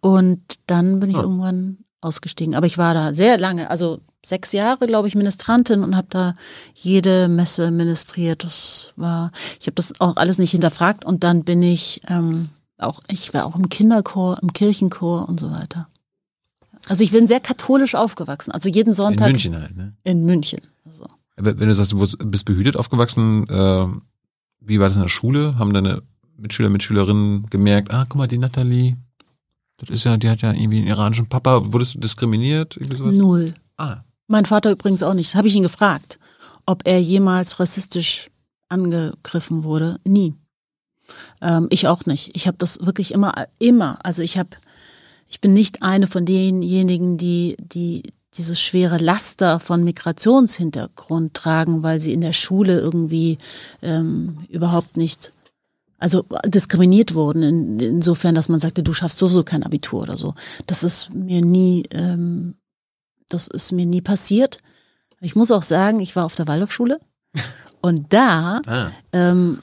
Und dann bin ich huh. irgendwann ausgestiegen. Aber ich war da sehr lange, also sechs Jahre, glaube ich, Ministrantin und habe da jede Messe ministriert. Das war, ich habe das auch alles nicht hinterfragt und dann bin ich ähm, auch, ich war auch im Kinderchor, im Kirchenchor und so weiter. Also ich bin sehr katholisch aufgewachsen. Also jeden Sonntag. In München halt, ne? In München. Also. Wenn du sagst, du bist behütet aufgewachsen, äh, wie war das in der Schule? Haben deine Mitschüler, Mitschülerinnen gemerkt, ah, guck mal, die Nathalie, das ist ja, die hat ja irgendwie einen iranischen Papa. Wurdest du diskriminiert? Null. Ah. Mein Vater übrigens auch nicht. Das habe ich ihn gefragt, ob er jemals rassistisch angegriffen wurde. Nie. Ähm, ich auch nicht. Ich habe das wirklich immer, immer. Also ich habe, ich bin nicht eine von denjenigen, die, die dieses schwere Laster von Migrationshintergrund tragen, weil sie in der Schule irgendwie ähm, überhaupt nicht also diskriminiert wurden, in, insofern, dass man sagte, du schaffst sowieso kein Abitur oder so. Das ist mir nie, ähm, das ist mir nie passiert. Ich muss auch sagen, ich war auf der Waldorfschule *laughs* und da. Ah. Ähm,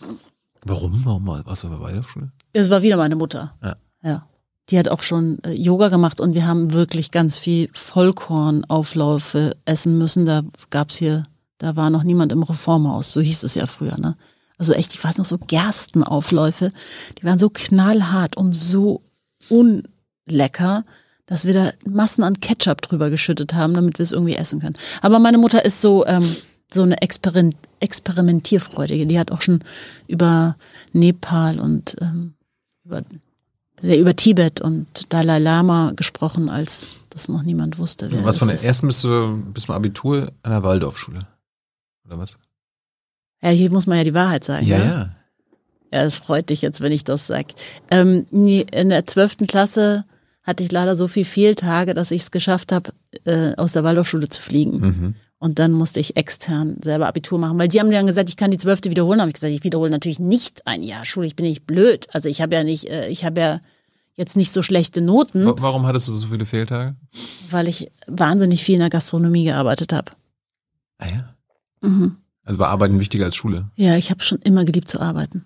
Warum? Warum warst du der Waldorfschule? Es war wieder meine Mutter. Ja. ja. Die hat auch schon äh, Yoga gemacht und wir haben wirklich ganz viel Vollkornaufläufe essen müssen. Da gab's hier, da war noch niemand im Reformhaus, so hieß es ja früher, ne? Also echt, ich weiß noch so Gerstenaufläufe, die waren so knallhart und so unlecker, dass wir da Massen an Ketchup drüber geschüttet haben, damit wir es irgendwie essen können. Aber meine Mutter ist so ähm, so eine Experiment Experimentierfreudige. Die hat auch schon über Nepal und ähm, über über Tibet und Dalai Lama gesprochen, als das noch niemand wusste. Wer was von der ist. ersten bis, zu, bis zum Abitur an der Waldorfschule? Oder was? Ja, hier muss man ja die Wahrheit sagen. Ja, ne? ja. Ja, es freut dich jetzt, wenn ich das sag. Ähm, in der zwölften Klasse hatte ich leider so viel Fehltage, dass ich es geschafft habe, äh, aus der Waldorfschule zu fliegen. Mhm. Und dann musste ich extern selber Abitur machen, weil die haben dann gesagt, ich kann die zwölfte wiederholen. Da habe ich gesagt, ich wiederhole natürlich nicht ein Jahr Schule. Ich bin nicht blöd. Also ich habe ja nicht, äh, ich habe ja jetzt nicht so schlechte Noten, Wa- Warum hattest du so viele Fehltage? weil ich wahnsinnig viel in der Gastronomie gearbeitet habe. Ah ja. Mhm. Also war Arbeiten wichtiger als Schule. Ja, ich habe schon immer geliebt zu arbeiten.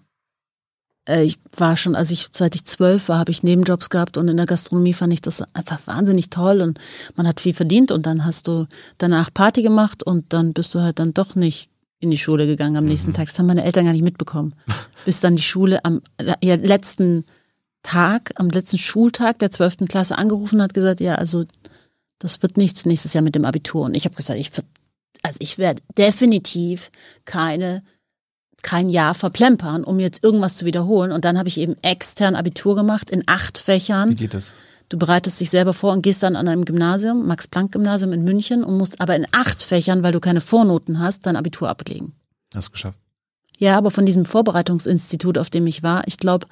Äh, Ich war schon, als ich seit ich zwölf war, habe ich Nebenjobs gehabt und in der Gastronomie fand ich das einfach wahnsinnig toll und man hat viel verdient und dann hast du danach Party gemacht und dann bist du halt dann doch nicht in die Schule gegangen am nächsten Tag. Das haben meine Eltern gar nicht mitbekommen. *laughs* Bis dann die Schule am ja, letzten Tag, am letzten Schultag der zwölften Klasse angerufen hat, gesagt, ja, also das wird nichts nächstes Jahr mit dem Abitur. Und ich habe gesagt, ich also ich werde definitiv keine kein Jahr verplempern, um jetzt irgendwas zu wiederholen. Und dann habe ich eben extern Abitur gemacht in acht Wie Fächern. geht das? Du bereitest dich selber vor und gehst dann an einem Gymnasium, Max-Planck-Gymnasium in München und musst aber in acht Fächern, weil du keine Vornoten hast, dein Abitur ablegen. Hast du geschafft. Ja, aber von diesem Vorbereitungsinstitut, auf dem ich war, ich glaube,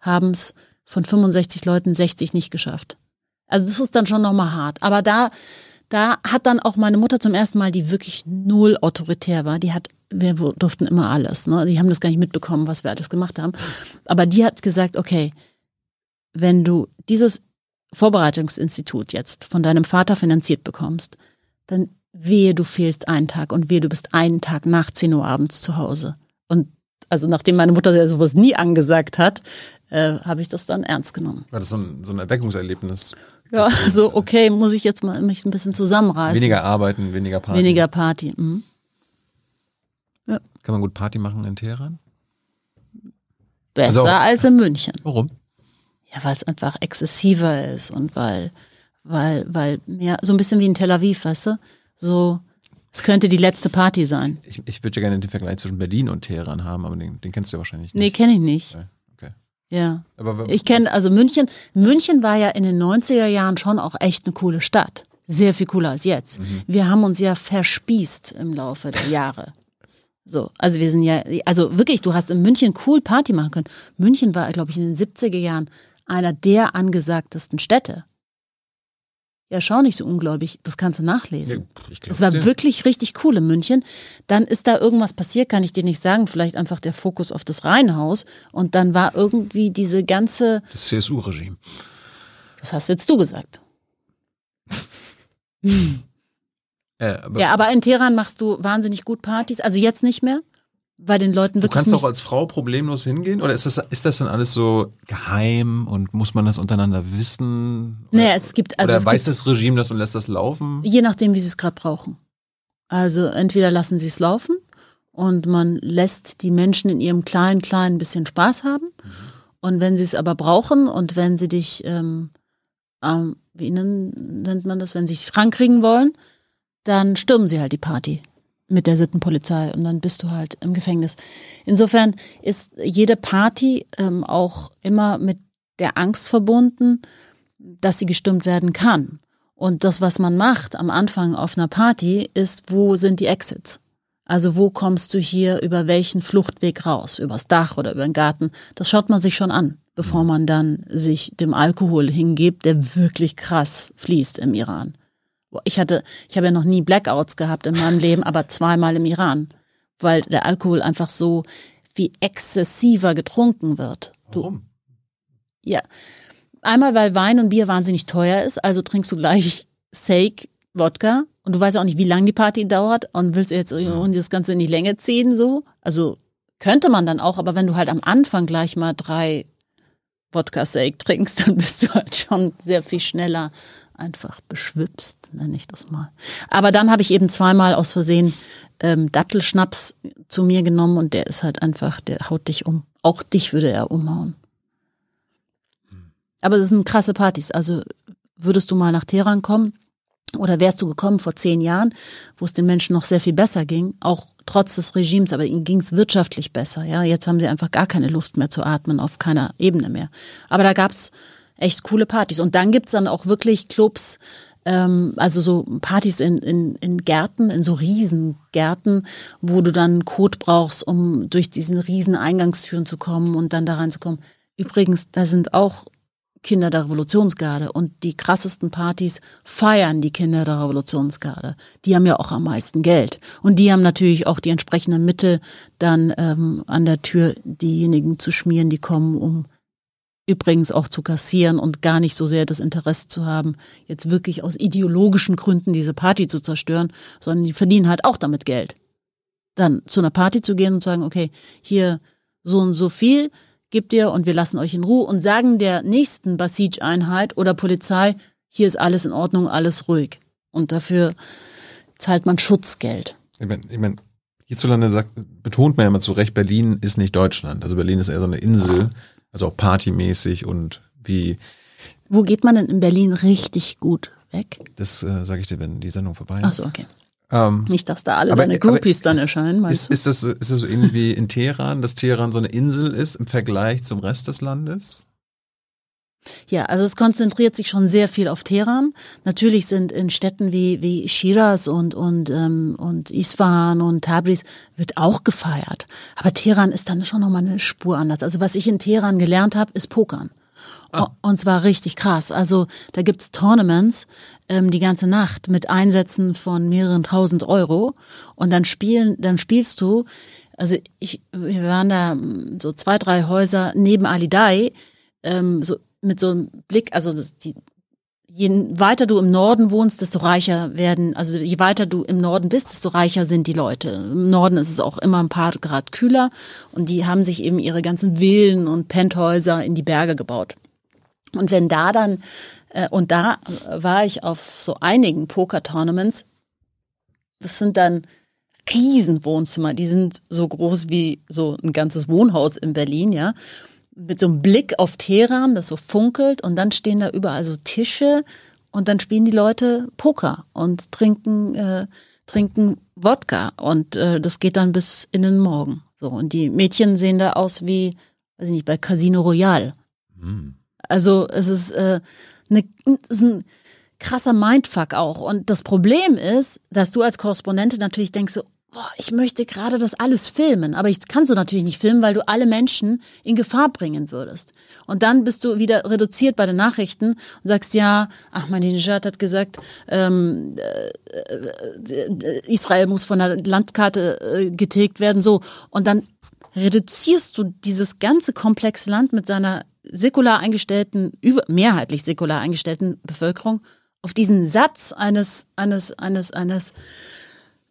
haben es von 65 Leuten 60 nicht geschafft. Also das ist dann schon nochmal hart. Aber da, da hat dann auch meine Mutter zum ersten Mal, die wirklich null autoritär war, die hat, wir durften immer alles, ne? Die haben das gar nicht mitbekommen, was wir alles gemacht haben. Aber die hat gesagt, okay, wenn du dieses Vorbereitungsinstitut jetzt von deinem Vater finanziert bekommst, dann wehe, du fehlst einen Tag und wehe, du bist einen Tag nach 10 Uhr abends zu Hause. Und also nachdem meine Mutter sowas nie angesagt hat, äh, habe ich das dann ernst genommen. War das so ein, so ein Erweckungserlebnis? Ja, so okay, muss ich jetzt mal mich ein bisschen zusammenreißen. Weniger arbeiten, weniger Party. Weniger Party. Mhm. Kann man gut Party machen in Teheran? Besser Also- als in München. Warum? Ja, weil es einfach exzessiver ist und weil, weil, weil mehr, so ein bisschen wie in Tel Aviv, weißt du? So, es könnte die letzte Party sein. Ich, ich würde ja gerne den Vergleich zwischen Berlin und Teheran haben, aber den, den kennst du ja wahrscheinlich Nee, nicht. kenne ich nicht. Okay. Ja. Aber Ich kenne, also München, München war ja in den 90er Jahren schon auch echt eine coole Stadt. Sehr viel cooler als jetzt. Wir haben uns ja verspießt im Laufe der Jahre. So, also wir sind ja, also wirklich, du hast in München cool Party machen können. München war, glaube ich, in den 70er Jahren einer der angesagtesten Städte. Ja, schau nicht so ungläubig, das kannst du nachlesen. ich glaub Es war dir. wirklich richtig cool in München. Dann ist da irgendwas passiert, kann ich dir nicht sagen. Vielleicht einfach der Fokus auf das Reihenhaus. Und dann war irgendwie diese ganze, Das CSU-Regime. das hast jetzt du gesagt. *laughs* Äh, aber Ja, aber in Teheran machst du wahnsinnig gut Partys. Also jetzt nicht mehr, weil den Leuten du wirklich kannst nicht. auch als Frau problemlos hingehen? Oder ist das, ist das dann alles so geheim und muss man das untereinander wissen? Oder, Naja, es gibt, also oder es weiß gibt, das Regime das und lässt das laufen? je nachdem, wie sie es gerade brauchen. Also entweder lassen sie es laufen und man lässt die Menschen in ihrem kleinen, kleinen bisschen Spaß haben. Und wenn sie es aber brauchen und wenn sie dich, ähm, ähm, wie nen- nennt man das, wenn sie dich rankriegen wollen, dann stürmen sie halt die Party mit der Sittenpolizei und dann bist du halt im Gefängnis. Insofern ist jede Party ähm, auch immer mit der Angst verbunden, dass sie gestimmt werden kann. Und das, was man macht am Anfang auf einer Party, ist, wo sind die Exits? Also wo kommst du hier über welchen Fluchtweg raus? Übers Dach oder über den Garten? Das schaut man sich schon an, bevor man dann sich dem Alkohol hingibt, der wirklich krass fließt im Iran. Ich hatte, ich habe ja noch nie Blackouts gehabt in meinem Leben, aber zweimal im Iran, weil der Alkohol einfach so wie exzessiver getrunken wird. Du, Warum? ja. Einmal, weil Wein und Bier wahnsinnig teuer ist, also trinkst du gleich Steak, Wodka und du weißt auch nicht, wie lange die Party dauert und willst jetzt irgendwie das Ganze in die Länge ziehen, so. Also könnte man dann auch, aber wenn du halt am Anfang gleich mal drei Wodka Steak trinkst, *laughs* dann bist du halt schon sehr viel schneller einfach beschwipst, nenne ich das mal. Aber dann habe ich eben zweimal aus Versehen ähm, Dattelschnaps zu mir genommen und der ist halt einfach, der haut dich um. Auch dich würde er umhauen. Aber das sind krasse Partys. Also würdest du mal nach Teheran kommen, Oder wärst du gekommen vor zehn Jahren, wo es den Menschen noch sehr viel besser ging, auch trotz des Regimes, aber ihnen ging es wirtschaftlich besser. Ja, jetzt haben sie einfach gar keine Luft mehr zu atmen, auf keiner Ebene mehr. Aber da gab's echt coole Partys. Und dann gibt's dann auch wirklich Clubs, ähm, also so Partys in, in, in Gärten, in so Riesengärten, wo du dann Code brauchst, um durch diesen riesen Eingangstüren zu kommen und dann da reinzukommen. Übrigens, da sind auch Kinder der Revolutionsgarde und die krassesten Partys feiern die Kinder der Revolutionsgarde. Die haben ja auch am meisten Geld und die haben natürlich auch die entsprechenden Mittel, dann ähm, an der Tür diejenigen zu schmieren, die kommen, um übrigens auch zu kassieren und gar nicht so sehr das Interesse zu haben, jetzt wirklich aus ideologischen Gründen diese Party zu zerstören, sondern die verdienen halt auch damit Geld. Dann zu einer Party zu gehen und sagen, okay, hier so und so viel, gibt ihr und wir lassen euch in Ruhe und sagen der nächsten Basij-Einheit oder Polizei, hier ist alles in Ordnung, alles ruhig. Und dafür zahlt man Schutzgeld. Ich meine, ich mein, hierzulande sagt, betont man ja immer zu Recht, Berlin ist nicht Deutschland. Also Berlin ist eher so eine Insel, also auch partymäßig und wie. Wo geht man denn in Berlin richtig gut weg? Das äh, sage ich dir, wenn die Sendung vorbei ist. Ach so, okay. Ähm, Nicht, dass da alle aber, deine Groupies aber, dann erscheinen, meinst ist, du? Ist das, ist das so irgendwie in Teheran, dass Teheran so eine Insel ist im Vergleich zum Rest des Landes? Ja, also es konzentriert sich schon sehr viel auf Teheran. Natürlich sind in Städten wie, wie Shiraz und, und, ähm, und Isfahan und Tabriz wird auch gefeiert. Aber Teheran ist dann schon nochmal eine Spur anders. Also was ich in Teheran gelernt habe, ist Pokern. Ah. Und zwar richtig krass. Also da gibt's Tournaments ähm, die ganze Nacht mit Einsätzen von mehreren tausend Euro. Und dann spielen, dann spielst du, also ich, wir waren da mm, so zwei, drei Häuser neben Alidai, ähm, so mit so einem Blick, also die, je weiter du im Norden wohnst, desto reicher werden, also je weiter du im Norden bist, desto reicher sind die Leute. Im Norden ist es auch immer ein paar Grad kühler und die haben sich eben ihre ganzen Villen und Penthäuser in die Berge gebaut. Und wenn da dann, äh, und da war ich auf so einigen Poker-Tournaments, das sind dann Riesenwohnzimmer, die sind so groß wie so ein ganzes Wohnhaus in Berlin, ja. Mit so einem Blick auf Teheran, das so funkelt und dann stehen da überall so Tische und dann spielen die Leute Poker und trinken, äh, trinken Wodka und äh, das geht dann bis in den Morgen. So, und die Mädchen sehen da aus wie, weiß ich nicht, bei Casino Royale. Mhm. Also es ist, äh, eine, ist ein krasser Mindfuck auch. Und das Problem ist, dass du als Korrespondentin natürlich denkst so, boah, ich möchte gerade das alles filmen, aber ich kannst du natürlich nicht filmen, weil du alle Menschen in Gefahr bringen würdest. Und dann bist du wieder reduziert bei den Nachrichten und sagst, ja, Ahmadinejad hat gesagt, ähm, äh, äh, Israel muss von der Landkarte äh, getilgt werden, so. Und dann reduzierst du dieses ganze komplexe Land mit seiner säkular eingestellten, über, mehrheitlich säkular eingestellten Bevölkerung auf diesen Satz eines, eines, eines, eines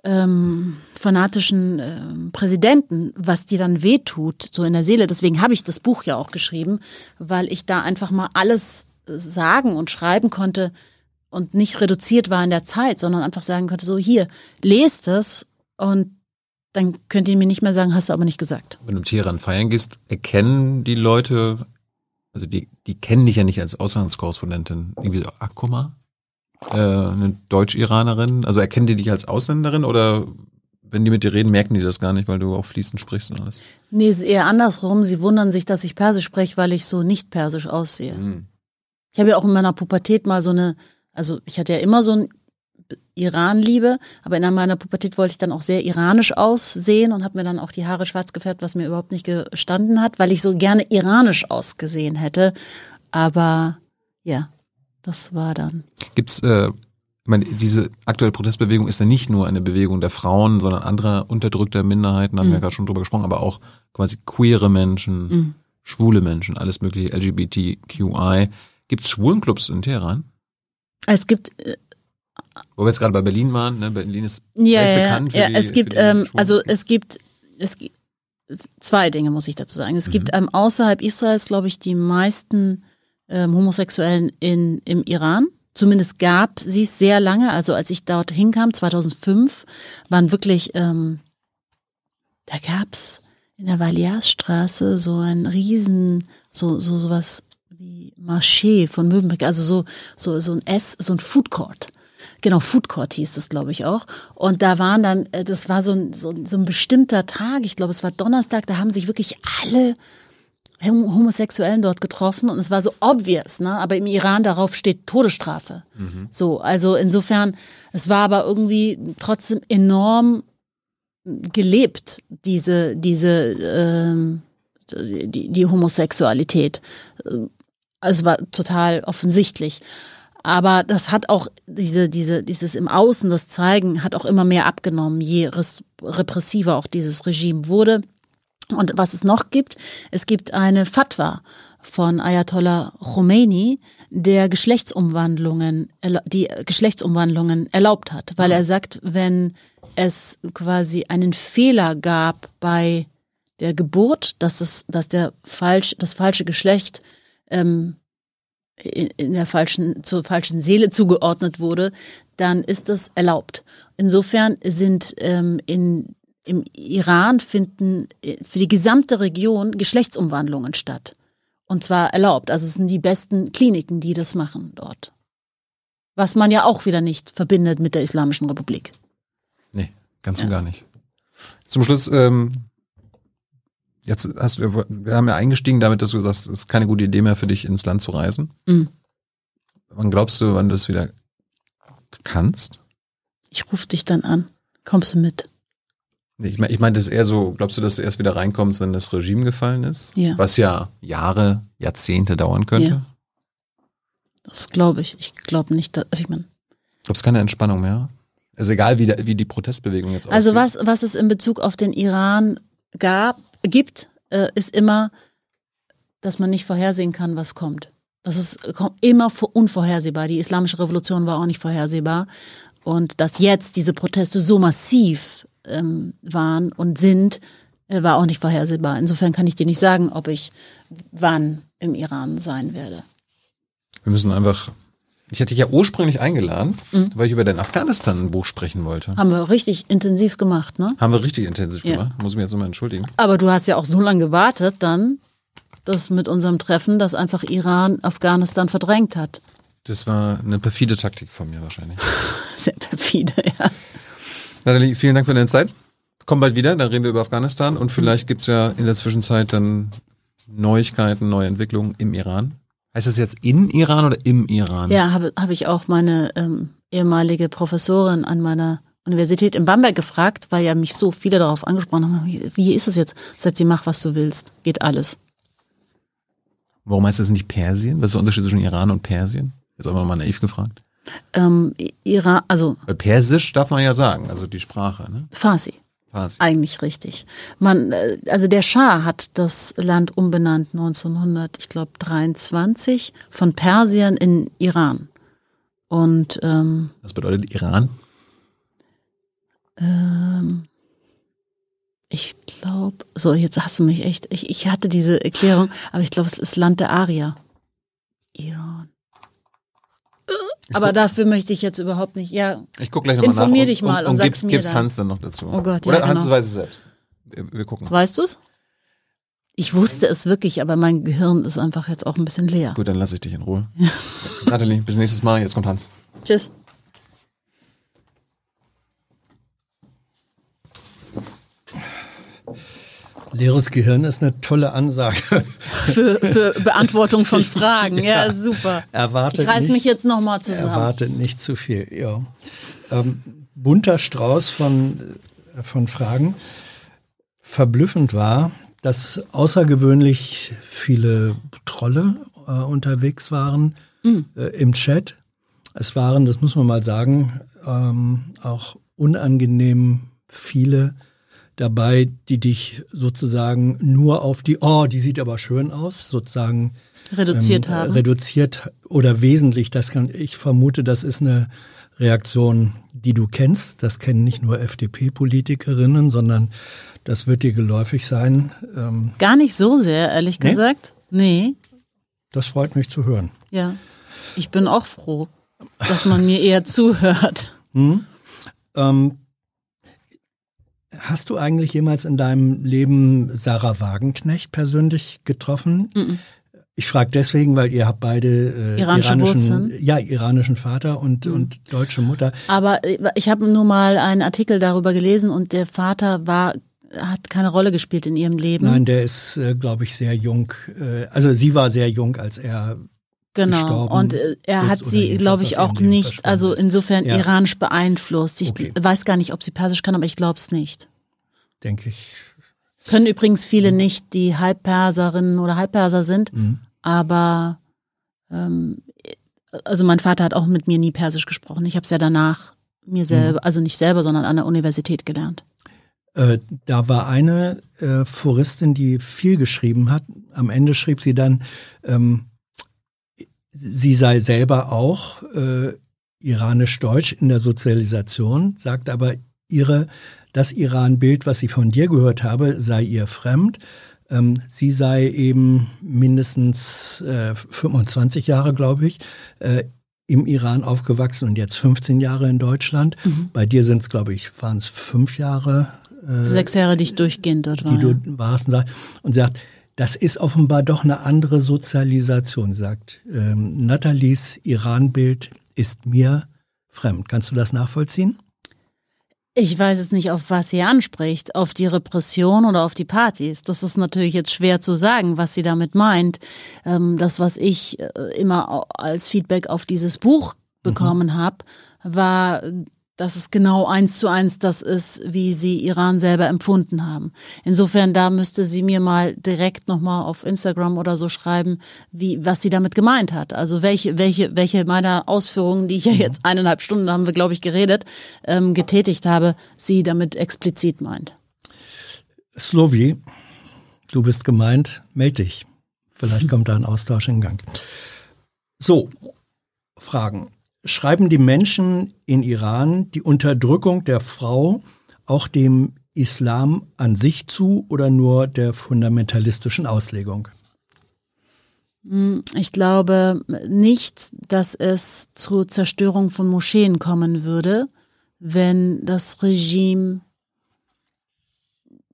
ähm, fanatischen ähm, Präsidenten, was dir dann wehtut, so in der Seele. Deswegen habe ich das Buch ja auch geschrieben, weil ich da einfach mal alles sagen und schreiben konnte und nicht reduziert war in der Zeit, sondern einfach sagen konnte, so hier, lest es und dann könnt ihr mir nicht mehr sagen, hast du aber nicht gesagt. Wenn du im Teheran feiern gehst, erkennen die Leute also die, die kennen dich ja nicht als Auslandskorrespondentin. Irgendwie so, ach guck mal, äh, eine Deutsch-Iranerin. Also erkennen die dich als Ausländerin oder wenn die mit dir reden, merken die das gar nicht, weil du auch fließend sprichst und alles? Nee, es ist eher andersrum. Sie wundern sich, dass ich Persisch spreche, weil ich so nicht persisch aussehe. Mhm. Ich habe ja auch in meiner Pubertät mal so eine, also ich hatte ja immer so ein Iran liebe, aber in meiner Pubertät wollte ich dann auch sehr iranisch aussehen und habe mir dann auch die Haare schwarz gefärbt, was mir überhaupt nicht gestanden hat, weil ich so gerne iranisch ausgesehen hätte. Aber ja, das war dann. Gibt's äh, ich meine, diese aktuelle Protestbewegung ist ja nicht nur eine Bewegung der Frauen, sondern anderer unterdrückter Minderheiten, haben mhm. wir gerade schon drüber gesprochen, aber auch quasi queere Menschen, mhm. schwule Menschen, alles mögliche LGBTQI. Gibt es Schwulenclubs in Teheran? Es gibt äh, wo wir jetzt gerade bei Berlin waren, ne? Berlin ist ja, bekannt ja, für ja, die, es gibt, ähm, also es gibt, es gibt zwei Dinge, muss ich dazu sagen. Es mhm. gibt ähm, außerhalb Israels, glaube ich, die meisten ähm, Homosexuellen in, im Iran. Zumindest gab sie es sehr lange. Also als ich dort hinkam, 2005, waren wirklich, ähm, da gab's in der Valiasstraße so ein riesen, so, so sowas wie Marché von Mövenpick, also so, so, so ein S, so ein Food Court genau, Food Court hieß es, glaube ich, auch. Und da waren dann, äh, das war so ein, so, ein- so ein bestimmter Tag, ich glaube, es war Donnerstag, da haben sich wirklich alle Homosexuellen dort getroffen und es war so obvious, ne? Aber im Iran darauf steht Todesstrafe. So, also insofern, es war aber irgendwie trotzdem enorm gelebt, diese, diese, ähm, die, die Homosexualität. Es war total offensichtlich. Aber das hat auch diese, diese, dieses im Außen, das Zeigen, hat auch immer mehr abgenommen, je res- repressiver auch dieses Regime wurde. Und was es noch gibt, es gibt eine Fatwa von Ayatollah Khomeini, der Geschlechtsumwandlungen, die Geschlechtsumwandlungen erlaubt hat, weil er sagt, wenn es quasi einen Fehler gab bei der Geburt, dass es, dass der falsch, das falsche Geschlecht ähm, in in der falschen, zur falschen Seele zugeordnet wurde, dann ist das erlaubt. Insofern sind ähm, in, im Iran finden äh, für die gesamte Region Geschlechtsumwandlungen statt. Und zwar erlaubt. Also es sind die besten Kliniken, die das machen dort. Was man ja auch wieder nicht verbindet mit der Islamischen Republik. Nee, ganz und gar nicht. Zum Schluss, ähm, jetzt hast du, wir haben ja eingestiegen damit, dass du sagst, es ist keine gute Idee mehr für dich, ins Land zu reisen. Mhm. Wann glaubst du, wann du das wieder kannst? Ich rufe dich dann an. Kommst du mit? Ich meine, ich mein, das ist eher so, glaubst du, dass du erst wieder reinkommst, wenn das Regime gefallen ist? Ja. Was ja Jahre, Jahrzehnte dauern könnte. Ja. Das glaube ich. Ich glaube nicht, dass, also ich meine, Glaubst keine Entspannung mehr? Also egal, wie, wie die Protestbewegung jetzt Also ausgeht. was, was es in Bezug auf den Iran gab, gibt, äh, ist immer, dass man nicht vorhersehen kann, was kommt. Das ist immer vor- unvorhersehbar. Die islamische Revolution war auch nicht vorhersehbar. Und dass jetzt diese Proteste so massiv ähm, waren und sind, äh, war auch nicht vorhersehbar. Insofern kann ich dir nicht sagen, ob ich wann im Iran sein werde. Wir müssen einfach. Ich hätte dich ja ursprünglich eingeladen, Mhm. weil ich über dein Afghanistan-Buch sprechen wollte. Haben wir richtig intensiv gemacht, ne? Haben wir richtig intensiv Ja. gemacht. Muss ich mich jetzt nochmal entschuldigen. Aber du hast ja auch so lange gewartet dann, dass mit unserem Treffen, dass einfach Iran Afghanistan verdrängt hat. Das war eine perfide Taktik von mir wahrscheinlich. *laughs* Sehr perfide, ja. Nathalie, vielen Dank für deine Zeit. Komm bald wieder, dann reden wir über Afghanistan und vielleicht Mhm. gibt's ja in der Zwischenzeit dann Neuigkeiten, neue Entwicklungen im Iran. Heißt das jetzt in Iran oder im Iran? Ja, habe hab ich auch meine ähm, ehemalige Professorin an meiner Universität in Bamberg gefragt, weil ja mich so viele darauf angesprochen haben, wie, wie ist es jetzt? Sagt sie, mach, was du willst, geht alles. Warum heißt das nicht Persien? Was ist der Unterschied zwischen Iran und Persien? Jetzt einfach mal naiv gefragt. Ähm, Iran, also Persisch darf man ja sagen, also die Sprache, ne? Farsi. Farsi. Eigentlich richtig. Man, äh, also der Schah hat das Land umbenannt 1900, ich glaube 23 von Persien in Iran. Und ähm, Was bedeutet Iran? ähm, ich glaube, so jetzt hast du mich echt. Ich, ich hatte diese Erklärung, aber ich glaube, es ist Land der Arier. Iran. Aber dafür möchte ich jetzt überhaupt nicht. Ja, Ich guck gleich nochmal nach. Informier und- dich mal und und sag's gib's, mir gib's dann. Hans dann noch dazu. Oh Gott, ja, Oder Hans genau. weiß es selbst. Wir gucken. weißt du's? Ich wusste es wirklich, aber mein Gehirn ist einfach jetzt auch ein bisschen leer. Gut, dann lasse ich dich in Ruhe. *laughs* Nathalie, bis nächstes Mal. Jetzt kommt Hans. Tschüss. Leeres Gehirn ist eine tolle Ansage. Für, für *laughs* Beantwortung von Fragen. Ja, super. Erwartet Ich reiß mich jetzt nochmal zusammen. Erwartet nicht zu viel, ja. Ähm, bunter Strauß von, äh, von Fragen. Verblüffend war, dass außergewöhnlich viele Trolle äh, unterwegs waren äh, im Chat. Es waren, das muss man mal sagen, ähm, auch unangenehm viele dabei, die dich sozusagen nur auf die, oh, die sieht aber schön aus, sozusagen Reduziert ähm, haben. Reduziert oder wesentlich, das kann, ich vermute, das ist eine Reaktion, die du kennst. Das kennen nicht nur FDP-Politikerinnen, sondern das wird dir geläufig sein. Ähm, Gar nicht so sehr, ehrlich Nee? gesagt. Nee, das freut mich zu hören. ja. Ich bin auch froh, dass man mir eher zuhört. Ähm, hast du eigentlich jemals in deinem Leben Sarah Wagenknecht persönlich getroffen? Ich frage deswegen, weil ihr habt beide äh, Iranische iranischen, Wurzeln? ja iranischen Vater und und deutsche Mutter. Aber äh, ich habe nur mal einen Artikel darüber gelesen und der Vater war hat keine Rolle gespielt in ihrem Leben. Nein, der ist, äh, glaube ich, sehr jung. Äh, also sie war sehr jung, als er Genau. Und äh, er hat sie, glaube ich, auch nicht, also insofern Ja. iranisch beeinflusst. Ich Okay. weiß gar nicht, ob sie Persisch kann, aber ich glaube es nicht. denke ich. Können übrigens viele nicht, die Halbperserinnen oder Halbperser sind, Mhm. aber ähm, also mein Vater hat auch mit mir nie Persisch gesprochen. Ich habe es ja danach mir selber, also nicht selber, sondern an der Universität gelernt. Äh, da war eine äh, Foristin, die viel geschrieben hat. Am Ende schrieb sie dann, ähm, sie sei selber auch äh, iranisch-deutsch in der Sozialisation, sagt aber ihre, das Iran-Bild, was sie von dir gehört habe, sei ihr fremd. Ähm, sie sei eben mindestens äh, 25 Jahre, glaube ich, äh, im Iran aufgewachsen und jetzt 15 Jahre in Deutschland. Bei dir sind es, glaube ich, waren es fünf Jahre, äh, Sechs Jahre, die ich durchgehend dort war. die du warst und sagt, das ist offenbar doch eine andere Sozialisation, sagt ähm, Nathalies Iran-Bild ist mir fremd. Kannst du das nachvollziehen? Ich weiß jetzt nicht, auf was sie anspricht, auf die Repression oder auf die Partys. Das ist natürlich jetzt schwer zu sagen, was sie damit meint. Ähm, das, was ich äh, immer als Feedback auf dieses Buch bekommen habe, war, dass es genau eins zu eins das ist, wie sie Iran selber empfunden haben. Insofern, da müsste sie mir mal direkt nochmal auf Instagram oder so schreiben, wie, was sie damit gemeint hat. Also welche, welche, welche meiner Ausführungen, die ich ja jetzt eineinhalb Stunden haben wir, glaube ich, geredet, ähm, getätigt habe, sie damit explizit meint. Slovi, du bist gemeint, meld dich. Vielleicht kommt da ein Austausch in Gang. So, Fragen. Schreiben die Menschen in Iran die Unterdrückung der Frau auch dem Islam an sich zu oder nur der fundamentalistischen Auslegung? Ich glaube nicht, dass es zur Zerstörung von Moscheen kommen würde, wenn das Regime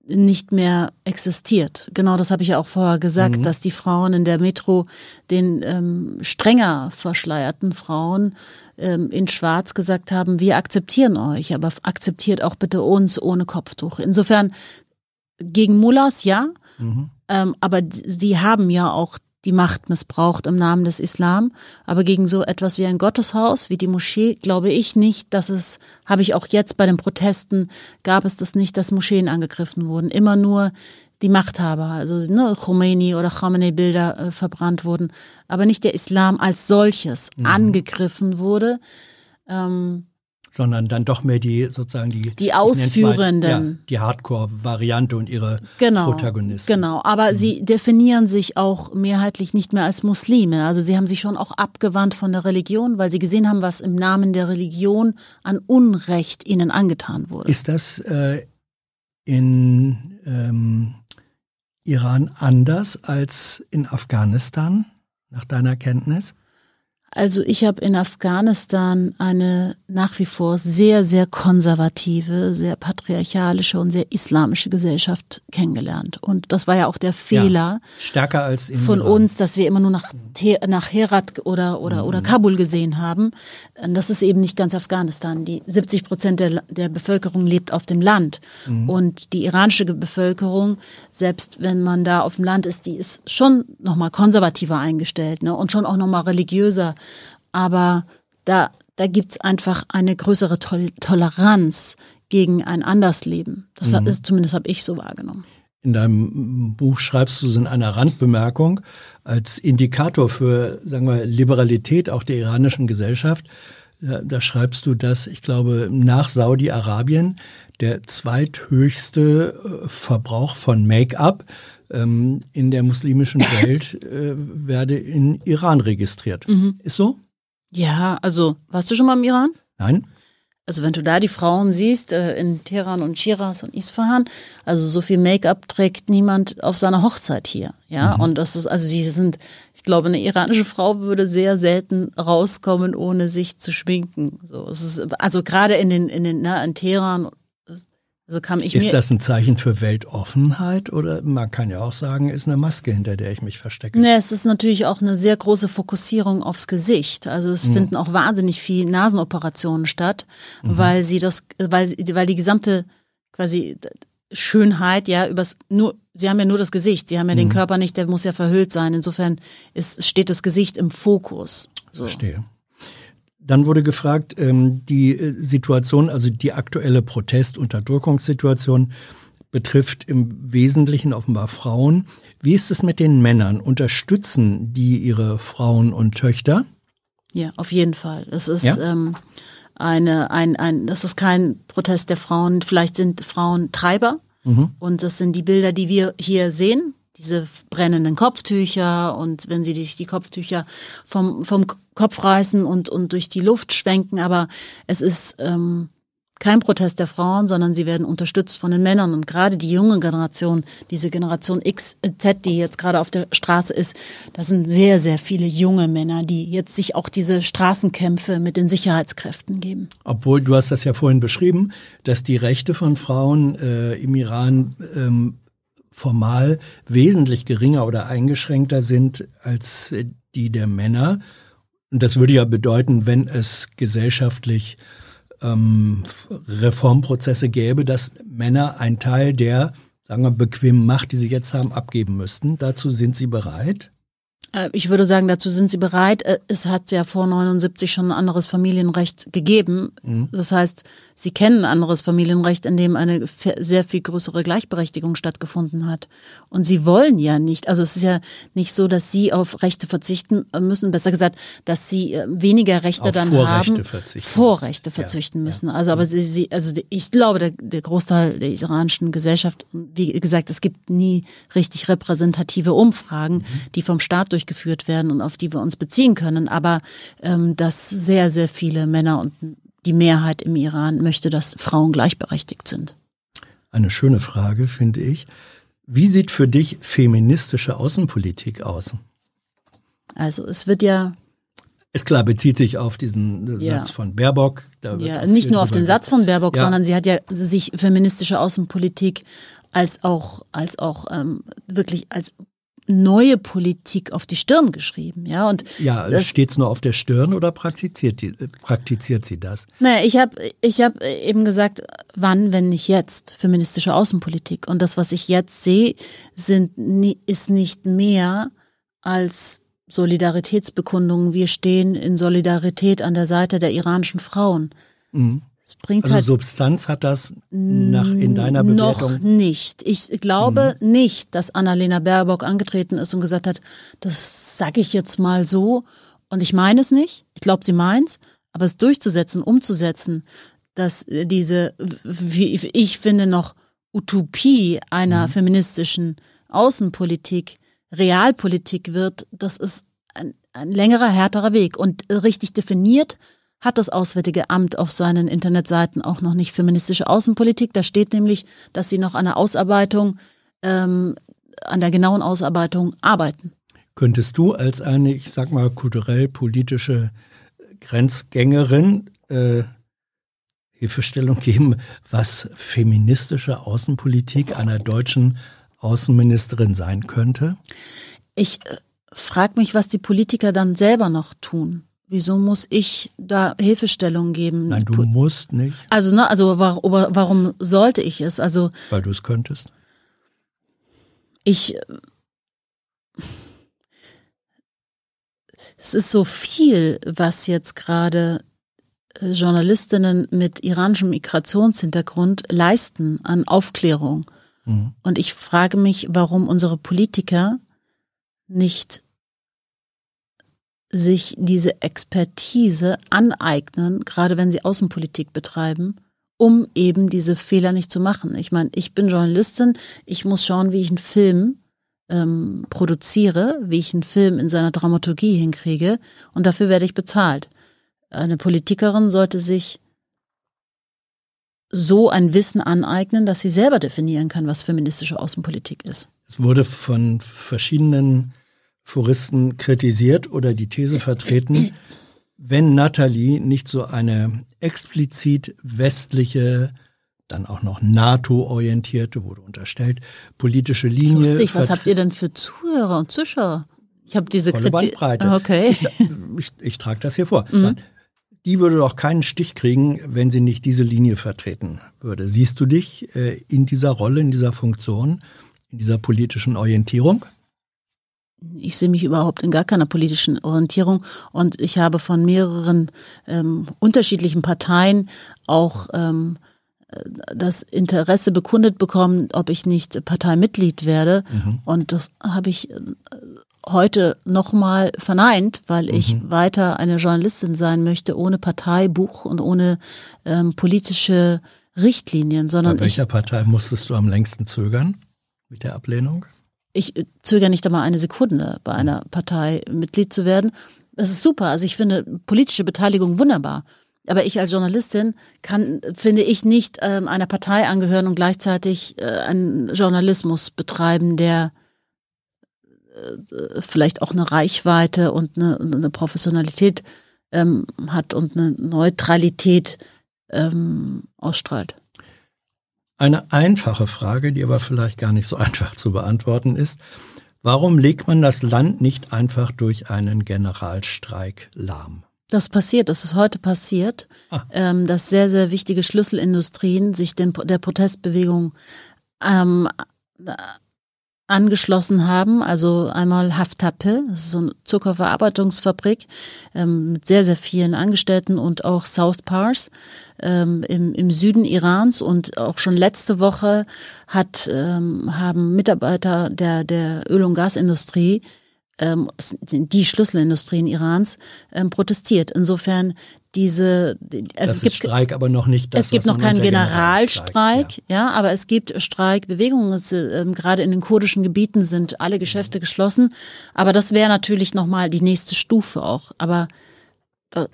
nicht mehr existiert. Genau das habe ich ja auch vorher gesagt, dass die Frauen in der Metro den ähm, strenger verschleierten Frauen ähm, in Schwarz gesagt haben, wir akzeptieren euch, aber akzeptiert auch bitte uns ohne Kopftuch. Insofern gegen Mullahs ja, ähm, aber sie haben ja auch die Macht missbraucht im Namen des Islam. Aber gegen so etwas wie ein Gotteshaus, wie die Moschee, glaube ich nicht, dass es, habe ich auch jetzt bei den Protesten, gab es das nicht, dass Moscheen angegriffen wurden. Immer nur die Machthaber, also ne, Khomeini oder Khamenei-Bilder äh, verbrannt wurden. Aber nicht der Islam als solches angegriffen wurde. Ähm, sondern dann doch mehr die sozusagen die Die nenn's mal, Ausführenden. ja, die Hardcore-Variante und ihre genau, Protagonisten. Mhm. Genau, aber sie definieren sich auch mehrheitlich nicht mehr als Muslime. Also sie haben sich schon auch abgewandt von der Religion, weil sie gesehen haben, was im Namen der Religion an Unrecht ihnen angetan wurde. Ist das äh, in ähm, Iran anders als in Afghanistan, nach deiner Kenntnis? Also ich habe in Afghanistan eine nach wie vor sehr, sehr konservative, sehr patriarchalische und sehr islamische Gesellschaft kennengelernt. Und das war ja auch der Fehler. Stärker als in von Iran. uns, dass wir immer nur nach, nach Herat oder, oder, oder Kabul gesehen haben. Das ist eben nicht ganz Afghanistan. Die 70 Prozent der, der Bevölkerung lebt auf dem Land. Und die iranische Bevölkerung, selbst wenn man da auf dem Land ist, die ist schon nochmal konservativer eingestellt ne? und schon auch nochmal religiöser. Aber da, da gibt's einfach eine größere Tol Toleranz gegen ein Andersleben. Das ist, zumindest habe ich so wahrgenommen. In deinem Buch schreibst du so in einer Randbemerkung als Indikator für, sagen wir, Liberalität auch der iranischen Gesellschaft. Da, da schreibst du, dass ich glaube, nach Saudi-Arabien der zweithöchste äh, Verbrauch von Make-up ähm, in der muslimischen *coughs* Welt äh, werde in Iran registriert. Ist so? Ja, also warst du schon mal im Iran? Nein? Also wenn du da die Frauen siehst, äh, in Teheran und Shiraz und Isfahan, also so viel Make-up trägt niemand auf seiner Hochzeit hier. Ja, und das ist, also die sind, ich glaube, eine iranische Frau würde sehr selten rauskommen, ohne sich zu schminken. So, es ist, also gerade in den, in den, ne, in Teheran, Also kam ich ist mir das ein Zeichen für Weltoffenheit oder man kann ja auch sagen, ist eine Maske, hinter der ich mich verstecke? Ne, es ist natürlich auch eine sehr große Fokussierung aufs Gesicht. Also es Mhm. finden auch wahnsinnig viel Nasenoperationen statt, weil sie das, weil sie, weil die gesamte quasi Schönheit ja übers nur, sie haben ja nur das Gesicht, sie haben ja den Mhm. Körper nicht, der muss ja verhüllt sein. Insofern ist, steht das Gesicht im Fokus. So. Verstehe. Dann wurde gefragt, ähm, die äh, Situation, also die aktuelle Protest-Unterdrückungssituation betrifft im Wesentlichen offenbar Frauen. Wie ist es mit den Männern? Unterstützen die ihre Frauen und Töchter? Ja, auf jeden Fall. Es ist Ja? ähm, eine, ein, ein, das ist kein Protest der Frauen. Vielleicht sind Frauen Treiber. Und das sind die Bilder, die wir hier sehen. Diese brennenden Kopftücher und wenn sie sich die Kopftücher vom, vom Kopf reißen und, und durch die Luft schwenken. Aber es ist ähm, kein Protest der Frauen, sondern sie werden unterstützt von den Männern. Und gerade die junge Generation, diese Generation X, äh, die jetzt gerade auf der Straße ist, das sind sehr, sehr viele junge Männer, die jetzt sich auch diese Straßenkämpfe mit den Sicherheitskräften geben. Obwohl, du hast das ja vorhin beschrieben, dass die Rechte von Frauen äh, im Iran ähm, formal wesentlich geringer oder eingeschränkter sind als äh, die der Männer. Und das würde ja bedeuten, wenn es gesellschaftlich ähm, Reformprozesse gäbe, dass Männer einen Teil der, sagen wir, bequemen Macht, die sie jetzt haben, abgeben müssten. Dazu sind sie bereit. Äh, Ich würde sagen, dazu sind sie bereit. Äh, Es hat ja vor 79 schon ein anderes Familienrecht gegeben. Das heißt, sie kennen ein anderes Familienrecht, in dem eine sehr viel größere Gleichberechtigung stattgefunden hat. Und sie wollen ja nicht, also es ist ja nicht so, dass sie auf Rechte verzichten müssen, besser gesagt, dass sie äh, weniger Rechte Auf dann Vorrechte haben, verzichten Vorrechte verzichten Ja, müssen. Also aber sie, sie, also ich glaube, der, der Großteil der iranischen Gesellschaft, wie gesagt, es gibt nie richtig repräsentative Umfragen, die vom Staat durchgeführt werden und auf die wir uns beziehen können. Aber ähm, dass sehr, sehr viele Männer und die Mehrheit im Iran möchte, dass Frauen gleichberechtigt sind. Eine schöne Frage, finde ich. Wie sieht für dich feministische Außenpolitik aus? Also es wird ja Ist klar, bezieht sich auf diesen Ja. Satz von Baerbock. Ja, nicht nur auf den Satz von Baerbock, Ja. sondern sie hat ja sich feministische Außenpolitik als auch als auch ähm, wirklich als neue Politik auf die Stirn geschrieben, ja und Ja, das, steht's nur auf der Stirn oder praktiziert, die, praktiziert sie das? naja, ich habe ich hab eben gesagt, wann, wenn nicht jetzt, feministische Außenpolitik. Und das, was ich jetzt sehe, sind, ist nicht mehr als Solidaritätsbekundungen. Wir stehen in Solidarität an der Seite der iranischen Frauen. Es bringt Also halt Substanz hat das nach in deiner Noch Bewertung. nicht. Ich glaube nicht, dass Annalena Baerbock angetreten ist und gesagt hat, das sage ich jetzt mal so. Und ich meine es nicht. Ich glaube, sie meint's. Aber es durchzusetzen, umzusetzen, dass diese, wie ich finde, noch Utopie einer feministischen Außenpolitik Realpolitik wird, das ist ein, ein längerer, härterer Weg. Und richtig definiert hat das Auswärtige Amt auf seinen Internetseiten auch noch nicht feministische Außenpolitik. Da steht nämlich, dass sie noch an der Ausarbeitung, ähm, an der genauen Ausarbeitung arbeiten. Könntest du als eine, ich sag mal, kulturell-politische Grenzgängerin äh, Hilfestellung geben, was feministische Außenpolitik einer deutschen Außenministerin sein könnte? Ich äh, frage mich, was die Politiker dann selber noch tun. Wieso muss ich da Hilfestellung geben? Nein, du musst nicht, Also, ne, also warum sollte ich es? Also weil du es könntest. ich. Es ist so viel, was jetzt gerade äh, Journalistinnen mit iranischem Migrationshintergrund leisten an Aufklärung. Mhm. Und ich frage mich, warum unsere Politiker nicht sich diese Expertise aneignen, gerade wenn sie Außenpolitik betreiben, um eben diese Fehler nicht zu machen. Ich meine, ich bin Journalistin, ich muss schauen, wie ich einen Film ähm, produziere, wie ich einen Film in seiner Dramaturgie hinkriege und dafür werde ich bezahlt. Eine Politikerin sollte sich so ein Wissen aneignen, dass sie selber definieren kann, was feministische Außenpolitik ist. Es wurde von verschiedenen Foristen kritisiert oder die These vertreten, wenn Natalie nicht so eine explizit westliche dann auch noch NATO-orientierte, wurde unterstellt, politische Linie. Lustig, was habt ihr denn für Zuhörer und Zuschauer? Ich habe diese Volle Kritik. Bandbreite. Okay. Ich, ich, ich trage das hier vor. Die würde doch keinen Stich kriegen, wenn sie nicht diese Linie vertreten würde. Siehst du dich äh, in dieser Rolle, in dieser Funktion, in dieser politischen Orientierung? Ich sehe mich überhaupt in gar keiner politischen Orientierung und ich habe von mehreren ähm, unterschiedlichen Parteien auch ähm, das Interesse bekundet bekommen, ob ich nicht Parteimitglied werde. Und das habe ich äh, heute nochmal verneint, weil ich weiter eine Journalistin sein möchte, ohne Parteibuch und ohne ähm, politische Richtlinien, sondern Bei welcher Partei musstest du am längsten zögern mit der Ablehnung? Ich, ich zögere nicht einmal eine Sekunde, bei einer Partei Mitglied zu werden. Das ist super. Also ich finde politische Beteiligung wunderbar. Aber ich als Journalistin kann, finde ich, nicht ähm, einer Partei angehören und gleichzeitig äh, einen Journalismus betreiben, der äh, vielleicht auch eine Reichweite und eine, eine Professionalität ähm, hat und eine Neutralität ähm, ausstrahlt. Eine einfache Frage, die aber vielleicht gar nicht so *laughs* einfach zu beantworten ist. Warum legt man das Land nicht einfach durch einen Generalstreik lahm? Das passiert, das ist heute passiert, Ah. ähm, dass sehr, sehr wichtige Schlüsselindustrien sich dem, der Protestbewegung ähm, äh, angeschlossen haben. Also einmal Haftape, das ist so eine Zuckerverarbeitungsfabrik ähm, mit sehr, sehr vielen Angestellten und auch South Pars ähm, im, im Süden Irans. Und auch schon letzte Woche hat, ähm, haben Mitarbeiter der, der Öl- und Gasindustrie ähm, die Schlüsselindustrien Irans ähm, protestiert. Insofern diese, die- also es gibt Streik, aber noch nicht das, es gibt noch keinen Generalstreik, ja. aber es gibt Streikbewegungen. Es, ähm, gerade in den kurdischen Gebieten sind alle Geschäfte geschlossen. Aber das wäre natürlich nochmal die nächste Stufe auch. Aber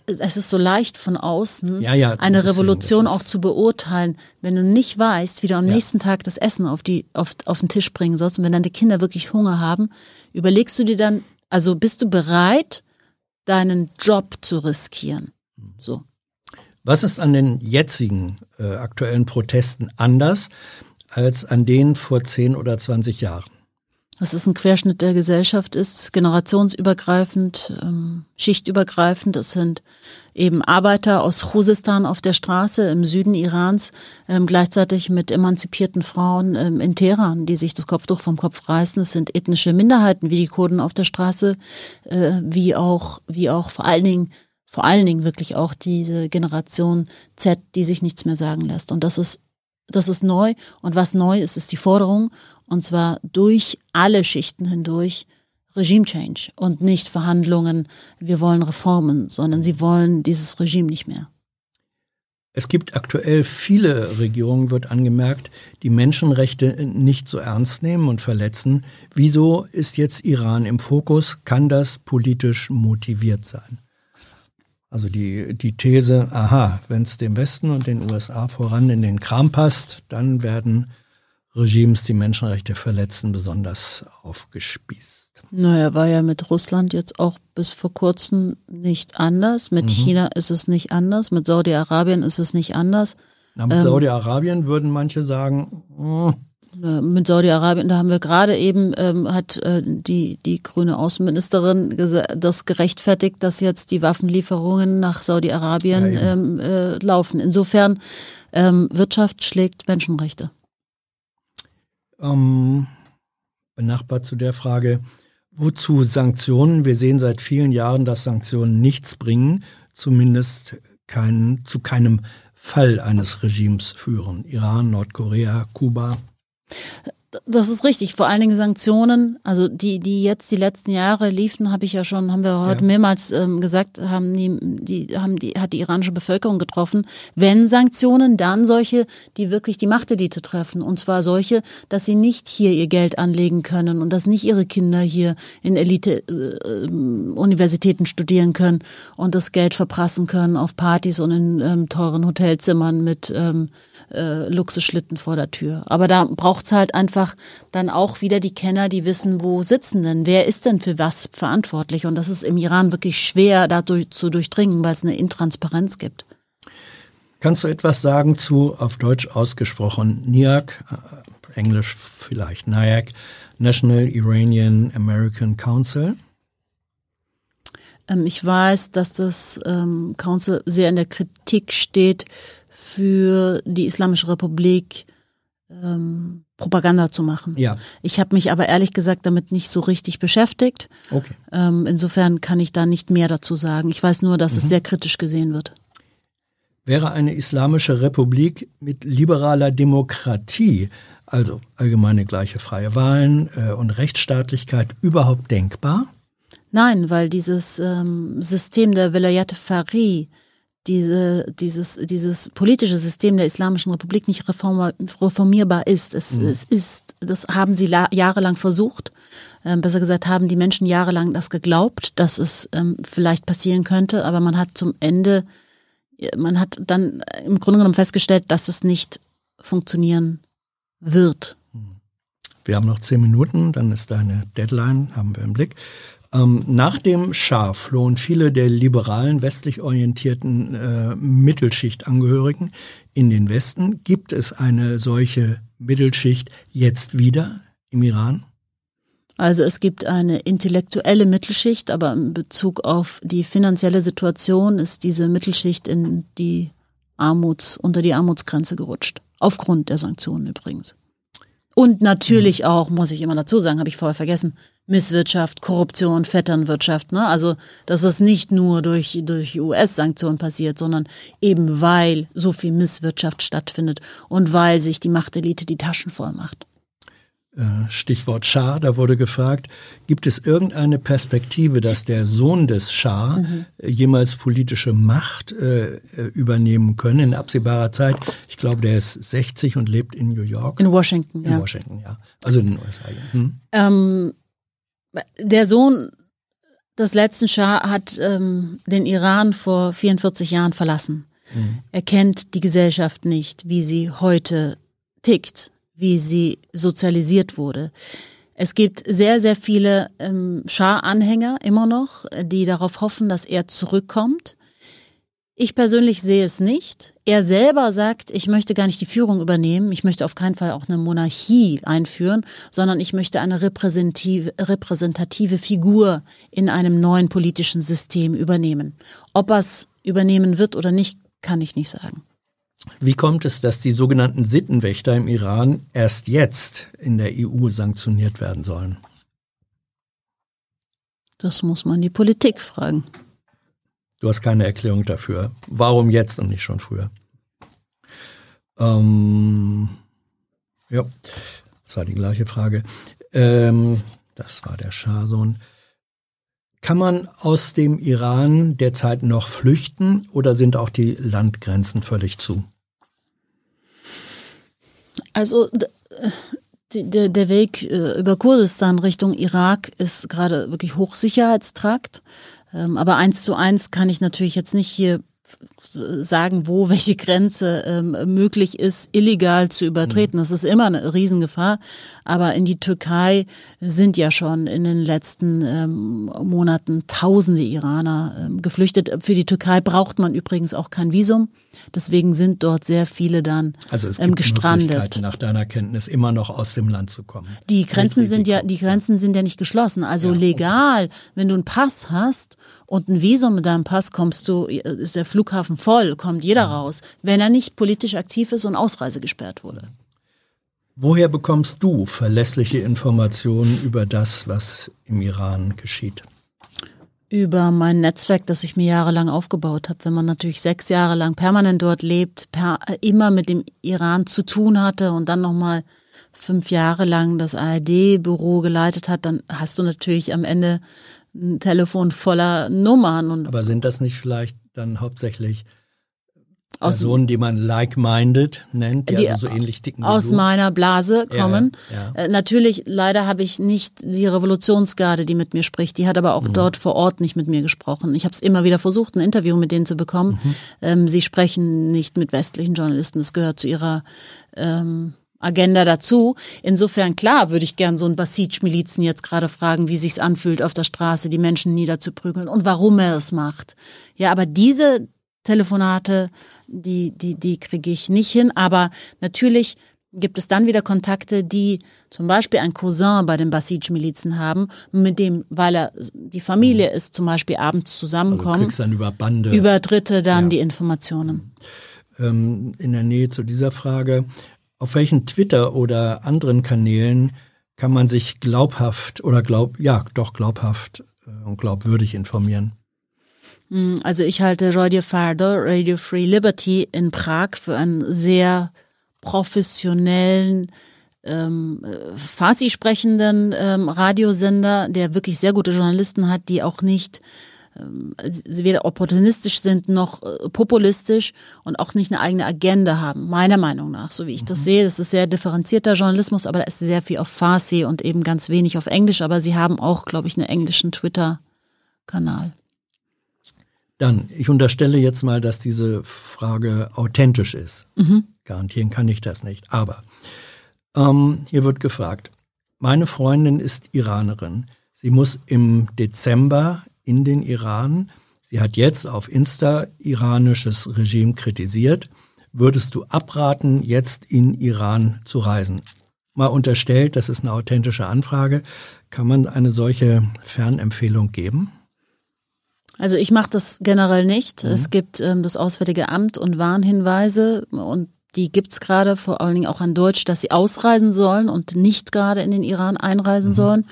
es ist so leicht von außen, Ja, ja, eine Revolution auch zu beurteilen, wenn du nicht weißt, wie du am Ja. nächsten Tag das Essen auf, die, auf, auf den Tisch bringen sollst. Und wenn deine Kinder wirklich Hunger haben, überlegst du dir dann, also bist du bereit, deinen Job zu riskieren? So. Was ist an den jetzigen äh, aktuellen Protesten anders als an denen vor 10 oder 20 Jahren? dass es ein Querschnitt der Gesellschaft ist, generationsübergreifend, ähm, schichtübergreifend. Es sind eben Arbeiter aus Khuzestan auf der Straße im Süden Irans, ähm, gleichzeitig mit emanzipierten Frauen ähm, in Teheran, die sich das Kopftuch vom Kopf reißen. Es sind ethnische Minderheiten wie die Kurden auf der Straße, äh, wie auch, wie auch vor allen Dingen vor allen Dingen wirklich auch diese Generation Z, die sich nichts mehr sagen lässt. Und das ist das ist neu. Und was neu ist, ist die Forderung, und zwar durch alle Schichten hindurch, Regime Change und nicht Verhandlungen, wir wollen Reformen, sondern sie wollen dieses Regime nicht mehr. Es gibt aktuell viele Regierungen, wird angemerkt, die Menschenrechte nicht so ernst nehmen und verletzen. Wieso ist jetzt Iran im Fokus? Kann das politisch motiviert sein? Also die, die These, aha, wenn es dem Westen und den USA voran in den Kram passt, dann werden Regimes, die Menschenrechte verletzen, besonders aufgespießt. Naja, war ja mit Russland jetzt auch bis vor kurzem nicht anders. Mit China ist es nicht anders. Mit Saudi-Arabien ist es nicht anders. Na, mit Saudi-Arabien würden manche sagen, hm, Äh, Mit Saudi-Arabien, da haben wir gerade eben, ähm, hat äh, die, die grüne Außenministerin das gerechtfertigt, dass jetzt die Waffenlieferungen nach Saudi-Arabien Ja, ähm, äh, laufen. Insofern, ähm, Wirtschaft schlägt Menschenrechte. ähm, benachbart zu der Frage, wozu Sanktionen? Wir sehen seit vielen Jahren, dass Sanktionen nichts bringen, zumindest kein, zu keinem Fall eines Regimes führen. Iran, Nordkorea, Kuba. Das ist richtig. Vor allen Dingen Sanktionen, also die, die jetzt die letzten Jahre liefen, habe ich ja schon, haben wir heute Ja. mehrmals ähm, gesagt, haben die, die, haben die, hat die iranische Bevölkerung getroffen. Wenn Sanktionen, dann solche, die wirklich die Machtelite treffen. Und zwar solche, dass sie nicht hier ihr Geld anlegen können und dass nicht ihre Kinder hier in Elite-Universitäten studieren können und das Geld verprassen können auf Partys und in ähm, teuren Hotelzimmern mit ähm, äh, Luxusschlitten vor der Tür. Aber da braucht's halt einfach dann auch wieder die Kenner, die wissen, wo sitzen denn, wer ist denn für was verantwortlich. Und das ist im Iran wirklich schwer, dadurch zu durchdringen, weil es eine Intransparenz gibt. Kannst du etwas sagen zu, auf Deutsch ausgesprochen, NIAC, äh, Englisch vielleicht NIAC, National Iranian American Council? Ähm, ich weiß, dass das ähm, Council sehr in der Kritik steht, für die Islamische Republik ähm, Propaganda zu machen. Ja. Ich habe mich aber ehrlich gesagt damit nicht so richtig beschäftigt. Okay. Ähm, insofern kann ich da nicht mehr dazu sagen. Ich weiß nur, dass es sehr kritisch gesehen wird. Wäre eine islamische Republik mit liberaler Demokratie, also allgemeine gleiche freie Wahlen äh, und Rechtsstaatlichkeit überhaupt denkbar? Nein, weil dieses ähm, System der Vilayat Fari, diese, dieses, dieses politische System der Islamischen Republik nicht reformierbar ist. Es, es ist, das haben sie la- jahrelang versucht. Ähm, besser gesagt, haben die Menschen jahrelang das geglaubt, dass es ähm, vielleicht passieren könnte, aber man hat zum Ende, man hat dann im Grunde genommen festgestellt, dass es nicht funktionieren wird. Wir haben noch zehn Minuten, dann ist deine Deadline, haben wir im Blick. Ähm, nach dem Schah flohen viele der liberalen, westlich orientierten äh, Mittelschichtangehörigen in den Westen. Gibt es eine solche Mittelschicht jetzt wieder im Iran? Also es gibt eine intellektuelle Mittelschicht, aber in Bezug auf die finanzielle Situation ist diese Mittelschicht in die Armuts, unter die Armutsgrenze gerutscht. Aufgrund der Sanktionen übrigens. Und natürlich auch, muss ich immer dazu sagen, habe ich vorher vergessen, Misswirtschaft, Korruption, Vetternwirtschaft. Ne? Also, dass es nicht nur durch, durch US-Sanktionen passiert, sondern eben weil so viel Misswirtschaft stattfindet und weil sich die Machtelite die Taschen voll macht. Äh, Stichwort Schah, da wurde gefragt, gibt es irgendeine Perspektive, dass der Sohn des Schah äh, jemals politische Macht äh, äh, übernehmen können in absehbarer Zeit? Ich glaube, der ist 60 und lebt in New York. In Washington, In ja. Washington, ja. Also in den USA. ja. Hm? Ähm, der Sohn des letzten Schah hat ähm, den Iran vor 44 Jahren verlassen. Er kennt die Gesellschaft nicht, wie sie heute tickt, wie sie sozialisiert wurde. Es gibt sehr, sehr viele ähm, Schah-Anhänger immer noch, die darauf hoffen, dass er zurückkommt. Ich persönlich sehe es nicht. Er selber sagt, ich möchte gar nicht die Führung übernehmen. Ich möchte auf keinen Fall auch eine Monarchie einführen, sondern ich möchte eine repräsentative, repräsentative Figur in einem neuen politischen System übernehmen. Ob er es übernehmen wird oder nicht, kann ich nicht sagen. Wie kommt es, dass die sogenannten Sittenwächter im Iran erst jetzt in der EU sanktioniert werden sollen? Das muss man die Politik fragen. Du hast keine Erklärung dafür. Warum jetzt und nicht schon früher? Ähm, ja, das war die gleiche Frage. Ähm, das war der Schahsohn. Kann man aus dem Iran derzeit noch flüchten oder sind auch die Landgrenzen völlig zu? Also der, der Weg äh, über Kurdistan Richtung Irak ist gerade wirklich Hochsicherheitstrakt. Ähm, Aber eins zu eins kann ich natürlich jetzt nicht hier sagen, wo welche Grenze ähm, möglich ist, illegal zu übertreten. Das ist immer eine Riesengefahr. Aber in die Türkei sind ja schon in den letzten ähm, Monaten tausende Iraner ähm, geflüchtet. Für die Türkei braucht man übrigens auch kein Visum. Deswegen sind dort sehr viele dann Also es ähm, gibt gestrandet. Möglichkeiten, nach deiner Kenntnis immer noch aus dem Land zu kommen. Die Grenzen sind ja, die Grenzen sind ja nicht geschlossen. Also Ja, okay. legal, wenn du einen Pass hast und ein Visum mit deinem Pass kommst du, ist der Flughafen voll, kommt jeder raus, wenn er nicht politisch aktiv ist und Ausreise gesperrt wurde. Woher bekommst du verlässliche Informationen über das, was im Iran geschieht? Über mein Netzwerk, das ich mir jahrelang aufgebaut habe. Wenn man natürlich sechs Jahre lang permanent dort lebt, per, immer mit dem Iran zu tun hatte und dann nochmal fünf Jahre lang das ARD-Büro geleitet hat, dann hast du natürlich am Ende ein Telefon voller Nummern und Aber sind das nicht vielleicht dann hauptsächlich aus, Personen, die man like-minded nennt, die, Die also so ähnlich ticken wie aus du? meiner Blase Ja, kommen. ja. Äh, natürlich, leider habe ich nicht die Revolutionsgarde, die mit mir spricht. Die hat aber Mhm. auch dort vor Ort nicht mit mir gesprochen. Ich habe es immer wieder versucht, ein Interview mit denen zu bekommen. Mhm. Ähm, sie sprechen nicht mit westlichen Journalisten. Das gehört zu ihrer ähm, Agenda dazu. Insofern, klar, würde ich gern so einen Basij-Milizen jetzt gerade fragen, wie sich's anfühlt, auf der Straße die Menschen niederzuprügeln und warum er es macht. Ja, aber diese Telefonate, die, die, die kriege ich nicht hin. Aber natürlich gibt es dann wieder Kontakte, die zum Beispiel ein Cousin bei den Basij-Milizen haben, mit dem, weil er die Familie ist, zum Beispiel abends zusammenkommen. Also kriegst dann über Bande. Über Dritte dann ja. die Informationen. Ähm, in der Nähe zu dieser Frage, auf welchen Twitter oder anderen Kanälen kann man sich glaubhaft oder glaub, ja, doch glaubhaft äh, und glaubwürdig informieren? Hm, also ich halte Radio Fardo, Radio Free Liberty in Prag für einen sehr professionellen, ähm, Farsi sprechenden ähm, Radiosender, der wirklich sehr gute Journalisten hat, die auch nicht weder opportunistisch sind noch äh, populistisch und auch nicht eine eigene Agenda haben, meiner Meinung nach, so wie ich das mhm. sehe. Das ist sehr differenzierter Journalismus, aber da ist sehr viel auf Farsi und eben ganz wenig auf Englisch, aber sie haben auch, glaube ich, einen englischen Twitter-Kanal. Dann, ich unterstelle jetzt mal, dass diese Frage authentisch ist. Mhm. Garantieren kann ich das nicht. Aber ähm, hier wird gefragt, meine Freundin ist Iranerin. Sie muss im Dezember in den Iran. Sie hat jetzt auf Insta iranisches Regime kritisiert. Würdest du abraten, jetzt in Iran zu reisen? Mal unterstellt, das ist eine authentische Anfrage. Kann man eine solche Fernempfehlung geben? Also ich mache das generell nicht. Mhm. Es gibt ähm, das Auswärtige Amt und Warnhinweise und die gibt's gerade vor allen Dingen auch an Deutsch, dass sie ausreisen sollen und nicht gerade in den Iran einreisen mhm. sollen.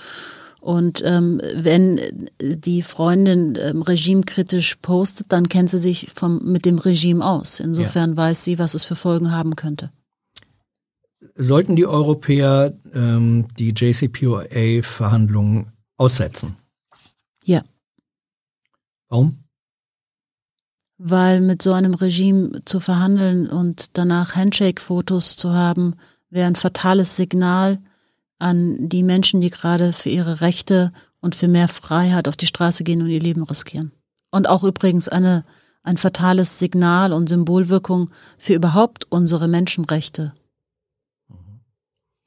Und ähm, wenn die Freundin ähm, regimekritisch postet, dann kennt sie sich vom, mit dem Regime aus. Insofern ja. weiß sie, was es für Folgen haben könnte. Sollten die Europäer ähm, die JCPOA-Verhandlungen aussetzen? Ja. Warum? weil mit so einem Regime zu verhandeln und danach Handshake-Fotos zu haben, wäre ein fatales Signal an die Menschen, die gerade für ihre Rechte und für mehr Freiheit auf die Straße gehen und ihr Leben riskieren. Und auch übrigens eine, ein fatales Signal und Symbolwirkung für überhaupt unsere Menschenrechte.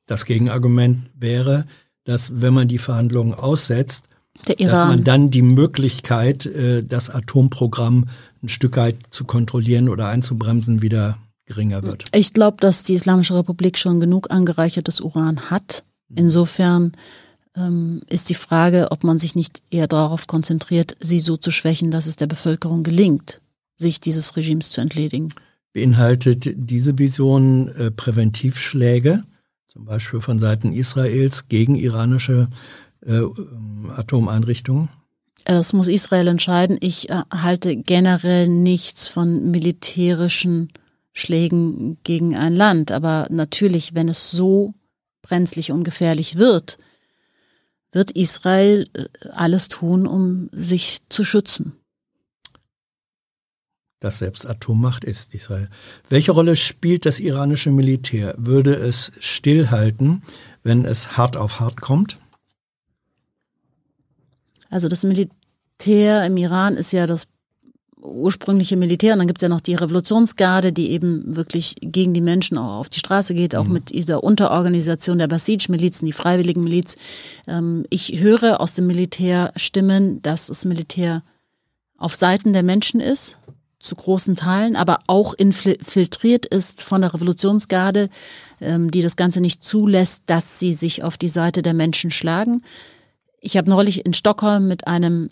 Das Gegenargument wäre, dass wenn man die Verhandlungen aussetzt, dass man dann die Möglichkeit, äh, das Atomprogramm ein Stück weit zu kontrollieren oder einzubremsen, wieder geringer wird. Ich glaube, dass die Islamische Republik schon genug angereichertes Uran hat. Insofern ähm, ist die Frage, ob man sich nicht eher darauf konzentriert, sie so zu schwächen, dass es der Bevölkerung gelingt, sich dieses Regimes zu entledigen. Beinhaltet diese Vision äh, Präventivschläge, zum Beispiel von Seiten Israels gegen iranische äh, ähm, Atomeinrichtungen? Das muss Israel entscheiden. Ich äh, halte generell nichts von militärischen Schlägen gegen ein Land. Aber natürlich, wenn es so brenzlig und gefährlich wird, wird Israel äh, alles tun, um sich zu schützen. Das selbst Atommacht ist Israel. Welche Rolle spielt das iranische Militär? Würde es stillhalten, wenn es hart auf hart kommt? Also das Militär im Iran ist ja das ursprüngliche Militär und dann gibt es ja noch die Revolutionsgarde, die eben wirklich gegen die Menschen auch auf die Straße geht, auch mhm. mit dieser Unterorganisation der Basij-Milizen, die freiwilligen Miliz. Ähm, ich höre aus dem Militär Stimmen, dass das Militär auf Seiten der Menschen ist, zu großen Teilen, aber auch infiltriert ist von der Revolutionsgarde, ähm, die das Ganze nicht zulässt, dass sie sich auf die Seite der Menschen schlagen. Ich habe neulich in Stockholm mit einem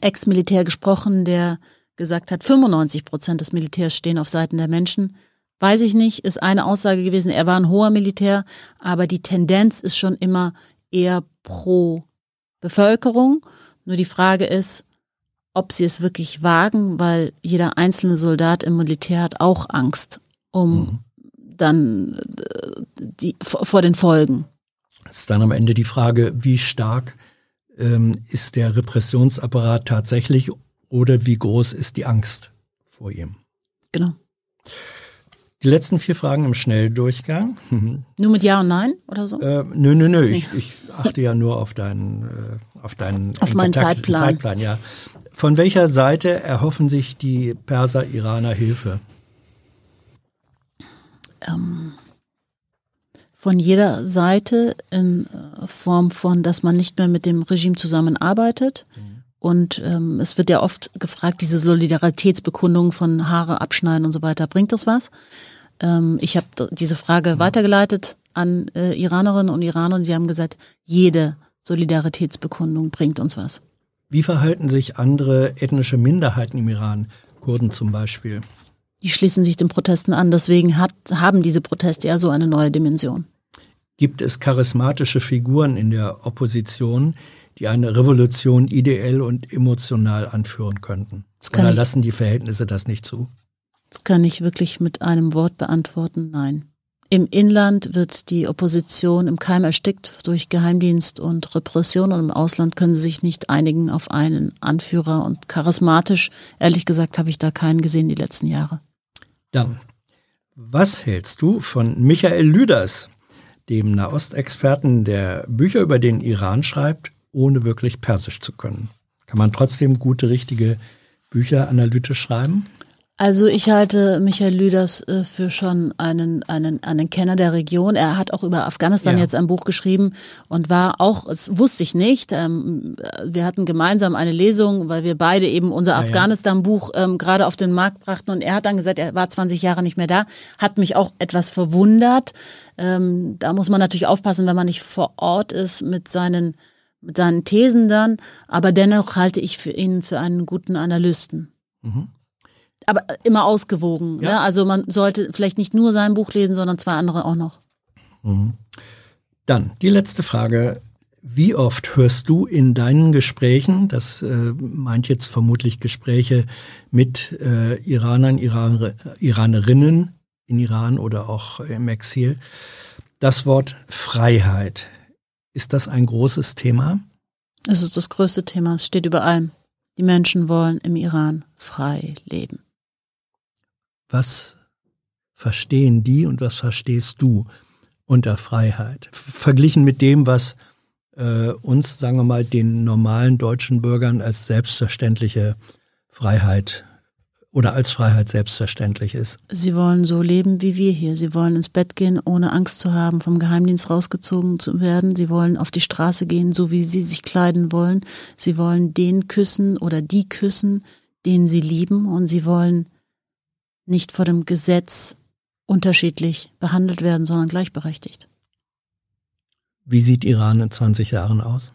Ex-Militär gesprochen, der gesagt hat, 95 Prozent des Militärs stehen auf Seiten der Menschen. Weiß ich nicht, ist eine Aussage gewesen. Er war ein hoher Militär, aber die Tendenz ist schon immer eher pro Bevölkerung. Nur die Frage ist, ob sie es wirklich wagen, weil jeder einzelne Soldat im Militär hat auch Angst um mhm. dann äh, die, vor den Folgen. Das ist dann am Ende die Frage, wie stark ähm, ist der Repressionsapparat tatsächlich oder wie groß ist die Angst vor ihm? Genau. Die letzten vier Fragen im Schnelldurchgang. *laughs* Nur mit Ja und Nein oder so? Äh, nö, nö, nö. Ich, ich, achte ja nur auf deinen, äh, auf deinen auf meinen Zeitplan. Zeitplan. Ja. Von welcher Seite erhoffen sich die Perser Iraner Hilfe? Ähm, von jeder Seite in äh, Form von, dass man nicht mehr mit dem Regime zusammenarbeitet mhm. Und ähm, es wird ja oft gefragt, diese Solidaritätsbekundung von Haare abschneiden und so weiter, bringt das was? Ähm, ich habe diese Frage weitergeleitet an äh, Iranerinnen und Iraner und sie haben gesagt, jede Solidaritätsbekundung bringt uns was. Wie verhalten sich andere ethnische Minderheiten im Iran, Kurden zum Beispiel? Die schließen sich den Protesten an, deswegen hat, haben diese Proteste ja so eine neue Dimension. Gibt es charismatische Figuren in der Opposition, die eine Revolution ideell und emotional anführen könnten? Oder ich, lassen die Verhältnisse das nicht zu? Das kann ich wirklich mit einem Wort beantworten, nein. Im Inland wird die Opposition im Keim erstickt durch Geheimdienst und Repression und im Ausland können sie sich nicht einigen auf einen Anführer und charismatisch, ehrlich gesagt, habe ich da keinen gesehen die letzten Jahre. Dann, was hältst du von Michael Lüders, dem Nahostexperten, der Bücher über den Iran schreibt, ohne wirklich Persisch zu können? Kann man trotzdem gute, richtige Bücher analytisch schreiben? Also ich halte Michael Lüders äh, für schon einen, einen, einen Kenner der Region. Er hat auch über Afghanistan ja. jetzt ein Buch geschrieben und war auch, das wusste ich nicht, ähm, wir hatten gemeinsam eine Lesung, weil wir beide eben unser ja, Afghanistan-Buch ähm, gerade auf den Markt brachten und er hat dann gesagt, er war 20 Jahre nicht mehr da, hat mich auch etwas verwundert. Ähm, da muss man natürlich aufpassen, wenn man nicht vor Ort ist mit seinen, mit seinen Thesen dann, aber dennoch halte ich für ihn für einen guten Analysten. Mhm aber immer ausgewogen. Ja. Ne? Also man sollte vielleicht nicht nur sein Buch lesen, sondern zwei andere auch noch. Mhm. Dann die letzte Frage. Wie oft hörst du in deinen Gesprächen, das äh, meint jetzt vermutlich Gespräche mit äh, Iranern, Iran, Iranerinnen in Iran oder auch im Exil, das Wort Freiheit? Ist das ein großes Thema? Es ist das größte Thema. Es steht über allem. Die Menschen wollen im Iran frei leben was verstehen die und was verstehst du unter Freiheit? Verglichen mit dem, was äh, uns, sagen wir mal, den normalen deutschen Bürgern als selbstverständliche Freiheit oder als Freiheit selbstverständlich ist. Sie wollen so leben wie wir hier. Sie wollen ins Bett gehen, ohne Angst zu haben, vom Geheimdienst rausgezogen zu werden. Sie wollen auf die Straße gehen, so wie sie sich kleiden wollen. Sie wollen den küssen oder die küssen, den sie lieben. Und sie wollen nicht vor dem Gesetz unterschiedlich behandelt werden, sondern gleichberechtigt. Wie sieht Iran in 20 Jahren aus?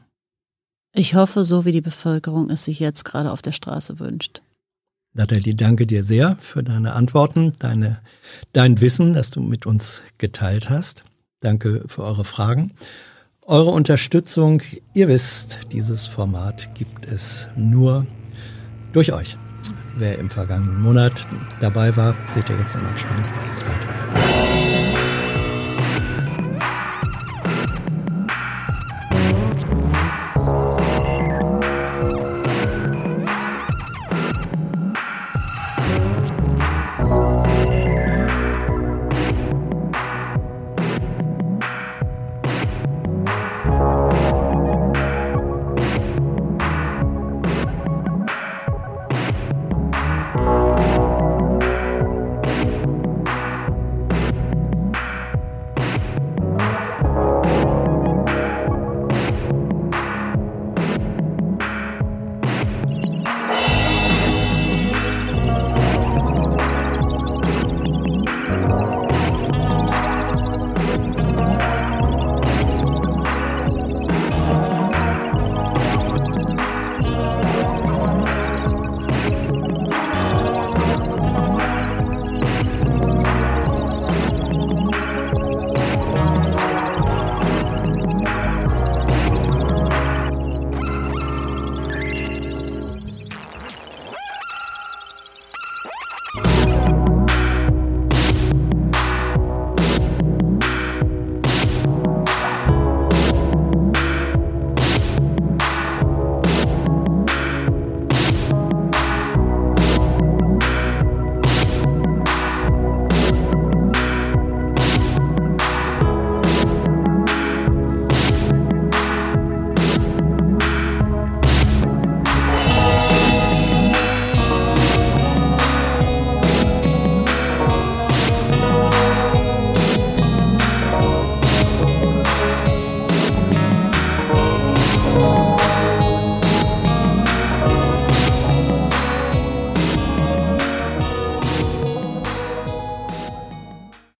Ich hoffe, so wie die Bevölkerung es sich jetzt gerade auf der Straße wünscht. Nathalie, danke dir sehr für deine Antworten, deine, dein Wissen, das du mit uns geteilt hast. Danke für eure Fragen. Eure Unterstützung, ihr wisst, dieses Format gibt es nur durch euch. Wer im vergangenen Monat dabei war, seht ihr jetzt im Abspann. Bis bald.